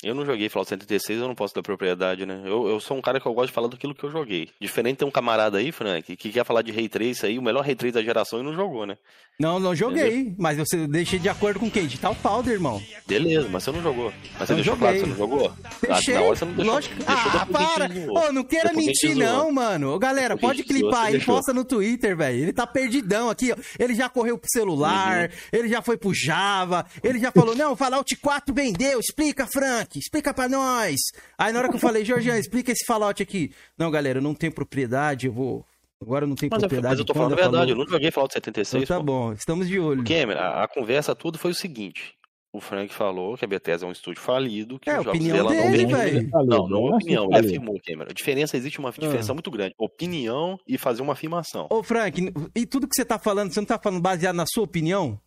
Eu não joguei Fallout 76, eu não posso dar propriedade, né? Eu, eu sou um cara que eu gosto de falar daquilo que eu joguei. Diferente tem um camarada aí, Frank, que quer falar de Ray Trace aí, o melhor Ray Trace da geração e não jogou, né? Não, não joguei, Entendeu? mas você deixei de acordo com quem? De tal Powder, irmão. Beleza, mas você não jogou. Mas você não deixou joguei. claro, você não jogou? Deixei. Ah, na hora você não deixou. Lógico. Deixou ah, para! Ô, oh, não queira mentir não, mano. Ô, galera, pode clipar aí, posta no Twitter, velho. Ele tá perdidão aqui, ó. Ele já correu pro celular, uhum. ele já foi pro Java, ele já falou, não, Fallout 4 vendeu, explica, Frank, explica pra nós. Aí na hora que eu falei, Jorginho, explica esse Fallout aqui. Não, galera, eu não tenho propriedade, eu vou. Agora eu não tenho mas, propriedade. Mas eu tô falando a verdade, falou... eu não joguei Fallout 76. Então tá pô. bom, estamos de olho. Cameron, a, a conversa toda foi o seguinte. O Frank falou que a Bethesda é um estúdio falido, que é, os jogos dela dele, não vendem. Não, não é opinião, ele afirmou, Cameron. A diferença, existe uma diferença ah. muito grande. Opinião e fazer uma afirmação. Ô, Frank, e tudo que você tá falando, você não tá falando baseado na sua opinião?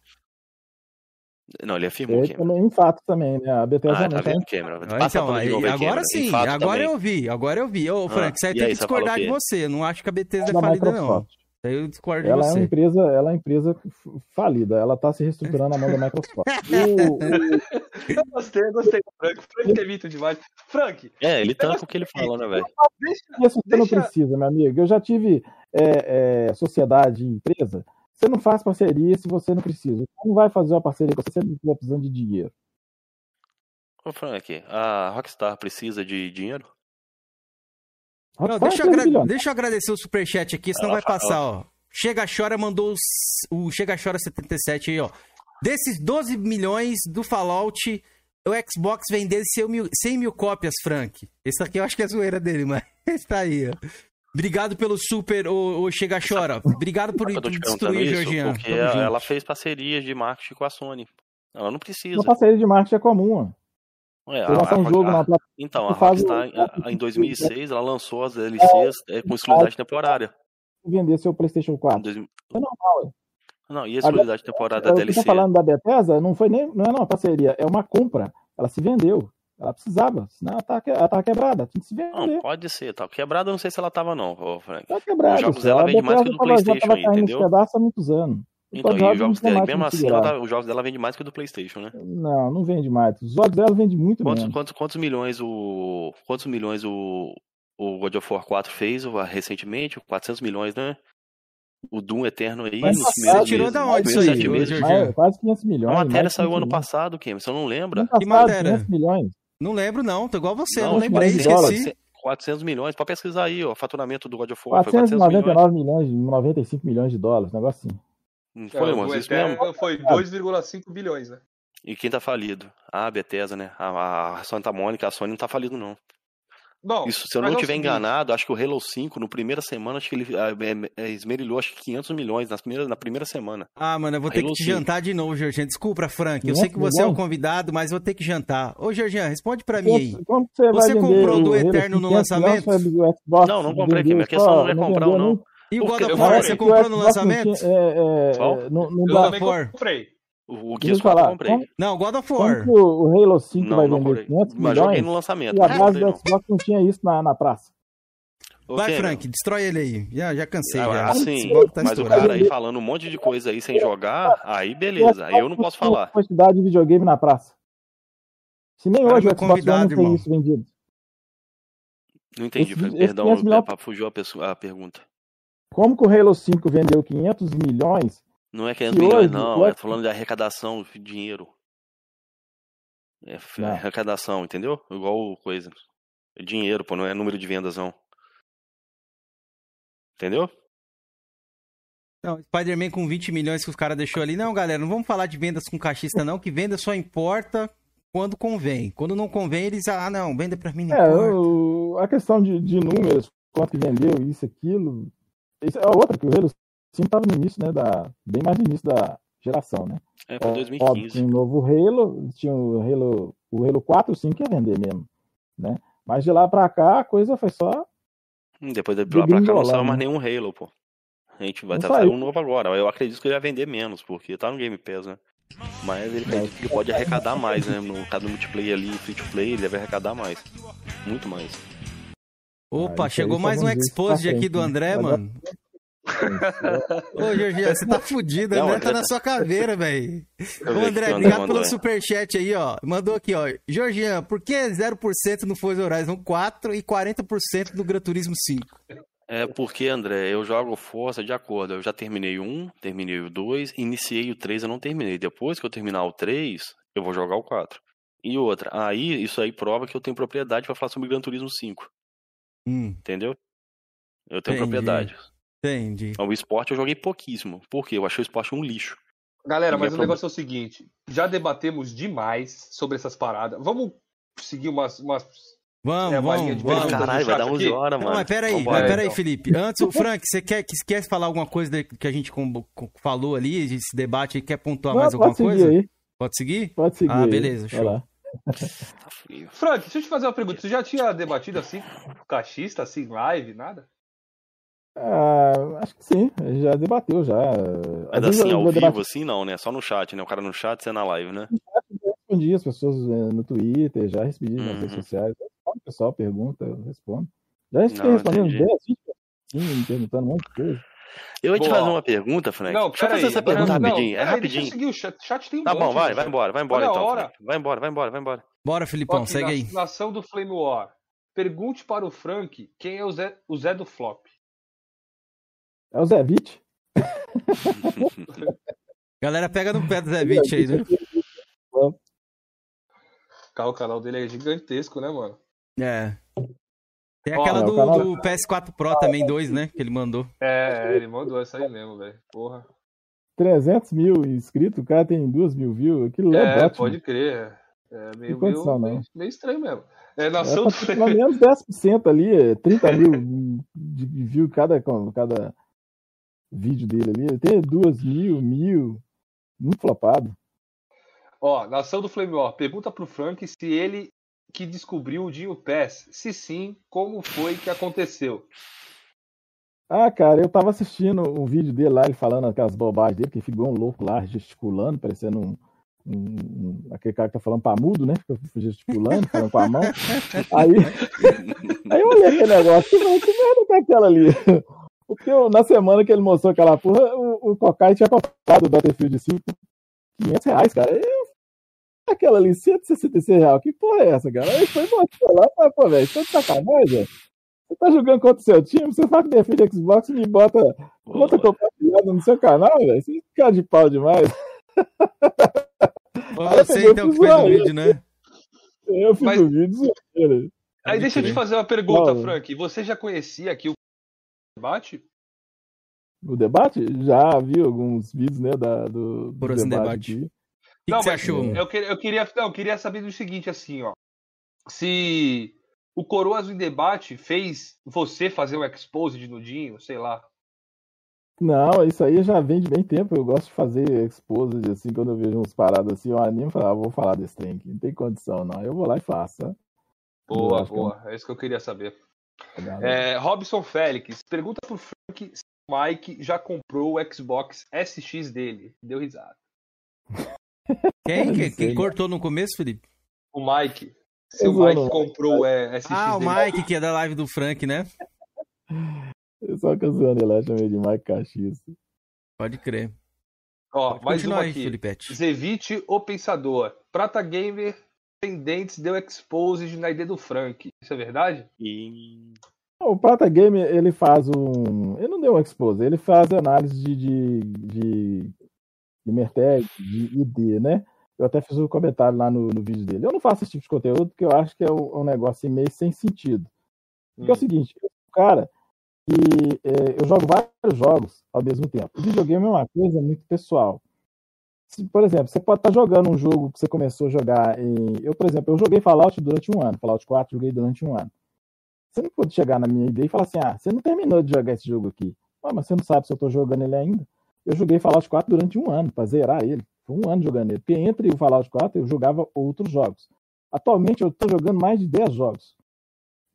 Não, ele afirmou ele Cameron. Em fato também, né? A Bethesda ah, tá vendo, Cameron? Ah, então, aí, agora Cameron. sim, agora também. eu vi, agora eu vi. Ô, ah, Frank, ah, você vai ter que discordar de você. Eu não acho que a Bethesda é falida, não. Eu discordo ela de você. É uma empresa, ela é uma empresa falida, ela está se reestruturando na mão da Microsoft. (laughs) o, o... Eu gostei, eu gostei do Frank. Frank é mito demais. Frank. É, ele tanca o que ele falou, né, velho? Deixa, Isso você não precisa, meu amigo. Eu já tive é, é, sociedade e empresa você não faz parceria se você não precisa. Como vai fazer uma parceria se você não estiver precisando de dinheiro? Ô Frank, a Rockstar precisa de dinheiro? Não, deixa, eu agra deixa, eu agradecer o superchat aqui, senão vai passar, ó. Chega Chora mandou os, o Chega Chora 77 aí, ó. Desses 12 milhões do Fallout, o Xbox vendeu 100 mil, 100 mil cópias, Frank. Esse aqui eu acho que é zoeira dele, mas (laughs) está aí, ó. Obrigado pelo super, ô, ô Chega Chora. Obrigado por destruir, Georgian. Porque ela, ela, fez parcerias de marketing com a Sony. Ela não precisa. Uma parceria de marketing é comum, É, a, a, um jogo a, na... Então, a Rockstar, em 2006, ela lançou as DLCs é, com exclusividade temporária. Vender seu PlayStation 4. Dois... É normal, Não, e a exclusividade temporária da DLC? Você tá falando da Bethesda, não foi nem. Não é uma parceria, é uma compra. Ela se vendeu. Ela precisava, senão ela tava, ela tava quebrada, tinha que se vender. Não, pode ser, tá quebrada, eu não sei se ela tava não, Frank. Tá quebrada. Os jogos dela vendem mais que o do Playstation aí, entendeu? há muitos anos. Então, e os jogos dela, mesmo assim, tá, os jogos dela vendem mais que o do Playstation, né? Não, não vende mais. Os jogos dela vendem muito quantos, menos. Quantos, quantos milhões o... Quantos milhões o... O God of War 4 fez recentemente? 400 milhões, né? O Doom Eterno aí. Mas você tirou da onde isso aí, meses, Quase 500 milhões. A matéria saiu ano passado, Kim. Você não lembra? Que matéria? 500 milhões. Não lembro, não. Tô igual você, não, não lembrei, esqueci. 400 milhões, pode pesquisar aí, ó, faturamento do God of War. 499 milhões. milhões, 95 milhões de dólares, negócio assim. Não foi, mano, isso mesmo? Foi 2,5 bilhões, né? E quem tá falido? Ah, a Bethesda, né? A, a Santa Mônica, a Sony não tá falido, não. Bom, Isso, se eu não estiver é enganado, acho que o Halo 5, no primeira semana, acho que ele é, é, esmerilhou acho que 500 milhões nas primeiras, na primeira semana. Ah, mano, eu vou ter Halo que te jantar de novo, Georgian. Desculpa, Frank. Eu sei que você é o convidado, mas vou ter que jantar. Ô, Georgian, responde pra mim aí. Como você, você comprou do Eterno no lançamento? Não, não comprei aqui. Minha questão não é comprar ou não. E o God of War, você comprou no lançamento? É, é, não, não eu também comprei. O, Gears falar, eu comprei. não, God of War. o Halo 5 não, vai não vender 500 Mas milhões, joguei no lançamento. E a base do Xbox não tinha isso na, na praça. Vai, Frank, destrói ele aí. Já, já cansei. Ah, já. Assim, tá mas o cara aí falando um monte de coisa aí sem jogar, aí beleza. Aí eu não posso falar. quantidade de videogame na praça. Se nem hoje o Xbox não tem isso vendido. Não entendi, esse, perdão, esse milhões... fugiu a, pessoa, a pergunta. Como que o Halo 5 vendeu 500 milhões? Não é 500 milhões, hoje, não. É falando de arrecadação de dinheiro. É não. arrecadação, entendeu? Igual coisa. É dinheiro, pô, não é número de vendas, não. Entendeu? Não, Spider-Man com 20 milhões que os caras deixou ali. Não, galera, não vamos falar de vendas com caixista, não, que venda só importa quando convém. Quando não convém, eles, ah, não, venda pra mim. é, o, a questão de, de números, quanto vendeu, isso, aquilo. Isso é outra, que o 5 tava no início, né? Da, bem mais no início da geração, né? É, foi 2015. Óbvio, tinha um novo Halo, tinha o Halo, o Halo 4 e 5 ia vender mesmo, né? Mas de lá pra cá, a coisa foi só depois de lá pra cá não saiu mais nenhum Halo, pô. A gente vai estar um novo agora. Eu acredito que ele vai vender menos, porque tá no Game Pass, né? Mas ele, ele pode arrecadar mais, né? No caso do multiplayer ali, free to play, ele deve arrecadar mais. Muito mais. Opa, ah, chegou mais um exposed aqui do André, mano. Ô, Jorginho, você tá fudido, o André tá na sua caveira, velho. Ô, André, obrigado pelo superchat aí, ó. Mandou aqui, ó. Jorginho, por que 0% no Forza Horizon 4 e 40% no Gran Turismo 5? É porque, André, eu jogo Forza de acordo. Eu já terminei um, terminei o 2, iniciei o 3, eu não terminei. Depois que eu terminar o 3, eu vou jogar o 4. E outra, aí, isso aí prova que eu tenho propriedade para falar sobre Gran Turismo 5. Hum. Entendeu? Eu tenho Entendi. propriedade. Entendi. O esporte eu joguei pouquíssimo. Por quê? Eu achei o esporte um lixo. Galera, mas o negócio é o seguinte: já debatemos demais sobre essas paradas. Vamos seguir umas. umas vamos, é, vamos, vamos. Caralho, vai dar 11 horas, mano. Não, mas peraí, mas peraí, então. Felipe. Antes, o Frank, você quer, quer falar alguma coisa que a gente falou ali, esse debate, quer pontuar Não, mais alguma coisa? Aí. Pode seguir? Pode seguir. Ah, beleza, show. Frank, deixa eu te fazer uma pergunta. Você já tinha debatido assim, cachista, assim, live, nada? Ah, acho que sim, já debateu já. Mas assim, ao vivo debater... assim não, né? Só no chat, né? O cara no chat, você na live, né? Eu respondi as pessoas é, no Twitter, já respondi uhum. nas redes uhum. sociais. O pessoal pergunta, eu respondo. Já fiquei respondendo 10, 20 perguntando um monte de coisa. Eu ia te fazer uma pergunta, Frank. Não, Deixa eu fazer aí, essa pergunta não, rapidinho. Não, é rapidinho. Seguir o chat, chat tem um Tá bom, vai, vai embora, vai embora Olha então. Hora. Vai embora, vai embora, vai embora. Bora, Filipão, Aqui, segue aí. Nação do Flame War. Pergunte para o Frank quem é o Zé, o Zé do Flop. É o Zé Beat. (laughs) Galera, pega no pé do Zé Beat aí, né? O canal dele é gigantesco, né, mano? É. Tem aquela do, canal... do, PS4 Pro também, dois, né? Que ele mandou. É, ele mandou essa aí mesmo, velho. Porra. 300 mil inscritos, o cara tem 2 mil views. Aquilo é, é pode crer. É meio, condição, meio, meio, estranho mesmo. É, nação é, Pelo (laughs) menos 10% ali, 30 mil (laughs) de views cada, cada vídeo dele ali. Ele tem duas mil, mil. Muito flopado. Ó, Nação do Flame War, pergunta pro Frank se ele que descobriu o Dinho Pass. Se sim, como foi que aconteceu? Ah, cara, eu tava assistindo um vídeo dele lá, ele falando aquelas bobagens dele, que ficou um louco lá, gesticulando, parecendo um, um, um, aquele cara que tá falando pra mudo, né? Fica gesticulando, falando com a mão. (laughs) Aí, (laughs) aí eu olhei aquele negócio, que merda tá aquela ali? Porque na semana que ele mostrou aquela porra, o, o Cocai tinha comprado o Battlefield 5 500 reais, cara. Eu, aquela ali, 166 reais. Que porra é essa, cara? Aí foi mostrar lá, falei, pô, velho, você tá de sacanagem? Você tá jogando contra o seu time, você faz que defende Xbox e me bota conta compartilhada no seu canal, velho. Você fica de pau demais. você então que fez o vídeo, né? Eu fiz Mas... o vídeo. Aí deixa eu te fazer uma pergunta, Frank. Você já conhecia aqui o debate? O debate? Já vi alguns vídeos, né, da, do, do debate. debate. Que, não, que você achou? Eu, queria, eu, queria, não, eu queria saber do seguinte, assim, ó. Se o Coroas em debate fez você fazer um expose de nudinho, sei lá. Não, isso aí já vem de bem tempo. Eu gosto de fazer expose, assim, quando eu vejo uns paradas assim, eu animo e falo, ah, vou falar desse trem aqui. Não tem condição, não. Eu vou lá e faço. Né? Boa, boa. É, é isso que eu queria saber. É, Robson Félix, pergunta pro Frank se o Mike já comprou o Xbox SX dele. Deu risada. Quem? (laughs) Quem, quem cortou no começo, Felipe? O Mike. Seu Mike comprou é, SX. Ah, o Mike, que é da live do Frank, né? Eu só zoando ele, chamei de Mike Caxias. Pode crer. Ó, Pode mais uma aqui. Felipete. Zevite, o Pensador. Prata Gamer Pendentes deu expose na ID do Frank. Isso é verdade? E... O Prata Gamer, ele faz um... Ele não deu um expose, ele faz análise de, de, de, de Merteg, de ID, né? Eu até fiz um comentário lá no, no vídeo dele. Eu não faço esse tipo de conteúdo porque eu acho que é um, um negócio meio sem sentido. Porque hum. é o hum. seguinte, o cara que é, eu jogo vários jogos ao mesmo tempo. O videogame é uma coisa muito pessoal. Se, por exemplo, você pode estar jogando um jogo que você começou a jogar em. Eu, por exemplo, eu joguei Fallout durante um ano. Fallout 4 joguei durante um ano. Você não pode chegar na minha ideia e falar assim: ah, você não terminou de jogar esse jogo aqui. Ah, mas você não sabe se eu estou jogando ele ainda. Eu joguei Fallout 4 durante um ano, para zerar ele. Foi um ano jogando ele. Porque entre o Fallout 4 eu jogava outros jogos. Atualmente eu estou jogando mais de 10 jogos.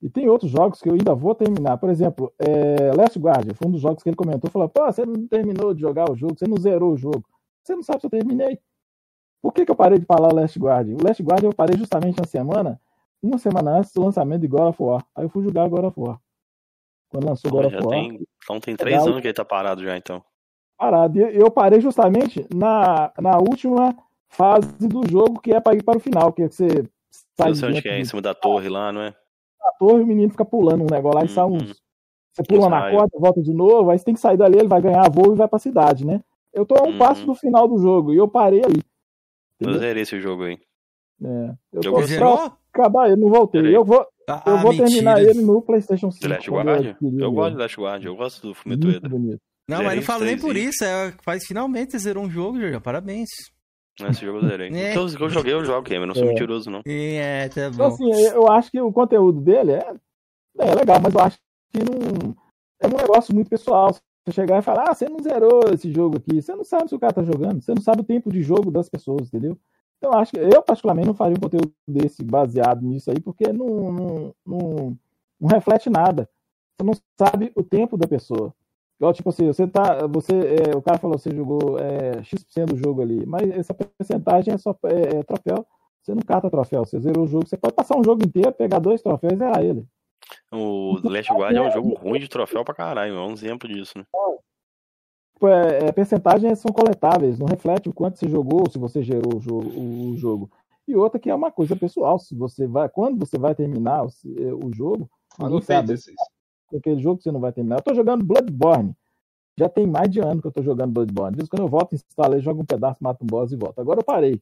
E tem outros jogos que eu ainda vou terminar. Por exemplo, é, Last Guardian foi um dos jogos que ele comentou. Falou: pô, você não terminou de jogar o jogo, você não zerou o jogo. Você não sabe se eu terminei. Por que, que eu parei de falar o Last Guardian? O Last Guardian eu parei justamente na semana, uma semana antes do lançamento de God of War. Aí eu fui jogar God of War. Quando lançou God of War. Tem, então tem três anos que ele tá parado já, então parado. E eu parei justamente na, na última fase do jogo, que é para ir para o final, que é que você sai. Eu sei onde que é, em cima da torre lá, não é? A torre, o menino fica pulando um negócio lá e sai uns. Uhum. Você pula na corda, volta de novo, aí você tem que sair dali, ele vai ganhar voo e vai pra cidade, né? Eu tô a um uhum. passo do final do jogo e eu parei aí. Entendeu? Eu zerei esse jogo aí. É. Eu tô pra acabar ele, não voltei. Eu vou, ah, eu vou terminar ele no PlayStation 5. The Last Guard? Eu, eu gosto do Last Guard, eu gosto do Fumeto. Não, mas não falo nem por isso. É, faz finalmente zerou um jogo, Jorge. Parabéns. Esse jogo eu zerei. (laughs) É. Então, eu joguei, eu jogo, Gamer. Não sou é. mentiroso, não. É, tá então, bom. Então, assim, eu acho que o conteúdo dele é, é legal, mas eu acho que não. É um negócio muito pessoal. Chegar e falar, ah, você não zerou esse jogo aqui. Você não sabe se o cara tá jogando. Você não sabe o tempo de jogo das pessoas, entendeu? Então, acho que eu, particularmente, não faria um conteúdo desse baseado nisso aí, porque não, não, não, não reflete nada. Você não sabe o tempo da pessoa. Igual, tipo assim, você tá. Você, é, o cara falou, você jogou é, X% do jogo ali, mas essa porcentagem é só é, é, troféu. Você não cata troféu, você zerou o jogo. Você pode passar um jogo inteiro, pegar dois troféus e zerar ele. O Last Guard é um jogo ruim de troféu pra caralho, é um exemplo disso, né? É, é, percentagens são coletáveis, não reflete o quanto você jogou, se você gerou o jogo, o jogo. E outra que é uma coisa pessoal, se você vai, quando você vai terminar o, o jogo, não sabe aquele jogo que você não vai terminar. Eu tô jogando Bloodborne. Já tem mais de ano que eu tô jogando Bloodborne. Às quando eu volto, instalo, jogo um pedaço, mato um boss e volto. Agora eu parei.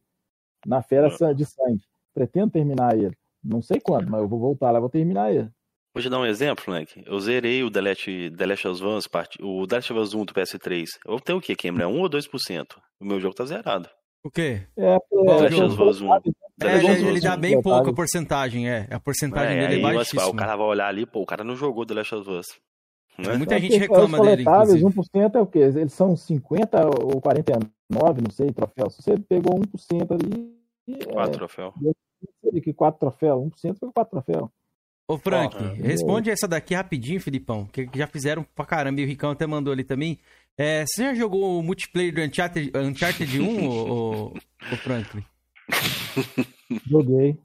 Na fera ah. de sangue. Pretendo terminar ele. Não sei quando, mas eu vou voltar lá e vou terminar ele. Vou te dar um exemplo, moleque. Eu zerei o The Last, The Last of Us, o The Last of Us 1 do PS3. Eu tenho o que, Cameron? É 1 ou 2%? O meu jogo tá zerado. O quê? É, é, The Last of Us 1. É, ele, ele dá bem pouca porcentagem, é. A porcentagem é, dele é baixíssima. o cara vai olhar ali, pô, o cara não jogou The Last of Us. Né? Muita gente reclama dele, inclusive. 1% é o quê? Eles são 50 ou 49, não sei, troféus. Se você pegou 1% ali... 4 é, troféus. Que 4 troféus, 1% pegou 4 troféus. Ô, Frank, oh, responde essa daqui rapidinho, Filipão, que já fizeram pra caramba e o Ricão até mandou ali também. É, você já jogou o multiplayer do Uncharted, Uncharted 1, ô, ô, Franklin? (laughs) Joguei.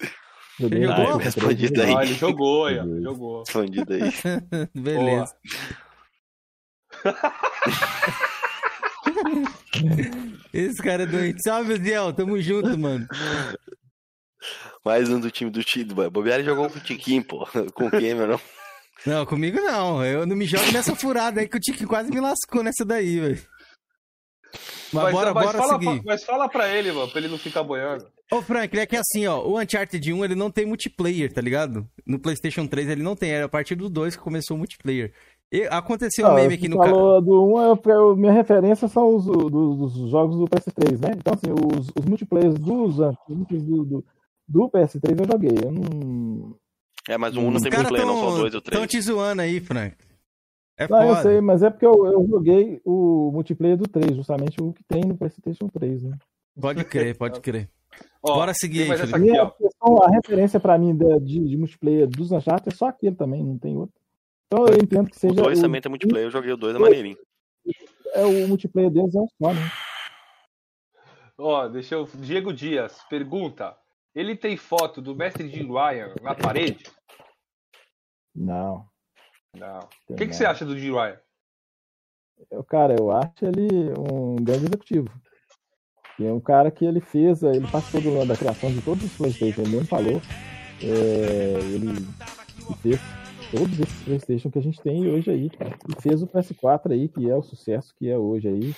Joguei. Ele jogou? Ah, respondido aí. Ah, ele jogou, aí, jogou. Respondido aí. (laughs) Beleza. (laughs) Esse cara é doente. Salve, Ziel. Tamo junto, mano. Mais um do time do time. Bobear jogou com o Tiquinho, pô. (laughs) Com o Cameron. Não, comigo não. Eu não me jogo nessa furada aí que o Tiquinho quase me lascou nessa daí, velho. Mas, mas, bora, mas bora fala seguir. Pra, mas fala pra ele, mano, pra ele não ficar boiando. Ô, Frank, é que assim, ó, o Uncharted 1 ele não tem multiplayer, tá ligado? No PlayStation 3 ele não tem, era a partir do 2 que começou o multiplayer. E aconteceu um ah, meme aqui no canal. do 1, eu, minha referência são os dos, jogos do PS3, né? Então, assim, os, os multiplayers dos do, do, do, PS3 eu joguei. Eu não. É, mas o 1 não tem multiplayer, tão, não, só dois ou três. Estão te zoando aí, Frank. É não, foda. eu sei, mas é porque eu, eu, joguei o multiplayer do 3, justamente o que tem no PlayStation 3, né? Pode crer, pode crer. Ó, Bora seguir aí, aqui, a, a referência pra mim de, de, de, multiplayer dos Uncharted é só aquele também, não tem outro. Então eu entendo que seja. O 2 também tem multiplayer, eu joguei o 2 é maneirinho. É, o multiplayer deles é um só, né? Ó, deixa eu. Diego Dias pergunta: ele tem foto do mestre de Ryan na parede? Não. Não. O que, que você acha do Jim Ryan? Eu, cara, eu acho ele um grande executivo. E é um cara que ele fez, ele participou do, da criação de todos os Playstation, ele mesmo falou. É, ele fez todos esses Playstation que a gente tem hoje aí. E fez o PS4 aí, que é o sucesso que é hoje aí.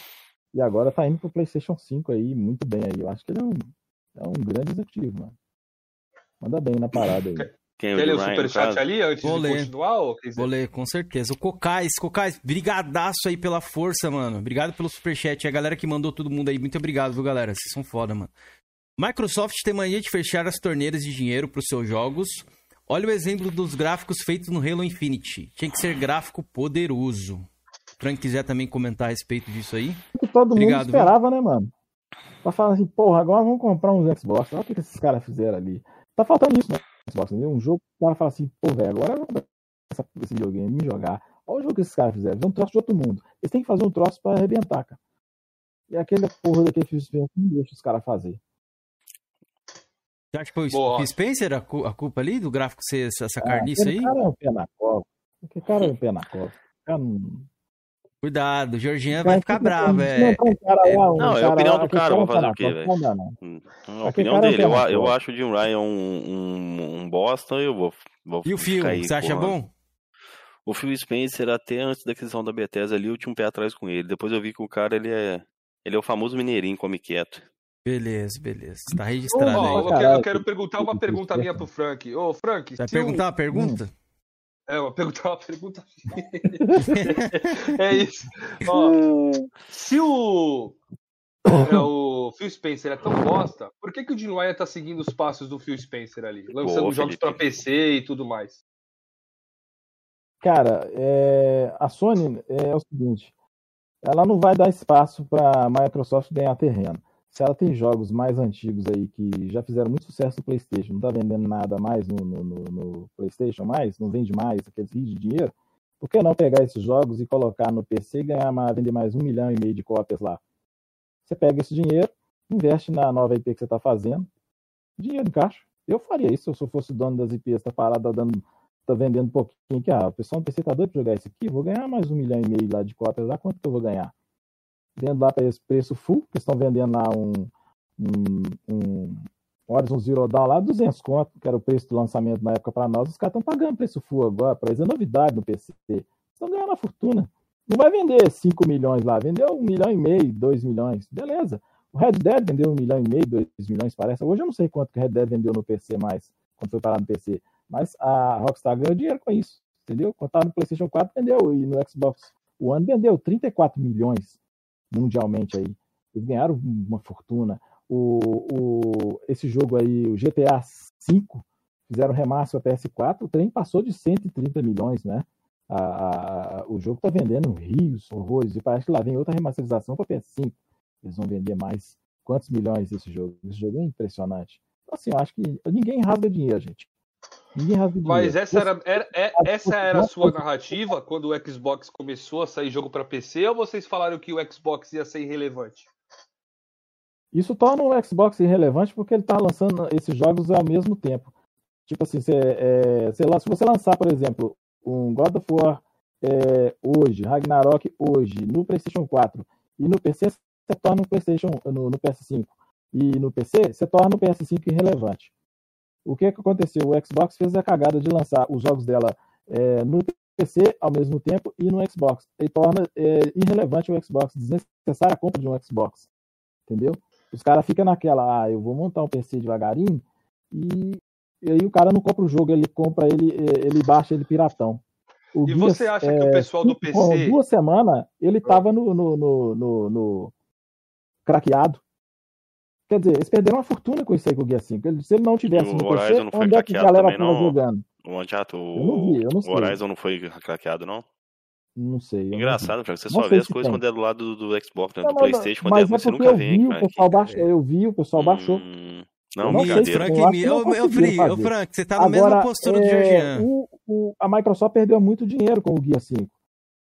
E agora tá indo pro Playstation 5 aí, muito bem aí. Eu acho que ele é um, é um grande executivo, mano. Manda bem na parada aí. Quem, Quer ler o superchat ali antes Vou de ler. continuar? Ou Vou ler, com certeza. O Cocais, Cocais, brigadaço aí pela força, mano. Obrigado pelo superchat. A galera que mandou todo mundo aí, muito obrigado, viu, galera? Vocês são foda, mano. Microsoft tem mania de fechar as torneiras de dinheiro para os seus jogos. Olha o exemplo dos gráficos feitos no Halo Infinite. Tinha que ser gráfico poderoso. O Frank quiser também comentar a respeito disso aí. Que todo Obrigado, mundo esperava, viu? né, mano? Pra falar assim, porra, agora vamos comprar uns Xbox. Olha o que esses caras fizeram ali. Tá faltando isso, né? Xbox, entendeu? Um jogo que o cara fala assim, pô, velho, agora eu vou esse videogame, me jogar. Olha o jogo que esses caras fizeram, é um troço de outro mundo. Eles têm que fazer um troço pra arrebentar, cara. E aquele porra daquele Phil Spencer não deixa os caras fazer. Você acha que foi o Phil Spencer a, culpa ali do gráfico ser essa ah, carniça aí? cara é um pé na cova. Aquele cara é um pé na cova. Cara não... Cuidado, Georginha vai ficar bravo. É... Não, é a opinião do cara, vou fazer o quê, velho? Hum, a opinião dele. Eu, eu acho o Jim Ryan um, um, um bosta, eu vou, vou E o Phil, você acha bom? O Phil Spencer, até antes da aquisição da Bethesda ali, eu tinha um pé atrás com ele. Depois eu vi que o cara, ele é, ele é o famoso mineirinho, come quieto. Beleza, beleza. Tá registrado oh, aí. Eu quero, eu quero, perguntar uma pergunta minha pro Frank. Ô, Frank... Vai perguntar uma pergunta? É, uma pergunta, uma (laughs) pergunta. é isso. Ó, se o, é, o Phil Spencer é tão bosta, por que, que o Jim Ryan tá seguindo os passos do Phil Spencer ali? Lançando Pô, jogos para PC e tudo mais. Cara, é, a Sony é o seguinte: ela não vai dar espaço para a Microsoft ganhar terreno se ela tem jogos mais antigos aí que já fizeram muito sucesso no PlayStation, não tá vendendo nada mais no, no, no, PlayStation mais, não vende mais aqueles rios de dinheiro, por que não pegar esses jogos e colocar no PC e ganhar uma, vender mais um milhão e meio de cópias lá? Você pega esse dinheiro, investe na nova IP que você está fazendo, dinheiro em caixa. Eu faria isso se eu fosse dono das IPs, tá parado, dando, tá vendendo um pouquinho que ah, o pessoal no PC tá doido para jogar isso aqui, vou ganhar mais um milhão e meio lá de cópias lá, quanto que eu vou ganhar? Vendo lá para esse preço full, que estão vendendo lá um, um, um Horizon Zero Dawn lá, 200 conto, que era o preço do lançamento na época para nós, os caras estão pagando preço full agora, para eles é novidade no PC. Estão ganhando uma fortuna. Não vai vender 5 milhões lá, vendeu 1 milhão e meio, 2 milhões, beleza. O Red Dead vendeu 1 milhão e meio, 2 milhões, parece. Hoje eu não sei quanto que o Red Dead vendeu no PC mais, quando foi parar no PC. Mas a Rockstar ganhou dinheiro com isso, entendeu? Quando estava no PlayStation 4, vendeu, e no Xbox One vendeu 34 milhões mundialmente aí. Eles ganharam uma fortuna. O, o, esse jogo aí, o GTA V, fizeram remaster para PS4, o trem passou de 130 milhões, né? A, a, o jogo está vendendo rios, horrores, e parece que lá vem outra remasterização para PS5. Eles vão vender mais. Quantos milhões esse jogo? Esse jogo é impressionante. Então, assim, eu acho que ninguém rasga dinheiro, gente. Mas essa era, era, é, essa era a sua narrativa quando o Xbox começou a sair jogo para PC ou vocês falaram que o Xbox ia ser irrelevante? Isso torna o Xbox irrelevante porque ele está lançando esses jogos ao mesmo tempo. Tipo assim, cê, é, sei lá, se você lançar, por exemplo, um God of War é, hoje, Ragnarok hoje, no PlayStation 4 e no PC, você torna o PlayStation no, no PS5 e no PC, você torna o PS5 irrelevante. O que, que aconteceu? O Xbox fez a cagada de lançar os jogos dela é, no PC ao mesmo tempo e no Xbox. E torna é, irrelevante o Xbox, desnecessária a compra de um Xbox. Entendeu? Os caras ficam naquela, ah, eu vou montar um PC devagarinho e, e aí o cara não compra o jogo, ele compra ele, é, ele baixa ele piratão. O e você acha é, que o pessoal do PC. Duas semanas ele tava no, no, no, no, no craqueado. Quer dizer, eles perderam uma fortuna com isso aí com o Guia 5. Se ele não tivesse no PC, não onde é que a galera estava jogando? O Antiato, o, eu não vi, eu não sei. o Horizon não foi craqueado, não? Não sei. Engraçado, Frank. Você só vê as coisas quando é do lado do, do Xbox, né? do Playstation, quando é, você nunca vê. Vi, o pessoal baixou, eu vi, o pessoal baixou. Hum, não, não brincadeira. Frank, eu, eu, eu, Free, eu, Frank, você tá na Agora, mesma postura é, do Georgian. O, o, a Microsoft perdeu muito dinheiro com o Guia 5.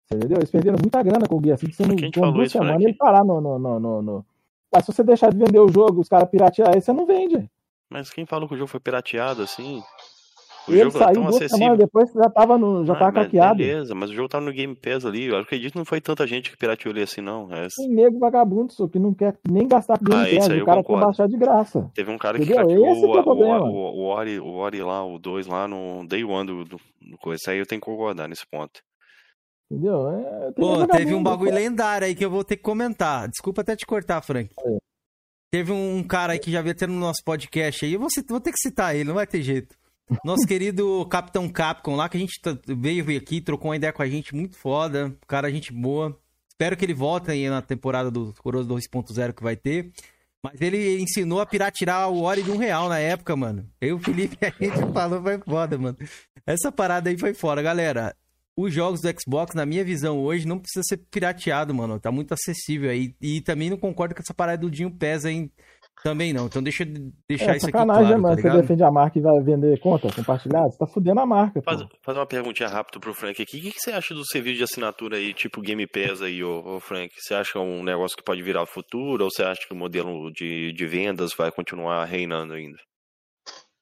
Você entendeu? Eles perderam muita grana com o Guia 5. Sendo, com duas semanas ele parar no, no, no, no Mas se você deixar de vender o jogo, os caras piratear, aí você não vende. Mas quem falou que o jogo foi pirateado assim? O ele jogo saiu duas semanas depois já tava, no, já ah, tava craqueado. Beleza, mas o jogo tava no Game Pass ali. Eu acredito que não foi tanta gente que pirateou ele assim, não. É... Tem nego vagabundo, só que não quer nem gastar com Game ah, Pass. O cara quer baixar de graça. Teve um cara Entendeu? que craqueou é o, o, o, o, Ori, o Ori lá, o 2 lá no Day One do, do, do coisa. Isso aí eu tenho que concordar nesse ponto. Entendeu? É, Pô, teve um bagulho lendário aí que eu vou ter que comentar. Desculpa até te cortar, Frank. É. Teve um cara aí que já veio ter no nosso podcast aí. Eu vou, vou ter que citar ele, não vai ter jeito. Nosso (laughs) querido Capitão Capcom lá, que a gente veio aqui, trocou uma ideia com a gente muito foda. Cara, gente boa. Espero que ele volte aí na temporada do Corozo 2.0 que vai ter. Mas ele ensinou a piratear o Ori de um real na época, mano. Eu e o Felipe, (laughs) a gente falou, foi foda, mano. Essa parada aí foi fora, galera. Os jogos do Xbox, na minha visão hoje, não precisa ser pirateado, mano. Tá muito acessível aí. E também não concordo com essa parada do Dinho Pesa, hein? Também não. Então deixa deixar é, isso aqui claro, né, mano. Tá você defende a marca e vai vender conta compartilhada? Você tá fudendo a marca. Faz, faz uma perguntinha rápida pro Frank aqui. O que, que, você acha do serviço de assinatura aí, tipo Game Pass aí, ô, ô Frank? Você acha que é um negócio que pode virar o futuro ou você acha que o modelo de, de vendas vai continuar reinando ainda?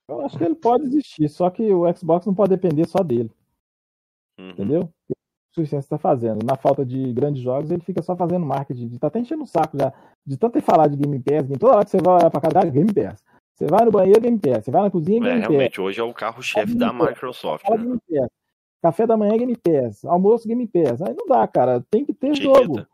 Eu acho que ele pode existir, só que o Xbox não pode depender só dele. Uhum. Entendeu? suficiente está fazendo. Na falta de grandes jogos, ele fica só fazendo marketing. Tá até enchendo o saco já. De tanto ter falado de Game Pass, toda hora que você vai pra casa, Game Pass. Você vai no banheiro, Game Pass. Você vai na cozinha, Game é, Pass. Realmente, hoje é o carro-chefe da Microsoft. Né? Game Pass. Café da manhã, Game Pass. Almoço, Game Pass. Aí não dá, cara. Tem que ter jogo.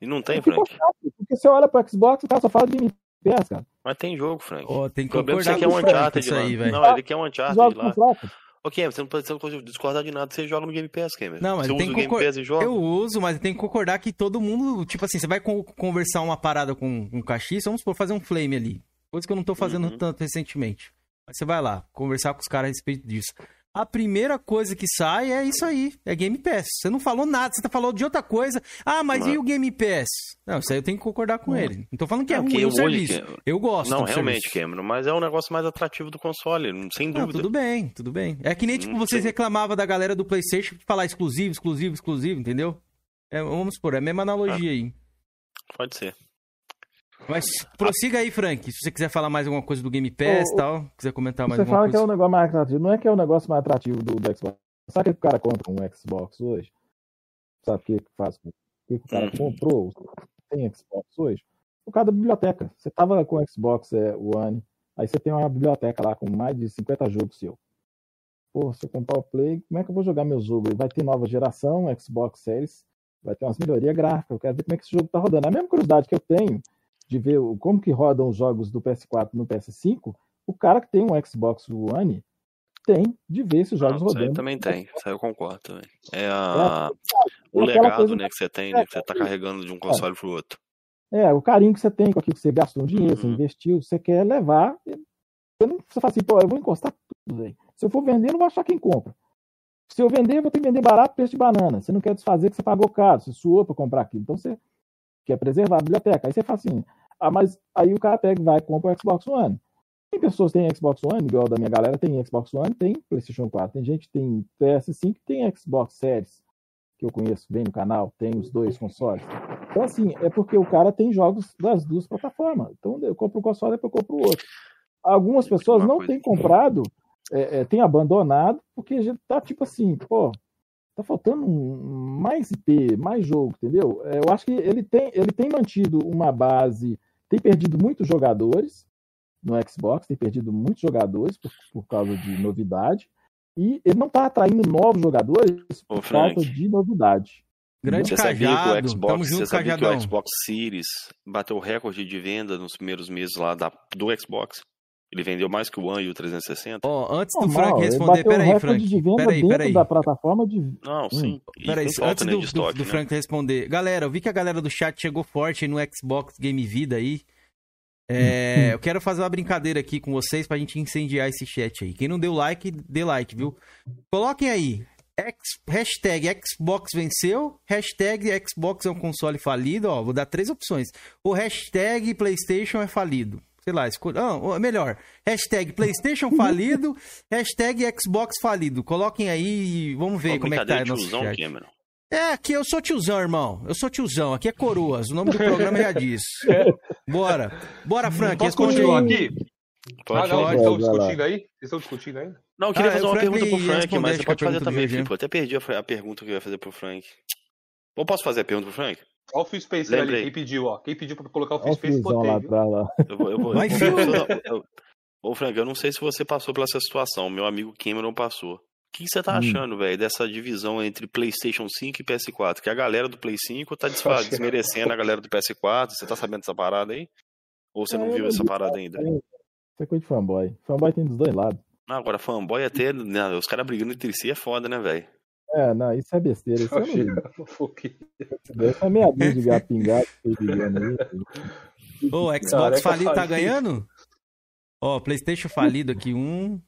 E não tem, Frank? Chato, porque você olha pro Xbox, o cara só fala de Game Pass, cara. Mas tem jogo, Frank. Oh, tem que o problema é que você quer um Uncharted isso aí, velho. Não, ele quer um Uncharted lá. Ok, você não precisa discordar de nada, você joga no Game Pass, Cameron. Não, mas você usa o Game Pass e joga? Eu uso, mas tem que concordar que todo mundo, tipo assim, você vai conversar uma parada com um cachista, vamos por fazer um flame ali. Coisa que eu não tô fazendo uhum. tanto recentemente. Mas você vai lá, conversar com os caras a respeito disso a primeira coisa que sai é isso aí, é Game Pass. Você não falou nada, você tá falando de outra coisa. Ah, mas e o Game Pass? Não, isso aí eu tenho que concordar com ele. Não tô falando que é, é ruim o serviço. Que... Eu gosto Não, realmente, serviço. Cameron, mas é um negócio mais atrativo do console, sem dúvida. Não, tudo bem, tudo bem. É que nem, tipo, vocês reclamavam da galera do Playstation falar exclusivo, exclusivo, exclusivo, entendeu? É, vamos supor, é a mesma analogia ah, aí. Pode ser. Mas prossiga aí, Frank. Se você quiser falar mais alguma coisa do Game Pass e tal, quiser comentar mais alguma coisa. Você fala que é um negócio mais atrativo. Não é que é o um negócio mais atrativo do, do Xbox. Sabe o que o cara compra um Xbox hoje? Sabe o que, que faz? O que, que o cara hum. comprou? Tem Xbox hoje? O cara da biblioteca. Você tava com o Xbox é, One, aí você tem uma biblioteca lá com mais de 50 jogos seu. Pô, se eu comprar o Play, como é que eu vou jogar meu jogo? Vai ter nova geração, Xbox Series, vai ter umas melhorias gráficas. Eu quero ver como é que esse jogo tá rodando. A mesma curiosidade que eu tenho de ver como que rodam os jogos do PS4 no PS5, o cara que tem um Xbox One tem de ver esses jogos Não, rodando. Isso também tem, isso aí eu concordo também. É, a... é o legado né, que você tem, né, que você tá carregando de um console é. pro outro. É, o carinho que você tem com aquilo que você gastou um dinheiro, uhum. você investiu, você quer levar. Você, fala assim, pô, eu vou encostar tudo aí. Se eu for vender, eu não vou achar quem compra. Se eu vender, eu vou ter que vender barato preço de banana. Você não quer desfazer que você pagou caro, você suou para comprar aquilo. Então você quer preservar a biblioteca. Aí você fala assim, ah, mas aí o cara pega e vai e compra o Xbox One. Tem pessoas que têm Xbox One, igual da minha galera tem Xbox One, tem PlayStation 4. Tem gente que tem PS5 tem Xbox Series, que eu conheço bem no canal, tem os dois consoles. Então, assim, é porque o cara tem jogos das duas plataformas. Então, eu compro um console depois eu compro o outro. Algumas pessoas não têm comprado, é, é, têm abandonado, porque já tá tipo assim, pô, tá faltando mais IP, mais jogo, entendeu? É, eu acho que ele tem, ele tem mantido uma base tem perdido muitos jogadores no Xbox, tem perdido muitos jogadores por, por causa de novidade. E ele não está atraindo novos jogadores por Ô, falta de novidade. Grande você cajado. Sabia que o Xbox, junto, você sabia que o Xbox Series bateu o recorde de venda nos primeiros meses lá da, do Xbox? Ele vendeu mais que o One e o 360? Ó, oh, antes do Normal, Frank responder, peraí, Frank. De venda peraí, peraí. da plataforma de. Não, sim. Hum. Peraí, antes do, estoque, do, do né? Frank responder. Galera, eu vi que a galera do chat chegou forte no Xbox Game Vida aí. É, eu quero fazer uma brincadeira aqui com vocês pra gente incendiar esse chat aí. Quem não deu like, dê like, viu? Coloquem aí. X, hashtag Xbox venceu, hashtag Xbox é um console falido, ó, vou dar três opções. O hashtag Playstation é falido sei lá, escolha. Ah, melhor, hashtag PlayStation falido, (laughs) hashtag Xbox falido. Coloquem aí e vamos ver Pô, como é que tá nosso chat. Cameron. É, aqui eu sou tiozão, irmão. Eu sou tiozão. Aqui é Coroas. O nome do programa já diz. Bora. Bora, Frank. Posso continuar aqui? Pode, ah, não, vocês estão discutindo aí? Vocês estão discutindo ainda? Não, eu queria ah, fazer uma pergunta pro Frank, mas você pode fazer também, Filipe. Eu até perdi a, pergunta que eu ia fazer pro Frank. Ou posso fazer a pergunta pro Frank? Olha o Phil Spencer ali, quem pediu, ó. Quem pediu pra colocar o Phil Spencer, botei. Lá atrás, lá. Eu vou, eu vou, Vai, eu vou, Ô, Frank, eu não sei se você passou pela essa situação. Meu amigo Cameron passou. O que, você tá hum. achando, velho, dessa divisão entre PlayStation 5 e PS4? Que a galera do Play 5 tá desmerecendo a galera do PS4. Você tá sabendo dessa parada aí? Ou você não é, viu essa parada ainda? Isso é coisa de fanboy. Fanboy tem dos dois lados. Não, agora fanboy até. Né, os caras brigando entre si é foda, né, velho? É, não, isso é besteira. Isso, é, isso (laughs) é meia dúzia de gato pingado brigando aí. Ô, o Xbox falido tá ganhando? Ó, PlayStation falido aqui, um.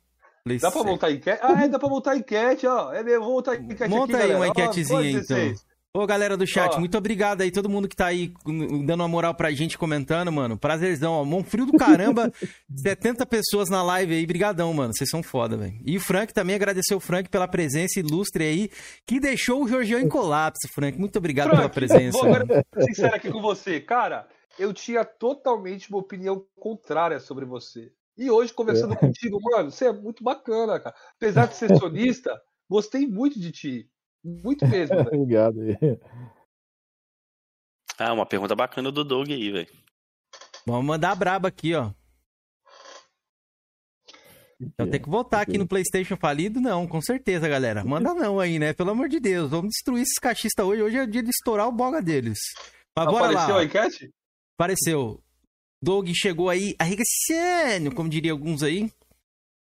Play dá pra montar enquete? Ah, é, dá pra montar enquete, ó. É mesmo, vou montar enquete Monta aqui, aí uma enquetezinha aí, então. Ô, galera do chat, ó. muito obrigado aí, todo mundo que tá aí dando uma moral pra gente, comentando, mano. Prazerzão, ó. Mão frio do caramba. (laughs) 70 pessoas na live aí, brigadão, mano. Vocês são foda, velho. E o Frank também, agradecer o Frank pela presença ilustre aí, que deixou o Jorgeão em colapso, Frank. Muito obrigado Frank, pela presença. Vou agora sincero aqui com você. Cara, eu tinha totalmente uma opinião contrária sobre você. E hoje, conversando é. contigo, mano, você é muito bacana, cara. Apesar de ser (laughs) sonista, gostei muito de ti. Muito mesmo. (laughs) Né? Obrigado. Ah, uma pergunta bacana do Doug aí, velho. Vamos mandar a braba aqui, ó. Então tem que voltar aqui no PlayStation falido? Não, com certeza, galera. Manda não aí, né? Pelo amor de Deus. Vamos destruir esses cachistas hoje. Hoje é o dia de estourar o boga deles. Mas Apareceu lá. a enquete? Apareceu. Doug chegou aí arregaçando, como diria alguns aí.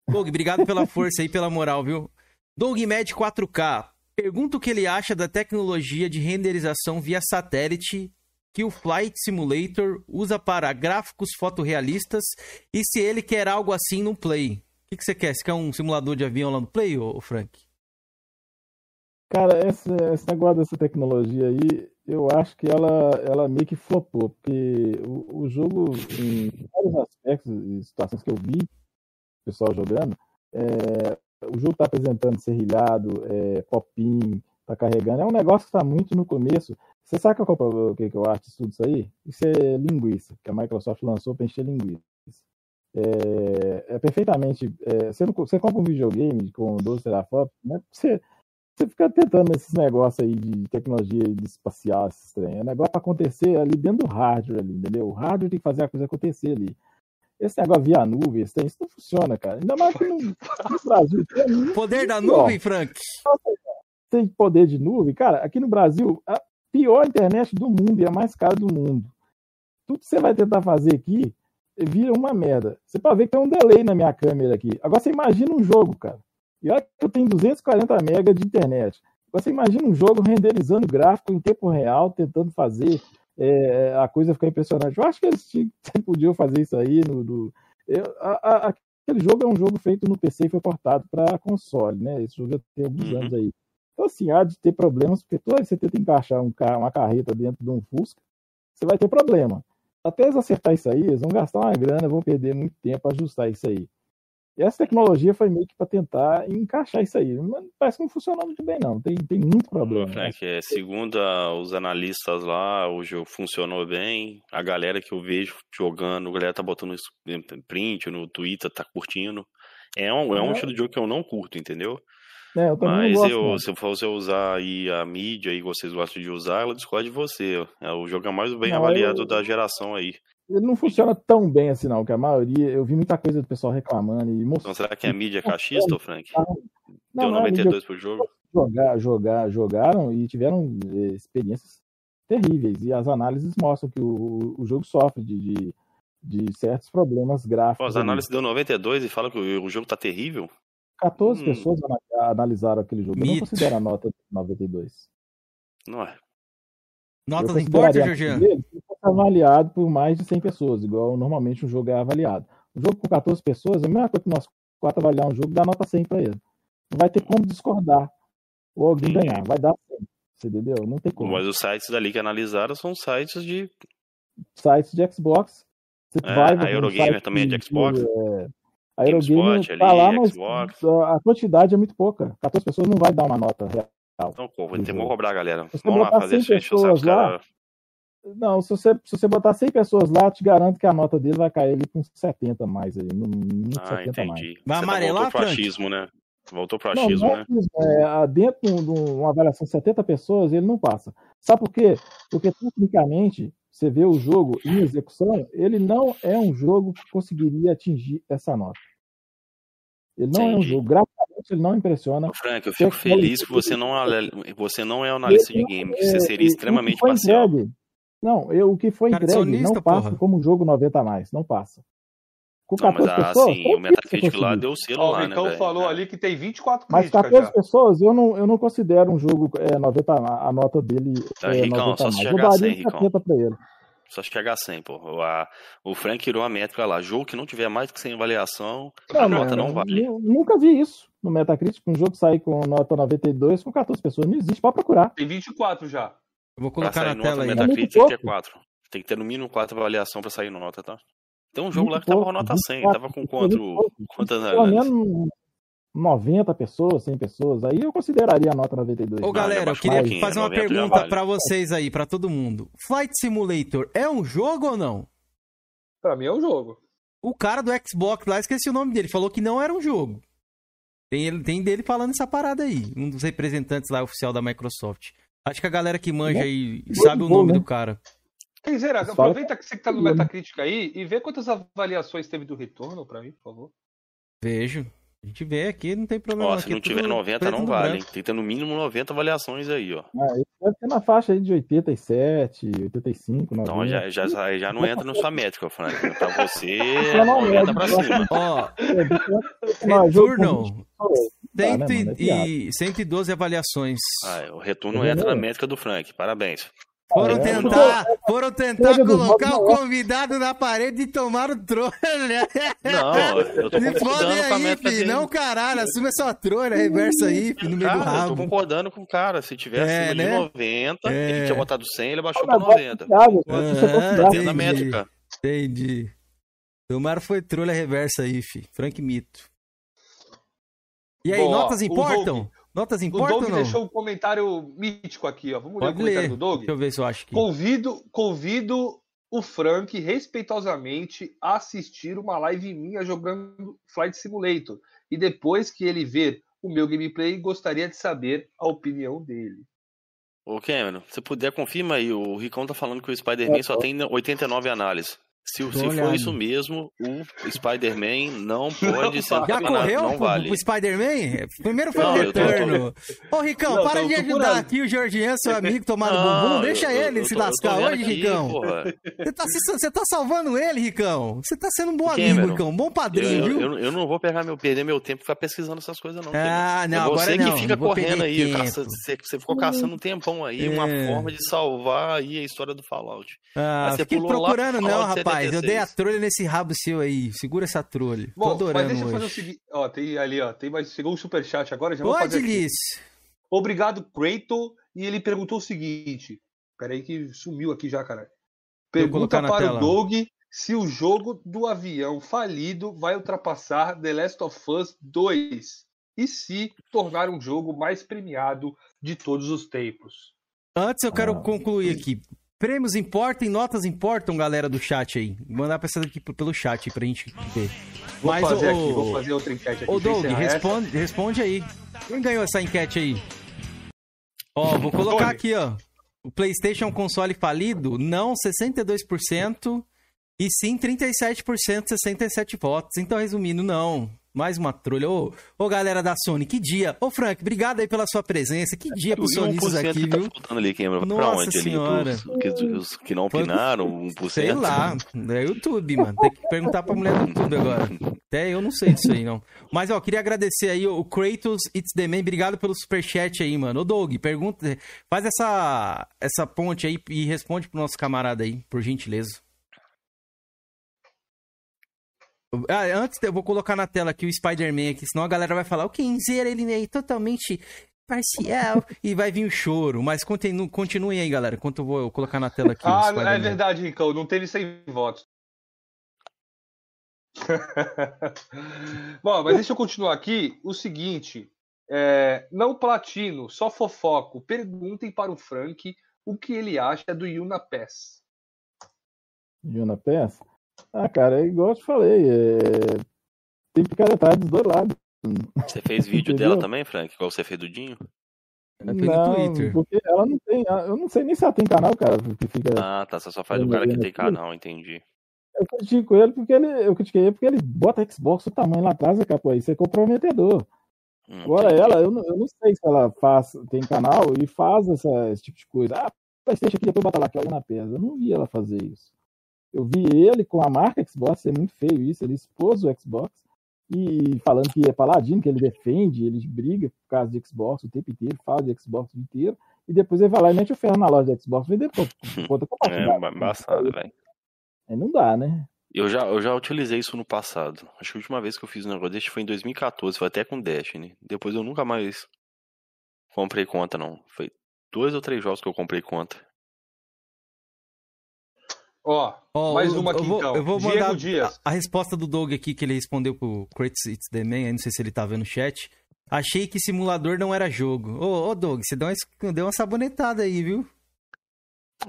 Doug, obrigado pela força aí, pela moral, viu? Doug Med 4K. Pergunta o que ele acha da tecnologia de renderização via satélite que o Flight Simulator usa para gráficos fotorrealistas e se ele quer algo assim no Play. O que, que você quer? Você quer um simulador de avião lá no Play, ô, Frank? Cara, esse, esse negócio dessa tecnologia aí, eu acho que ela, ela meio que flopou, porque o, o jogo, em vários aspectos e situações que eu vi o pessoal jogando, é, o jogo está apresentando serrilhado, é, pop-in, está carregando. É um negócio que está muito no começo. Você sabe qual, o que, que eu acho de tudo isso aí? Isso é linguiça, que a Microsoft lançou para encher linguiça. É, é perfeitamente. É, você, não, você compra um videogame com 12 teraflops, né? Você você fica tentando esses negócios aí de tecnologia de espacial, esses trem. É negócio para acontecer ali dentro do hardware, ali, entendeu? O hardware tem que fazer a coisa acontecer ali. Esse negócio via nuvem, trem, isso não funciona, cara. Ainda mais que no, no Brasil. poder da nuvem, Frank? Tem poder de nuvem, cara. Aqui no Brasil, a pior internet do mundo e a mais cara do mundo. Tudo que você vai tentar fazer aqui vira uma merda. Você pode ver que tem um delay na minha câmera aqui. Agora você imagina um jogo, cara. E olha que eu tenho 240 MB de internet. Você imagina um jogo renderizando gráfico em tempo real, tentando fazer é, a coisa ficar impressionante. Eu acho que eles (laughs) podiam fazer isso aí. No, no eu, a, a, aquele jogo é um jogo feito no PC e foi portado para console, né? Esse jogo já tem alguns uhum. anos aí. Então, assim, há de ter problemas, porque toda vez que você tenta encaixar um uma carreta dentro de um Fusca, você vai ter problema. Até eles acertar isso aí, eles vão gastar uma grana, vão perder muito tempo para ajustar isso aí. E essa tecnologia foi meio que para tentar encaixar isso aí. Mas parece que não funcionou muito bem, não. Tem, tem muito problema. Frank, né? é, segundo a, os analistas lá, o jogo funcionou bem. A galera que eu vejo jogando, a galera tá botando print no Twitter, tá curtindo. É um, é um é. estilo de jogo que eu não curto, entendeu? É, eu Mas gosto, eu, se você usar aí a mídia aí vocês gostam de usar, ela discorda de você. É o jogo mais bem não, avaliado eu... da geração aí ele não funciona tão bem assim, não, que a maioria, eu vi muita coisa do pessoal reclamando e mostrando. Então será que é mídia cachista, Frank? Não, Deu 92 mídia... por jogo? Jogar, jogar, jogaram e tiveram eh, experiências terríveis. E as análises mostram que o, o jogo sofre de, de, de certos problemas gráficos. Pô, as análises deu 92 e falam que o, o jogo tá terrível? 14 hum. pessoas analisaram aquele jogo. Mito. Eu não considero a nota de 92. Não é. Nota não importa, Jorginho? Avaliado por mais de 100 pessoas, igual normalmente um jogo é avaliado. Um jogo com 14 pessoas, é a mesma coisa que nós quatro avaliar um jogo, dá nota 100 para ele. Não vai ter como discordar ou alguém ganhar, vai dar 100. Você entendeu? Não tem como. Mas os sites dali que analisaram são sites de. Sites de Xbox. Você é, vai a Eurogamer também é de Xbox. É... A Eurogamer tá lá, mas Xbox. a quantidade é muito pouca. 14 pessoas não vai dar uma nota Então, pô, vou ter que cobrar a galera. Vamos lá fazer esse pessoas lá, Não, se você, se você botar 100 pessoas lá, eu te garanto que a nota dele vai cair ali com 70 mais aí. No, no ah, 70 entendi. Mais. Vai amarelar, voltou pro achismo, né? Voltou pro achismo, não, não é né? É, dentro de uma avaliação de 70 pessoas, ele não passa. Sabe por quê? Porque, tecnicamente, você vê o jogo em execução, ele não é um jogo que conseguiria atingir essa nota. Ele não Entendi. é um jogo, graficamente ele não impressiona. Frank, eu fico feliz que você não, você não é um analista de game, você seria extremamente parcial. Entregue, não, eu, o que foi entregue não passa porra. como jogo 90 a mais, não passa. Com 14 não, mas, pessoas, assim, o Metacritic lá deu selo oh, lá, então né? falou ali que tem 24 Mas 14 já. pessoas, eu não, eu não considero um jogo é, 90 a nota dele tá, é, Ricão, 90 só mais. Eu daria 100, 70 pra ele. Só chegar a 100, pô. O, a, o Frank tirou a métrica lá. Jogo que não tiver mais que 100 avaliação, não, a nota não, não vale. Nunca vi isso no Metacritic. Um jogo sair com nota 92 com 14 pessoas. Não existe, pode procurar. Tem 24 já. Eu vou colocar na tela aí. Metacritic é 4. Tem que ter no mínimo 4 avaliação pra sair nota, tá? Tem um jogo muito lá que tava com nota 100. Tava com quanto, quantas Pelo menos 90 pessoas, 100 pessoas, aí eu consideraria a nota 92. Ô, galera, eu queria fazer uma pergunta vale. para vocês aí, para todo mundo. Flight Simulator é um jogo ou não? Para mim é um jogo. O cara do Xbox lá, esqueci o nome dele, falou que não era um jogo. Tem, tem dele falando essa parada aí, um dos representantes lá oficial da Microsoft. Acho que a galera que manja aí sabe o nome né? do cara. Kenzeira, aproveita que você que tá no Metacritic aí e vê quantas avaliações teve do retorno para mim, por favor. Vejo. A gente vê aqui, não tem problema. Ó, se não tiver 90, não vale. Tem que ter no mínimo 90 avaliações aí, ó. Ah, isso deve ter na faixa aí de 87, 85, 90. Então já, já, já não entra na sua métrica, Frank. Pra você, (laughs) não, 90 pra cima. Ó, retorno. (laughs) Cento e, e 112 avaliações. Ah, o retorno entra na métrica do Frank. Parabéns. Foram tentar, foram tentar colocar o convidado na parede e tomaram trolha. Não, eu tô concordando com a meta dele. Não, caralho, assume essa trolha, reversa aí, no meio cara, do rabo. Eu tô concordando com o cara. Se tivesse é, acima né? de 90, é. ele tinha botado 100, ele baixou pra 90. Ah, na métrica. Entendi. Tomaram foi trolha reversa aí, fi. Frank Mito. E aí, Boa, notas importam? Notas importam O Doug deixou um comentário mítico aqui, ó. Vamos Pode ler o comentário ler. do Doug? Deixa eu ver se eu acho que... Convido, convido o Frank respeitosamente a assistir uma live minha jogando Flight Simulator. E depois que ele ver o meu gameplay, gostaria de saber a opinião dele. Ô Cameron, se puder, confirma aí. O Ricão tá falando que o Spider-Man é, só tem 89 análises. Se, se for isso mesmo, o Spider-Man não (laughs) pode ser Já correu não vale. o Spider-Man? Primeiro foi não, o retorno. Tô... Ô, Ricão, não, para de ajudar aqui o Jorginho, seu (laughs) amigo, tomar no bumbum. Deixa eu, ele eu, se lascar hoje, aqui, Ricão. Você tá, você tá salvando ele, Ricão. Você tá sendo um bom Cameron, amigo, Ricão. Bom padrinho, viu? Eu, eu, não vou pegar meu, perder meu tempo e ficar pesquisando essas coisas, não. Ah, não, é você agora que fica correndo aí. Caça, você, você, ficou caçando um tempão aí, é. uma forma de salvar aí a história do Fallout. Ah, fiquei procurando, não, rapaz. Eu dei a trolha nesse rabo seu aí. Segura essa trolha. Bom, Tô adorando mas deixa eu fazer o seguinte. Ó, tem ali, ó. Tem, mas chegou o um superchat agora, já Pode, vou fazer Liz. Obrigado, Creighton. E ele perguntou o seguinte. Peraí que sumiu aqui já, cara. Pergunta para tela. o Doug se o jogo do avião falido vai ultrapassar The Last of Us 2 e se tornar um jogo mais premiado de todos os tempos. Antes eu quero ah. concluir aqui. Prêmios importam, notas importam, galera do chat aí. Mandar pra essa daqui pelo chat aí pra gente ver. Vou Mas, fazer o, aqui, vou fazer outra enquete aqui. Ô, Doug, responde, responde aí. Quem ganhou essa enquete aí? Ó, vou colocar aqui, ó. O PlayStation console falido, não 62% e sim 37%, 67 votos. Então, resumindo, não. Mais uma trolha. Ô, ô, galera da Sony, que dia. Ô, Frank, obrigado aí pela sua presença. Que dia pros sonistas aqui, tá viu? Tá ali, quem, pra Nossa onde senhora. Ali, pros, os que não opinaram, 1%. Sei lá, é YouTube, mano. Tem que perguntar pra mulher do YouTube agora. Até eu não sei disso aí, não. Mas, ó, queria agradecer aí o Kratos It's the Man. Obrigado pelo superchat aí, mano. Ô, Doug, pergunta, faz essa, essa ponte aí e responde pro nosso camarada aí, por gentileza. Ah, antes eu vou colocar na tela aqui o Spider-Man aqui, senão a galera vai falar, o Kenzeira, ele é totalmente parcial e vai vir o choro. Mas continu, continuem aí, galera, enquanto eu vou colocar na tela aqui. Ah, é verdade, Ricão, não teve 100 votos. (laughs) Bom, mas deixa eu continuar aqui. O seguinte, É, não platino, só fofoco. Perguntem para o Frank o que ele acha do Yuna Pass. Yuna Pass? Ah, cara, é igual eu te falei, é... tem picaretagem dos dois lados. Você fez vídeo dela também, Frank? Igual você fez do Dinho? Ela fez não, no Twitter. Porque ela não tem. Eu não sei nem se ela tem canal, cara. Que fica ah, tá. Você só faz o cara que tem canal, entendi. Eu critico ele porque ele. Eu critiquei ele porque ele bota Xbox o tamanho lá atrás, cara, pô, isso é comprometedor. Hum, Agora ela, eu não, eu não sei se ela faz, tem canal e faz essa, esse tipo de coisa. Ah, Playstation aqui, depois bota lá, que é na pesa. Eu não vi ela fazer isso. Eu vi ele com a marca Xbox, é muito feio isso, ele expôs o Xbox e falando que é paladino, que ele defende, ele briga por causa de Xbox o tempo inteiro, fala de Xbox o tempo inteiro, e depois ele vai lá e mete o ferro na loja de Xbox e vender por (laughs) conta compartilhada. É embaçado, velho. Aí não dá, né? Eu já, eu já utilizei isso no passado. Acho que a última vez que eu fiz um negócio desse foi em 2014, foi até com Destiny. Depois eu nunca mais comprei conta, não. Foi dois ou três jogos que eu comprei conta. Ó, oh, mais uma aqui eu vou, então. Eu vou mandar a, a, resposta do Doug aqui, que ele respondeu pro Kratos It's the Man, não sei se ele tá vendo no chat. Achei que simulador não era jogo. Ô, ô Doug, você deu uma, deu uma sabonetada aí, viu?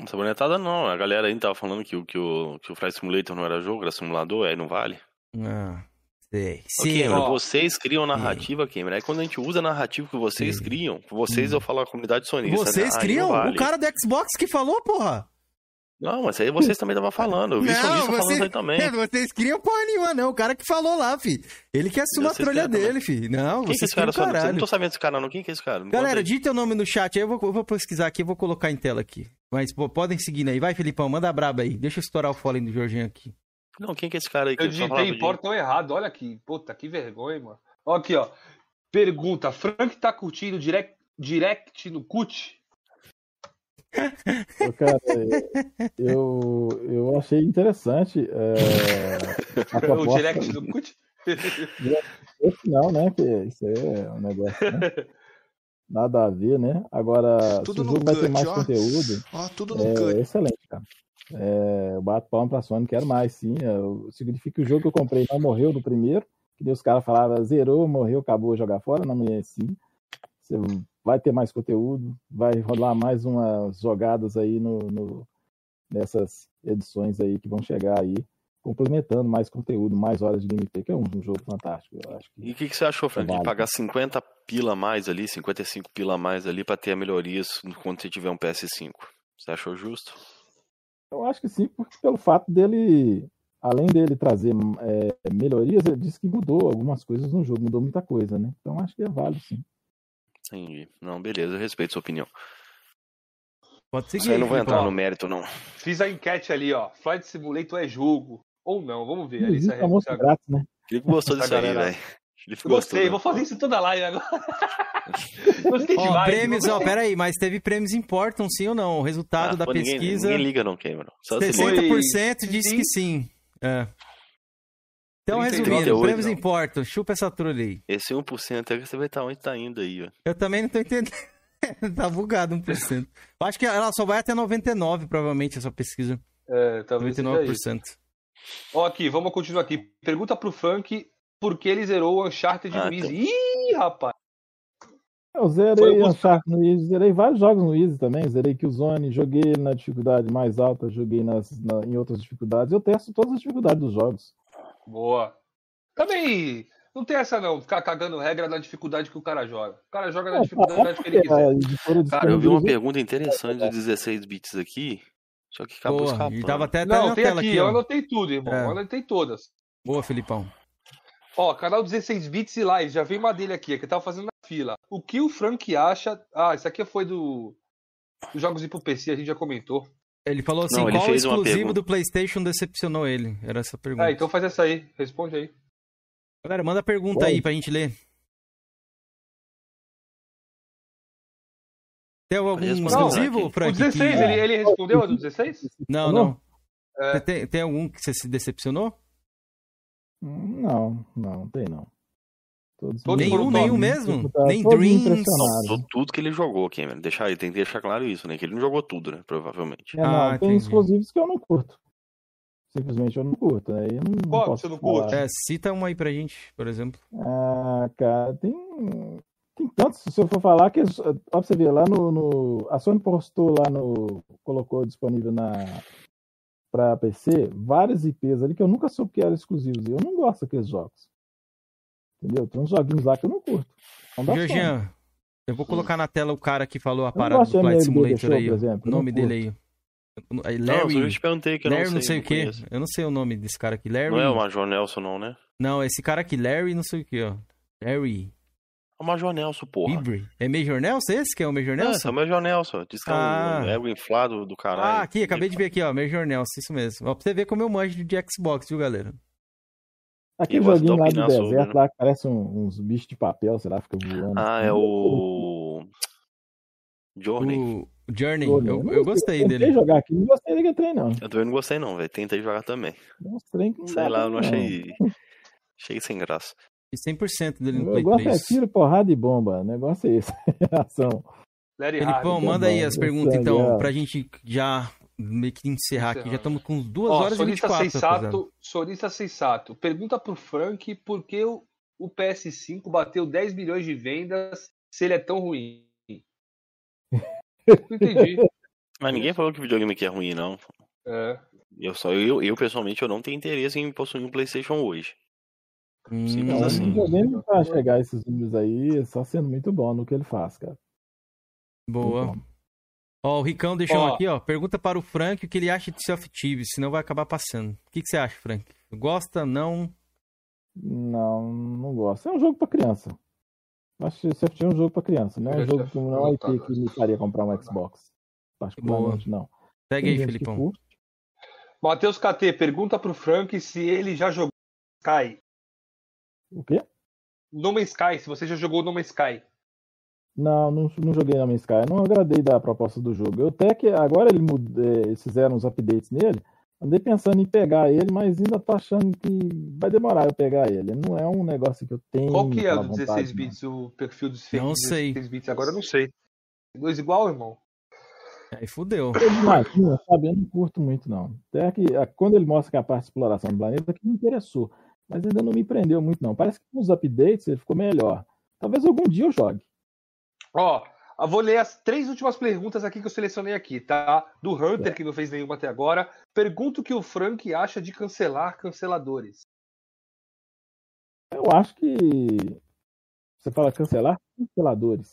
Sabonetada não, a galera aí tava falando que, que, o, que o Flight Simulator não era jogo, era simulador, aí não vale. Ah, sei. Sim, okay, vocês criam narrativa, Cameron. Aí quando a gente usa a narrativa que vocês Sim. criam, vocês, hum. eu falo a comunidade sonista. Vocês né? criam? Vale. O cara do Xbox que falou, porra! Não, mas aí vocês também estavam falando. Eu vi não, vocês, falando aí também. É, vocês criam porra nenhuma, não. O cara que falou lá, fi. Ele que assume a trolha dele, fi. Não, Quem vocês que é esse cara? Eu não tô sabendo desse cara, não. Quem que é esse cara? Galera, digita o nome no chat aí. Eu vou, eu vou pesquisar aqui, eu vou colocar em tela aqui. Mas pô, podem seguir aí. Vai, Felipão, manda a braba aí. Deixa eu estourar o fôlego do Jorginho aqui. Não, quem que é esse cara aí? eu digitei em portão errado. Olha aqui. Puta, que vergonha, mano. Ó aqui, ó. Pergunta. Frank tá curtindo direct, direct no CUT? Cara, eu, eu achei interessante é, a (laughs) proposta. O direct do CUT? (laughs) Não, né? Que isso é um negócio. Né? (laughs) Nada a ver, né? Agora, tudo se o jogo vai ter mais ó. conteúdo, ó, tudo no é cut. excelente, cara. É, eu bato palma pra Sony, quero mais, sim. É, significa que o jogo que eu comprei não morreu no primeiro, que os caras falavam, zerou, morreu, acabou, jogar fora, não é assim. Você vai ter mais conteúdo, vai rolar mais umas jogadas aí no, no, nessas edições aí que vão chegar aí, complementando mais conteúdo, mais horas de gameplay, que é um, um jogo fantástico. Eu acho que e o que, que, você achou, Frank, de pagar 50 pila a mais ali, 55 pila a mais ali para ter melhorias quando você tiver um PS5? Você achou justo? Eu acho que sim, porque pelo fato dele, além dele trazer é, melhorias, ele disse que mudou algumas coisas no jogo, mudou muita coisa, né? Então acho que é válido sim. Entendi. Não, beleza, eu respeito sua opinião. Pode seguir. Isso aí não vou entrar no mérito, não. Fiz a enquete ali, ó. Flight Simulator é jogo ou não? Vamos ver. Ali, é famoso grátis, né? Felipe gostou (laughs) disso aí, velho. Gostei, vou fazer isso toda live agora. (laughs) Gostei ó, demais. Prêmios, ó, peraí, mas teve prêmios importam sim ou não? O resultado ah, da ninguém, pesquisa. Ninguém liga, não, Cameron. Só 60% disse que sim. É. Então, resumindo, prêmios não. importam. Chupa essa trulha aí. Esse 1% é que você vai estar onde tá indo aí, ó. Eu também não tô entendendo. (laughs) tá bugado 1%. Eu acho que ela só vai até 99, provavelmente, essa pesquisa. É, talvez 99%. Ó, aqui, vamos continuar aqui. Pergunta pro Funk por que ele zerou o Uncharted ah, no Easy. Tá. Ih, rapaz! Eu zerei Uncharted no Easy, zerei vários jogos no Easy também. Zerei Killzone, joguei na dificuldade mais alta, joguei nas, na, em outras dificuldades. Eu testo todas as dificuldades dos jogos. Boa. Também não tem essa não, ficar cagando regra na dificuldade que o cara joga. O cara joga na é, dificuldade que ele quiser. Cara, eu vi uma pergunta interessante de 16 bits aqui, só que acabou Boa, escapando. E tava até, até não, tem aqui, aqui eu anotei tudo, irmão. É. Eu anotei todas. Boa, Filipão. Ó, canal 16 bits e live, já veio uma dele aqui, que tava fazendo na fila. O que o Frank acha... Ah, isso aqui foi do... Dos jogos de pro PC, a gente já comentou. Ele falou assim, não, ele qual exclusivo do PlayStation decepcionou ele? Era essa pergunta. É, então faz essa aí, responde aí. Galera, manda pergunta aí pra gente ler. Tem algum não, exclusivo, Frank? O 16, que... ele, ele respondeu a do 16? Não, não. É. Tem, tem algum que você se decepcionou? Não, não, tem não. Todos nenhum, nenhum mesmo? Nem Dreams? Não, tudo que ele jogou, Cameron. Deixar, tem que deixar claro isso, né? Que ele não jogou tudo, né? Provavelmente. É, não, ah, tem exclusivos que eu não curto. Simplesmente eu não curto, né? Eu não você não curte? É, cita um aí pra gente, por exemplo. Ah, cara, tem. tem tantos, se eu for falar, que ó, pra você ver, lá no, no, A Sony postou lá no. colocou disponível na para PC vários IPs ali que eu nunca soube que eram exclusivos. E eu não gosto daqueles jogos. Entendeu? Tem uns joguinhos lá que eu não curto. Georgian, eu vou colocar na tela o cara que falou a parada do Flight Simulator Show, aí. Exemplo, o nome dele aí. Larry, não, eu te perguntei que eu Larry, não sei, não sei o que. Eu não sei o nome desse cara aqui. Larry. Não é o Major Nelson, não, né? Não, esse cara aqui, Larry, não sei o que, ó. Larry. É o Major Nelson, porra. Ibre. É Major Nelson esse que é o Major Nelson? É, é o Major Nelson. Diz que ah. é o inflado do caralho. Ah, aqui, acabei de ver aqui, ó. Major Nelson, isso mesmo. Ó, pra você ver como eu manjo de Xbox, viu, galera? Aquele joguinho lá do deserto, sobre, né? lá que parece um, uns bichos de papel, sei lá, fica voando. Ah, assim. é o. Journey. O Journey, Journey. Eu, eu, eu gostei eu dele. Tentei jogar aqui, não gostei daquele trem, não. Eu também não gostei, não, velho. Tentei jogar também. Sei lá, eu não achei. Achei sem graça. E 100% dele no Play 3. O negócio é tiro, porrada e bomba. O negócio é esse. (laughs) Ação. Felipão, manda aí as perguntas, então, pra gente já meio que encerrar aqui. Já estamos com duas Ó, horas e 24. Sensato, Sorista Sensato, pergunta pro Frank por que o, o PS5 bateu 10 milhões de vendas se ele é tão ruim. (laughs) Não entendi. Mas ninguém falou que o videogame aqui é ruim, não. É. Eu, só, eu, eu, pessoalmente, eu não tenho interesse em possuir um PlayStation hoje. Hum, Simples não, assim. Nem pra chegar a esses números aí, só sendo muito bom no que ele faz, cara. Boa. Ó, o Ricão deixou ó, aqui, ó. Pergunta para o Frank o que ele acha de Self Tibes, senão vai acabar passando. O que, que você acha, Frank? Gosta, não? Não, não gosto. É um jogo para criança. Acho que Self é um jogo para criança, não é um jogo que não é IP que me faria comprar um Xbox. Particularmente, Boa. não. Segue aí, Filipão. Matheus KT, pergunta pro Frank se ele já jogou Sky. O quê? No Man's Sky, se você já jogou No Man's Sky. Não, não, não joguei No Man's Sky. Não agradei da proposta do jogo. Eu até que agora ele é, eles fizeram uns updates nele. Andei pensando em pegar ele, mas ainda tô achando que vai demorar eu pegar ele. Não é um negócio que eu tenho. Qual que é o 16 bits, o perfil dos Não sei. 16 bits? Agora eu não sei. Dois igual, irmão? Aí fudeu. Eu, sabe, eu não curto muito, não. Até que quando ele mostra que a parte de exploração do planeta que me interessou mas ainda não me prendeu muito, não. Parece que com os updates ele ficou melhor. Talvez algum dia eu jogue. Ó, eu vou ler as três últimas perguntas aqui que eu selecionei aqui, tá? Do Hunter, é. que não fez nenhuma até agora. Pergunta o que o Frank acha de cancelar canceladores. Eu acho que. Você fala cancelar canceladores.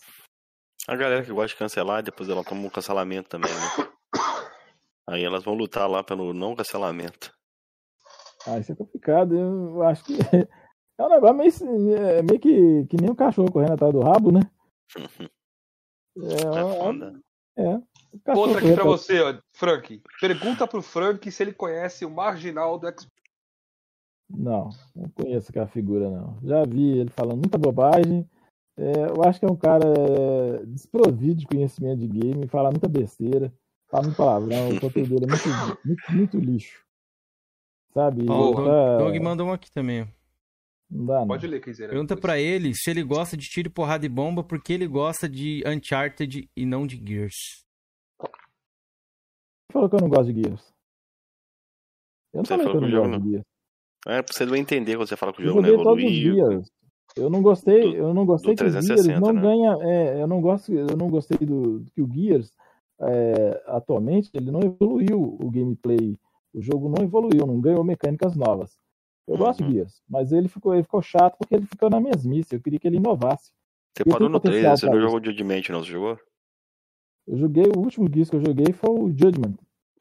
A galera que gosta de cancelar, depois ela toma um cancelamento também, né? (laughs) Aí elas vão lutar lá pelo não cancelamento. Ah, isso é complicado. Eu acho que (laughs) é um negócio meio, é, meio que, que nem um cachorro correndo atrás do rabo, né? É, é, é Outra aqui pra você, ó, Frank. Pergunta pro Frank se ele conhece o marginal do Xbox. Não, não conheço aquela figura, não. Já vi ele falando muita bobagem. É, eu acho que é um cara é, desprovido de conhecimento de game, fala muita besteira, fala muito palavrão, o conteúdo dele é muito, muito, muito lixo. Sabe? Oh, o tá... Doug mandou um aqui também. Não dá, não. Pode ler, quiser. Pergunta para ele se ele gosta de tiro, porrada e bomba, porque ele gosta de Uncharted e não de Gears. Falou que eu não gosto de Gears. Eu não você falei que eu não gosto não. de Gears. É, você não vai entender quando você fala que o jogo não evoluiu. Eu não gostei, do, eu não gostei que o Gears não né? ganha. É, eu não gosto, eu não gostei do, do que o Gears é, atualmente ele não evoluiu o gameplay o jogo não evoluiu, não ganhou mecânicas novas. Eu uhum. gosto de Gears, mas ele ficou, ele ficou chato porque ele ficou na mesmice. Eu queria que ele inovasse. Você parou no 3, né? você não jogou Judgment, não? Você jogou? Eu joguei, o último Gears que eu joguei foi o Judgment.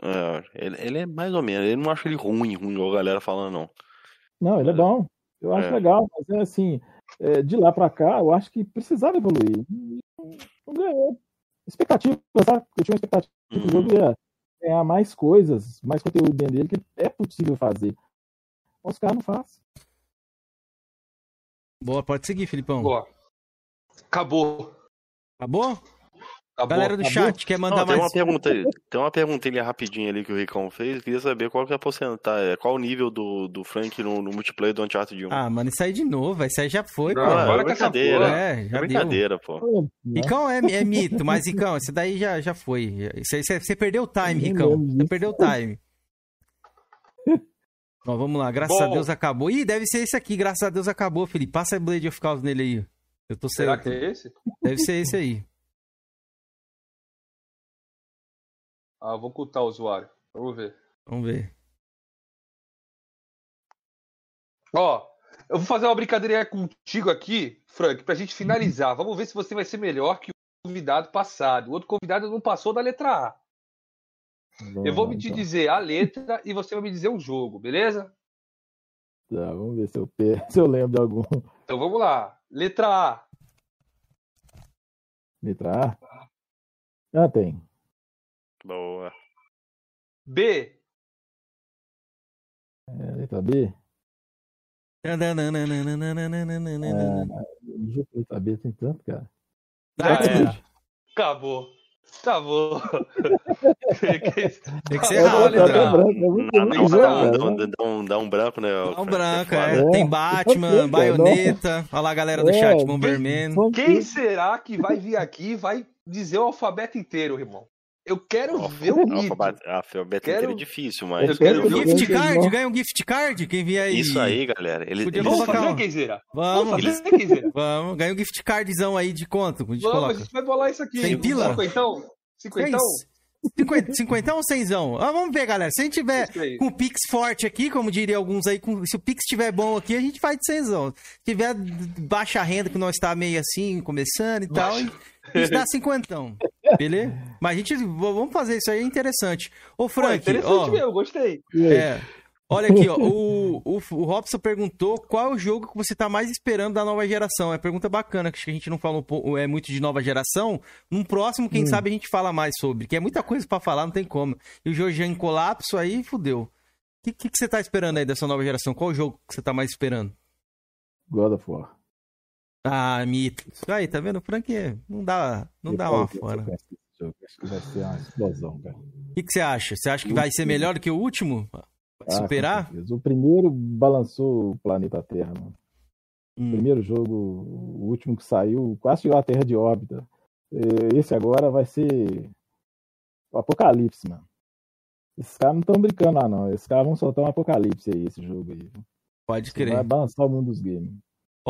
É, ele, ele, é mais ou menos, ele não acha ele ruim, ruim, igual a galera falando, não. Não, ele é, é bom. Eu acho é. legal, mas é assim, é, de lá pra cá, eu acho que precisava evoluir. Não ganhou. Expectativa, sabe? Eu tinha uma expectativa uhum. que o jogo ia ganhar mais coisas, mais conteúdo dentro dele que é possível fazer. Os caras não fazem. Boa, pode seguir, Filipão. Boa. Acabou. Acabou? Acabou, Galera do acabou. chat, quer mandar Não, tem mais... Uma pergunta, tem uma pergunta ali rapidinho ali que o Ricão fez. Eu queria saber qual que é a porcentagem, qual o nível do, do Frank no, no multiplayer do Uncharted 1. Ah, mano, isso aí de novo, isso aí já foi, Não, pô. Agora é brincadeira. É, já é brincadeira, deu. pô. Ricão é, é mito, mas Ricão, isso daí já, já foi. Você, você perdeu o time, Ricão. Você perdeu o time. (laughs) Ó, vamos lá, graças Bom. a Deus acabou. Ih, deve ser esse aqui, graças a Deus acabou, Felipe. Passa a Blade of Chaos nele aí. Eu tô Será certo. que é esse? Deve ser esse aí. (laughs) Ah, vou ocultar o usuário. Vamos ver. Vamos ver. Ó, eu vou fazer uma brincadeira contigo aqui, Frank, pra gente finalizar. Vamos ver se você vai ser melhor que o convidado passado. O outro convidado não passou da letra A. eu vou me te então. dizer a letra e você vai me dizer o jogo, beleza? Tá, vamos ver se eu, se eu lembro de algum. Então vamos lá. Letra A. Letra A? Ah, tem. Boa. B. É, letra B? É, letra B tem tanto, cara. Ah, é. Acabou. Acabou. Tem que ser rápido. Dá um, dá um branco, né? Dá um branco, é. Tem Batman, Baioneta. Olha lá a galera do chat, Bomberman. Quem será que vai vir aqui e vai dizer o alfabeto inteiro, irmão? Eu quero ver o mito. Alfabeto quero... inteiro é difícil, mas... Eu quero ver gift card, ganha um gift card, quem vier aí. Isso aí, galera. Ele, Podia Vamos fazer, Kenzeira? Vamos. Vamos fazer, Vamos, ganha um gift cardzão aí de quanto? A gente Vamos, coloca. a gente vai bolar isso aqui. Sem pila? Cinquentão? Cinquentão? 50, 50 (laughs) ou 100? Ah, vamos ver, galera. Se a gente tiver com o Pix forte aqui, como diria alguns aí, com, se o Pix estiver bom aqui, a gente faz de 100. Se tiver baixa renda, que nós está meio assim, começando e tal, a gente dá 50. Beleza? Mas a gente, vamos fazer isso aí, é interessante. Ô, Frank. Pô, interessante ó, mesmo, gostei. É. Olha aqui, ó. O, o, o Robson perguntou qual é o jogo que você tá mais esperando da nova geração. É pergunta bacana, que a gente não falou é muito de nova geração. Num próximo, quem hum. sabe, a gente fala mais sobre. Que é muita coisa para falar, não tem como. E o Jorge em colapso aí, fudeu. O que, que, que, você tá esperando aí dessa nova geração? Qual o jogo que você tá mais esperando? God of War. Ah, mito. Aí, tá vendo? Frank não dá, não dá uma fora. Acho que vai ser uma explosão, cara. O que, que você acha? Você acha que vai ser melhor do que o último? Ah, superar? O primeiro balançou o planeta Terra, mano. Hum. O primeiro jogo, o último que saiu, quase tirou a Terra de órbita. Esse agora vai ser o Apocalipse, mano. Esses caras não estão brincando lá, não. Esses caras vão soltar um Apocalipse aí, esse jogo aí. Pode crer. Vai balançar o mundo dos games.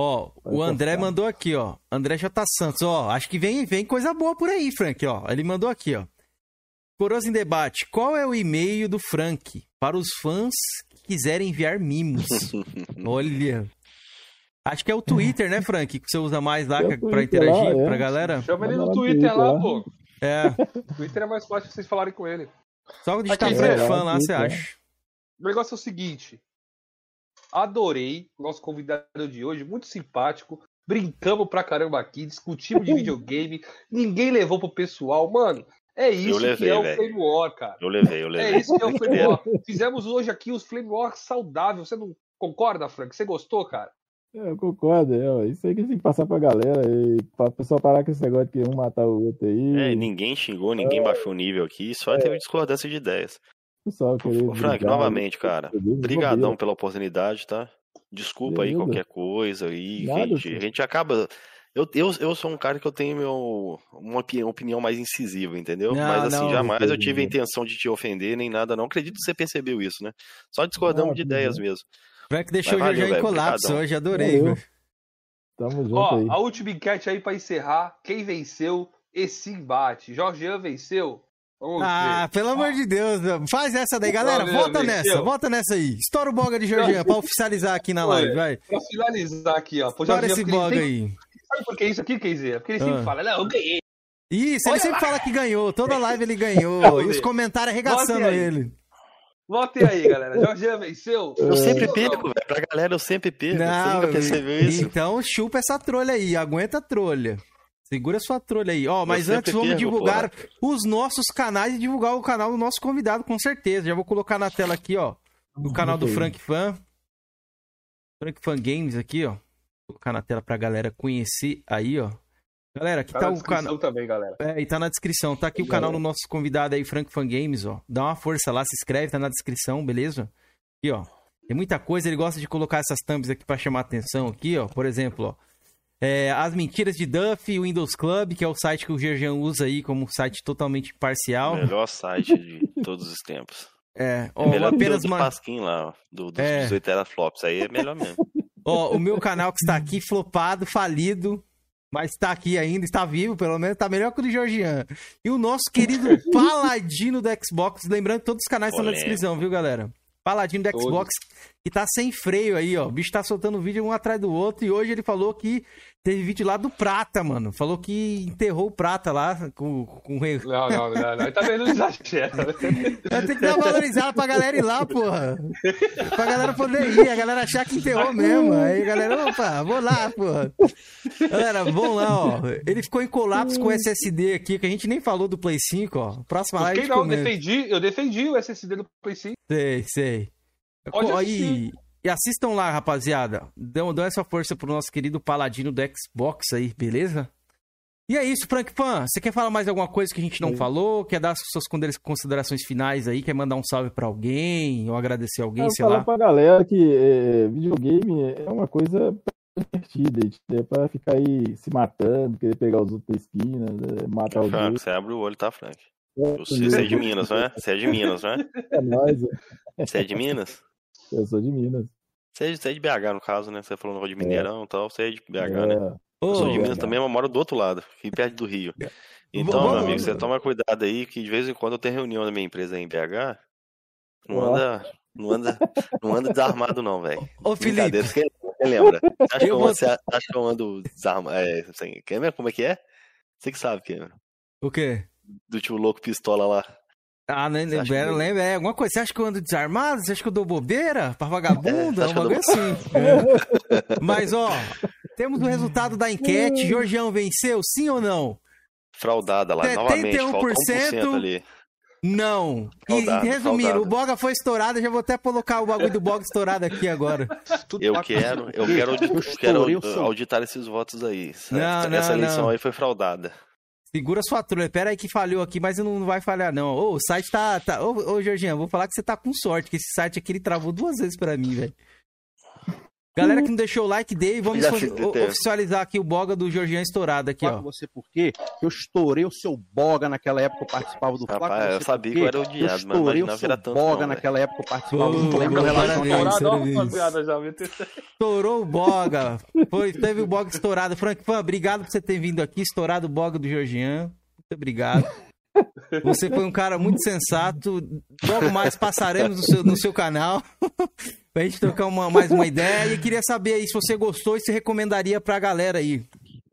Ó, o André mandou aqui, ó. André J. Santos, ó. Acho que vem, vem coisa boa por aí, Frank, ó. Ele mandou aqui, ó. Coroas em debate. Qual é o e-mail do Frank para os fãs que quiserem enviar mimos? (laughs) Olha. Acho que é o Twitter, né, Frank? Que você usa mais lá é para interagir lá, é. pra galera. Chama ele no Twitter lá, lá, pô. É. O (laughs) Twitter é mais fácil vocês falarem com ele. Só digitar Frank Fã lá, você acha. O negócio é o seguinte. Adorei o nosso convidado de hoje, muito simpático. Brincamos pra caramba aqui, discutimos de videogame, ninguém levou pro pessoal. Mano, é isso levei, que é o véio. Flame War, cara. Eu levei, eu levei. É isso que é o Flame War. Fizemos hoje aqui os Flame War saudáveis. Você não concorda, Frank? Você gostou, cara? É, eu concordo, é, isso aí que tem que passar pra galera, e pra pessoal parar com esse negócio de que um matar o outro aí. É, ninguém xingou, ninguém é, baixou o nível aqui, só é. teve discordância de ideias. Pessoal, Ô, Frank, novamente, cara, obrigadão pela oportunidade, tá? Desculpa Beleza. aí qualquer coisa aí, Nada, a, gente, a gente acaba eu, eu, eu sou um cara que eu tenho meu, uma opinião mais incisiva, entendeu? Não, Mas assim, não, jamais eu tive a intenção de te ofender nem nada, não. Acredito que você percebeu isso, né? Só discordamos de ideias não. mesmo. Frank deixou Mas, já em colapso hoje, adorei. Tamo junto Ó, aí. a última enquete aí pra encerrar. Quem venceu esse embate? Jorgean venceu? Ah, pelo amor de Deus, faz essa daí, galera. Vota nessa, vota nessa aí. Estoura o boga de Jorgean pra oficializar aqui na live, vai. Pra finalizar aqui, ó. Estoura esse boga tem... aí. Sabe por que isso aqui, Keizer? Porque ele sempre ah. fala, não, eu ganhei. Isso, Olha ele sempre lá. fala que ganhou. Toda (laughs) live ele ganhou. e os comentários arregaçando ele. Votem aí, galera. Jorge venceu. Eu sempre perco, velho. Pra galera, eu sempre perco. Não, você percebeu isso? Então chupa essa trolha aí. Aguenta a trolha. Segura sua trolha aí. Ó, mas antes vamos perco, divulgar porra. os nossos canais e divulgar o canal do nosso convidado, com certeza. Já vou colocar na tela aqui, ó. O canal do Frank Fan. Frank Fan Games aqui, ó colocar na tela pra galera conhecer aí, ó. Galera, aqui tá, tá o canal. também, galera. É, e tá na descrição. Tá aqui o canal do nosso convidado aí, Frank Fan Games, ó. Dá uma força lá, se inscreve, tá na descrição, beleza? Aqui, ó. Tem muita coisa, ele gosta de colocar essas thumbs aqui para chamar atenção aqui, ó. Por exemplo, ó. É, As Mentiras de Duff e o Windows Club, que é o site que o Gerjan usa aí como site totalmente parcial. Melhor site de (laughs) todos os tempos. É, ó, é melhor apenas que o do Pasquim lá, do, dos é. 18 teraflops. Aí é melhor mesmo. (laughs) Ó, o meu canal que está aqui flopado, falido. Mas tá aqui ainda, está vivo, pelo menos, tá melhor que o do Georgian. E o nosso querido (laughs) Paladino do Xbox, lembrando que todos os canais estão na descrição, viu, galera? Paladino do Xbox, que tá sem freio aí, ó. O bicho tá soltando vídeo um atrás do outro e hoje ele falou que teve vídeo lá do Prata, mano. Falou que enterrou o Prata lá com, com o rei. Não, não, não, não. Tá vendo exagero. Ter que dar uma valorizada pra galera ir lá, porra. Pra galera poder ir, a galera achar que enterrou mesmo. Aí a galera, opa, vou lá, porra. Galera, vamos lá, ó. Ele ficou em colapso com o SSD aqui, que a gente nem falou do Play 5, ó. Próxima live. Quem não, eu defendi, eu defendi o SSD do Play 5. Sei, sei. Pode aí, e assistam lá, rapaziada. Dão, dão essa força pro nosso querido paladino do Xbox aí, beleza? E é isso, Frank Pan. Você quer falar mais alguma coisa que a gente não Sim. falou? Quer dar suas considerações finais aí? Quer mandar um salve para alguém? Ou agradecer alguém, Eu sei falar lá? pra galera que é, videogame é uma coisa divertida. É pra ficar aí se matando, querer pegar os outros esquinas, é, matar os Frank, você abre o olho, tá, Frank? É, você é de Minas, não (laughs) é? Você é de Minas, não é? É nóis. Você é de Minas? Eu sou de Minas. Você é de, você é de BH, no caso, né? Você falou de Mineirão e é. tal, você é de BH, é. né? Eu sou de Minas também, mas moro do outro lado, aqui perto do Rio. Então, meu amigo, você toma cuidado aí, que de vez em quando eu tenho reunião da minha empresa aí em BH. Não anda, não anda, não anda desarmado, não, velho. Ô, Felipe. Quem, quem lembra? Acho que, eu, vou... acha que eu ando desarmado. É, assim, como é que é? Você que sabe, quem? O quê? Do tio louco pistola lá. Ah, nem lembro, que... lembra, é alguma coisa. Você acha que eu ando desarmado? Você acha que eu dou bobeira pra vagabunda? É, um bagulho assim. É. (laughs) Mas, ó, temos o resultado da enquete. Jorgião venceu, sim ou não? Fraudada lá, 71%, novamente, 1% ali. Não. Fraudado, e resumindo, o Boga foi estourado. Já vou até colocar o bagulho do Boga estourado aqui agora. Eu quero, eu quero, eu quero auditar esses votos aí. Não, Essa não, eleição não. aí foi fraudada. Segura sua trulha. Pera aí que falhou aqui, mas não, vai falhar, não. Ô, o site tá. tá... Ô, ô, Jorginho, vou falar que você tá com sorte, que esse site aqui ele travou duas vezes pra mim, velho. Galera que não deixou o like, dê e vamos oficializar aqui o boga do Jorginho estourado aqui, ó. você por quê? Eu estourei o seu boga naquela época, eu participava do Rapaz, eu sabia que eu era odiado, eu estourei o seu boga não, naquela época, eu participava do Lembra Estourou o boga. Foi, teve o boga estourado. Frank Fan, obrigado por você ter vindo aqui, estourado o boga do Jorginho. Muito obrigado. Você foi um cara muito sensato. Logo mais passaremos no seu, no seu canal pra gente trocar uma, mais uma ideia. E queria saber aí se você gostou e se recomendaria pra galera aí.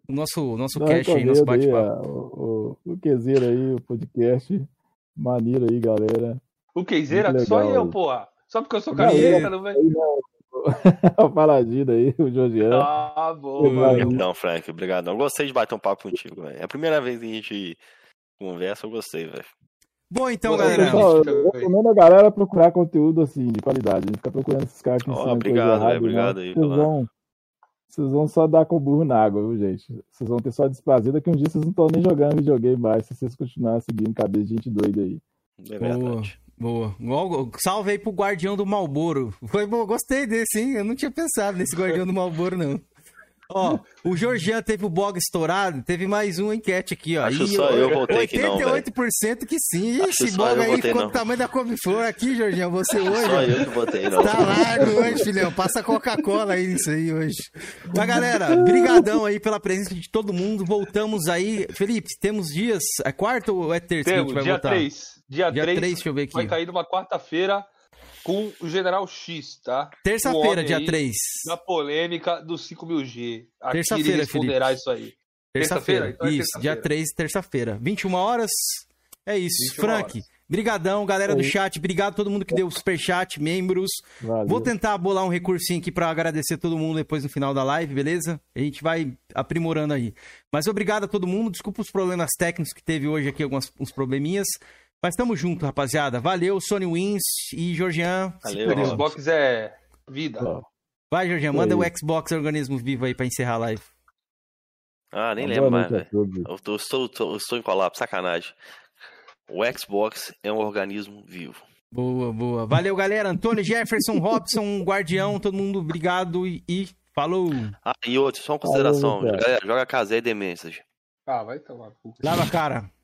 O nosso, nosso Não, cast aí, nosso bate-papo. O, o, o Quezeira aí, o podcast. Maneiro aí, galera. O Quezeira? Só eu, porra. Só porque eu sou carioca, não vai. o Paladino aí, o Josiano. Ah, boa. Não, Frank, obrigado. Eu gostei de bater um papo contigo, velho. É a primeira vez que a gente conversa, eu gostei, velho. Bom, então, galera. Pessoal, eu recomendo a galera procurar conteúdo assim, de qualidade. Não ficar procurando esses caras que oh, Obrigado, velho. Obrigado aí. Vocês vão, vocês vão só dar com o burro na água, viu, gente? Vocês vão ter só desprazer. Daqui um dia vocês não estão nem jogando videogame mais, se vocês continuarem seguindo cabeça de gente doida aí. É verdade. Boa. Boa. Salve aí pro Guardião do Malboro. Foi bom, gostei desse, hein? Eu não tinha pensado nesse Guardião do Malboro, não. Ó, o Georgian teve o bog estourado, teve mais uma enquete aqui, ó. Acho e só eu, eu votei que não, 88% que sim. Esse bog aí ficou do tamanho da couve-flor aqui, Georgian, você hoje. Só eu que votei, não. Tá largo hoje, filhão. Passa Coca-Cola aí nisso aí hoje. Mas, galera, brigadão aí pela presença de todo mundo. Voltamos aí. Felipe, temos dias... É quarto ou é terça temos, que a gente vai dia voltar? 3. Dia, dia 3, 3, deixa eu ver aqui. Vai cair numa quarta-feira com o General X, tá? Terça-feira, dia 3. Na polêmica do 5000G. Terça-feira, responderá Felipe. isso aí. Terça-feira, então é isso, terça dia 3, terça-feira. 21 horas. É isso. Frank, horas. brigadão, galera do chat. Obrigado a todo mundo que deu superchat, membros. Valeu. Vou tentar bolar um recursinho aqui para agradecer todo mundo depois no final da live, beleza? A gente vai aprimorando aí. Mas obrigado a todo mundo. Desculpa os problemas técnicos que teve hoje aqui, alguns uns probleminhas. Mas tamo junto, rapaziada. Valeu, Sony Wins e Georgian. Valeu. O Xbox é vida. Vai, Georgian, manda o Xbox Organismo Vivo aí pra encerrar a live. Ah, nem lembro mais, velho. Eu tô, estou, estou, estou em colapso, sacanagem. O Xbox é um organismo vivo. Boa, boa. Valeu, galera. Antônio Jefferson, Robson, (laughs) Guardião, todo mundo, obrigado e, e falou. Ah, e outro, só uma consideração. Valeu, galera, joga casé e demências. Ah, vai tomar. Lava a cara.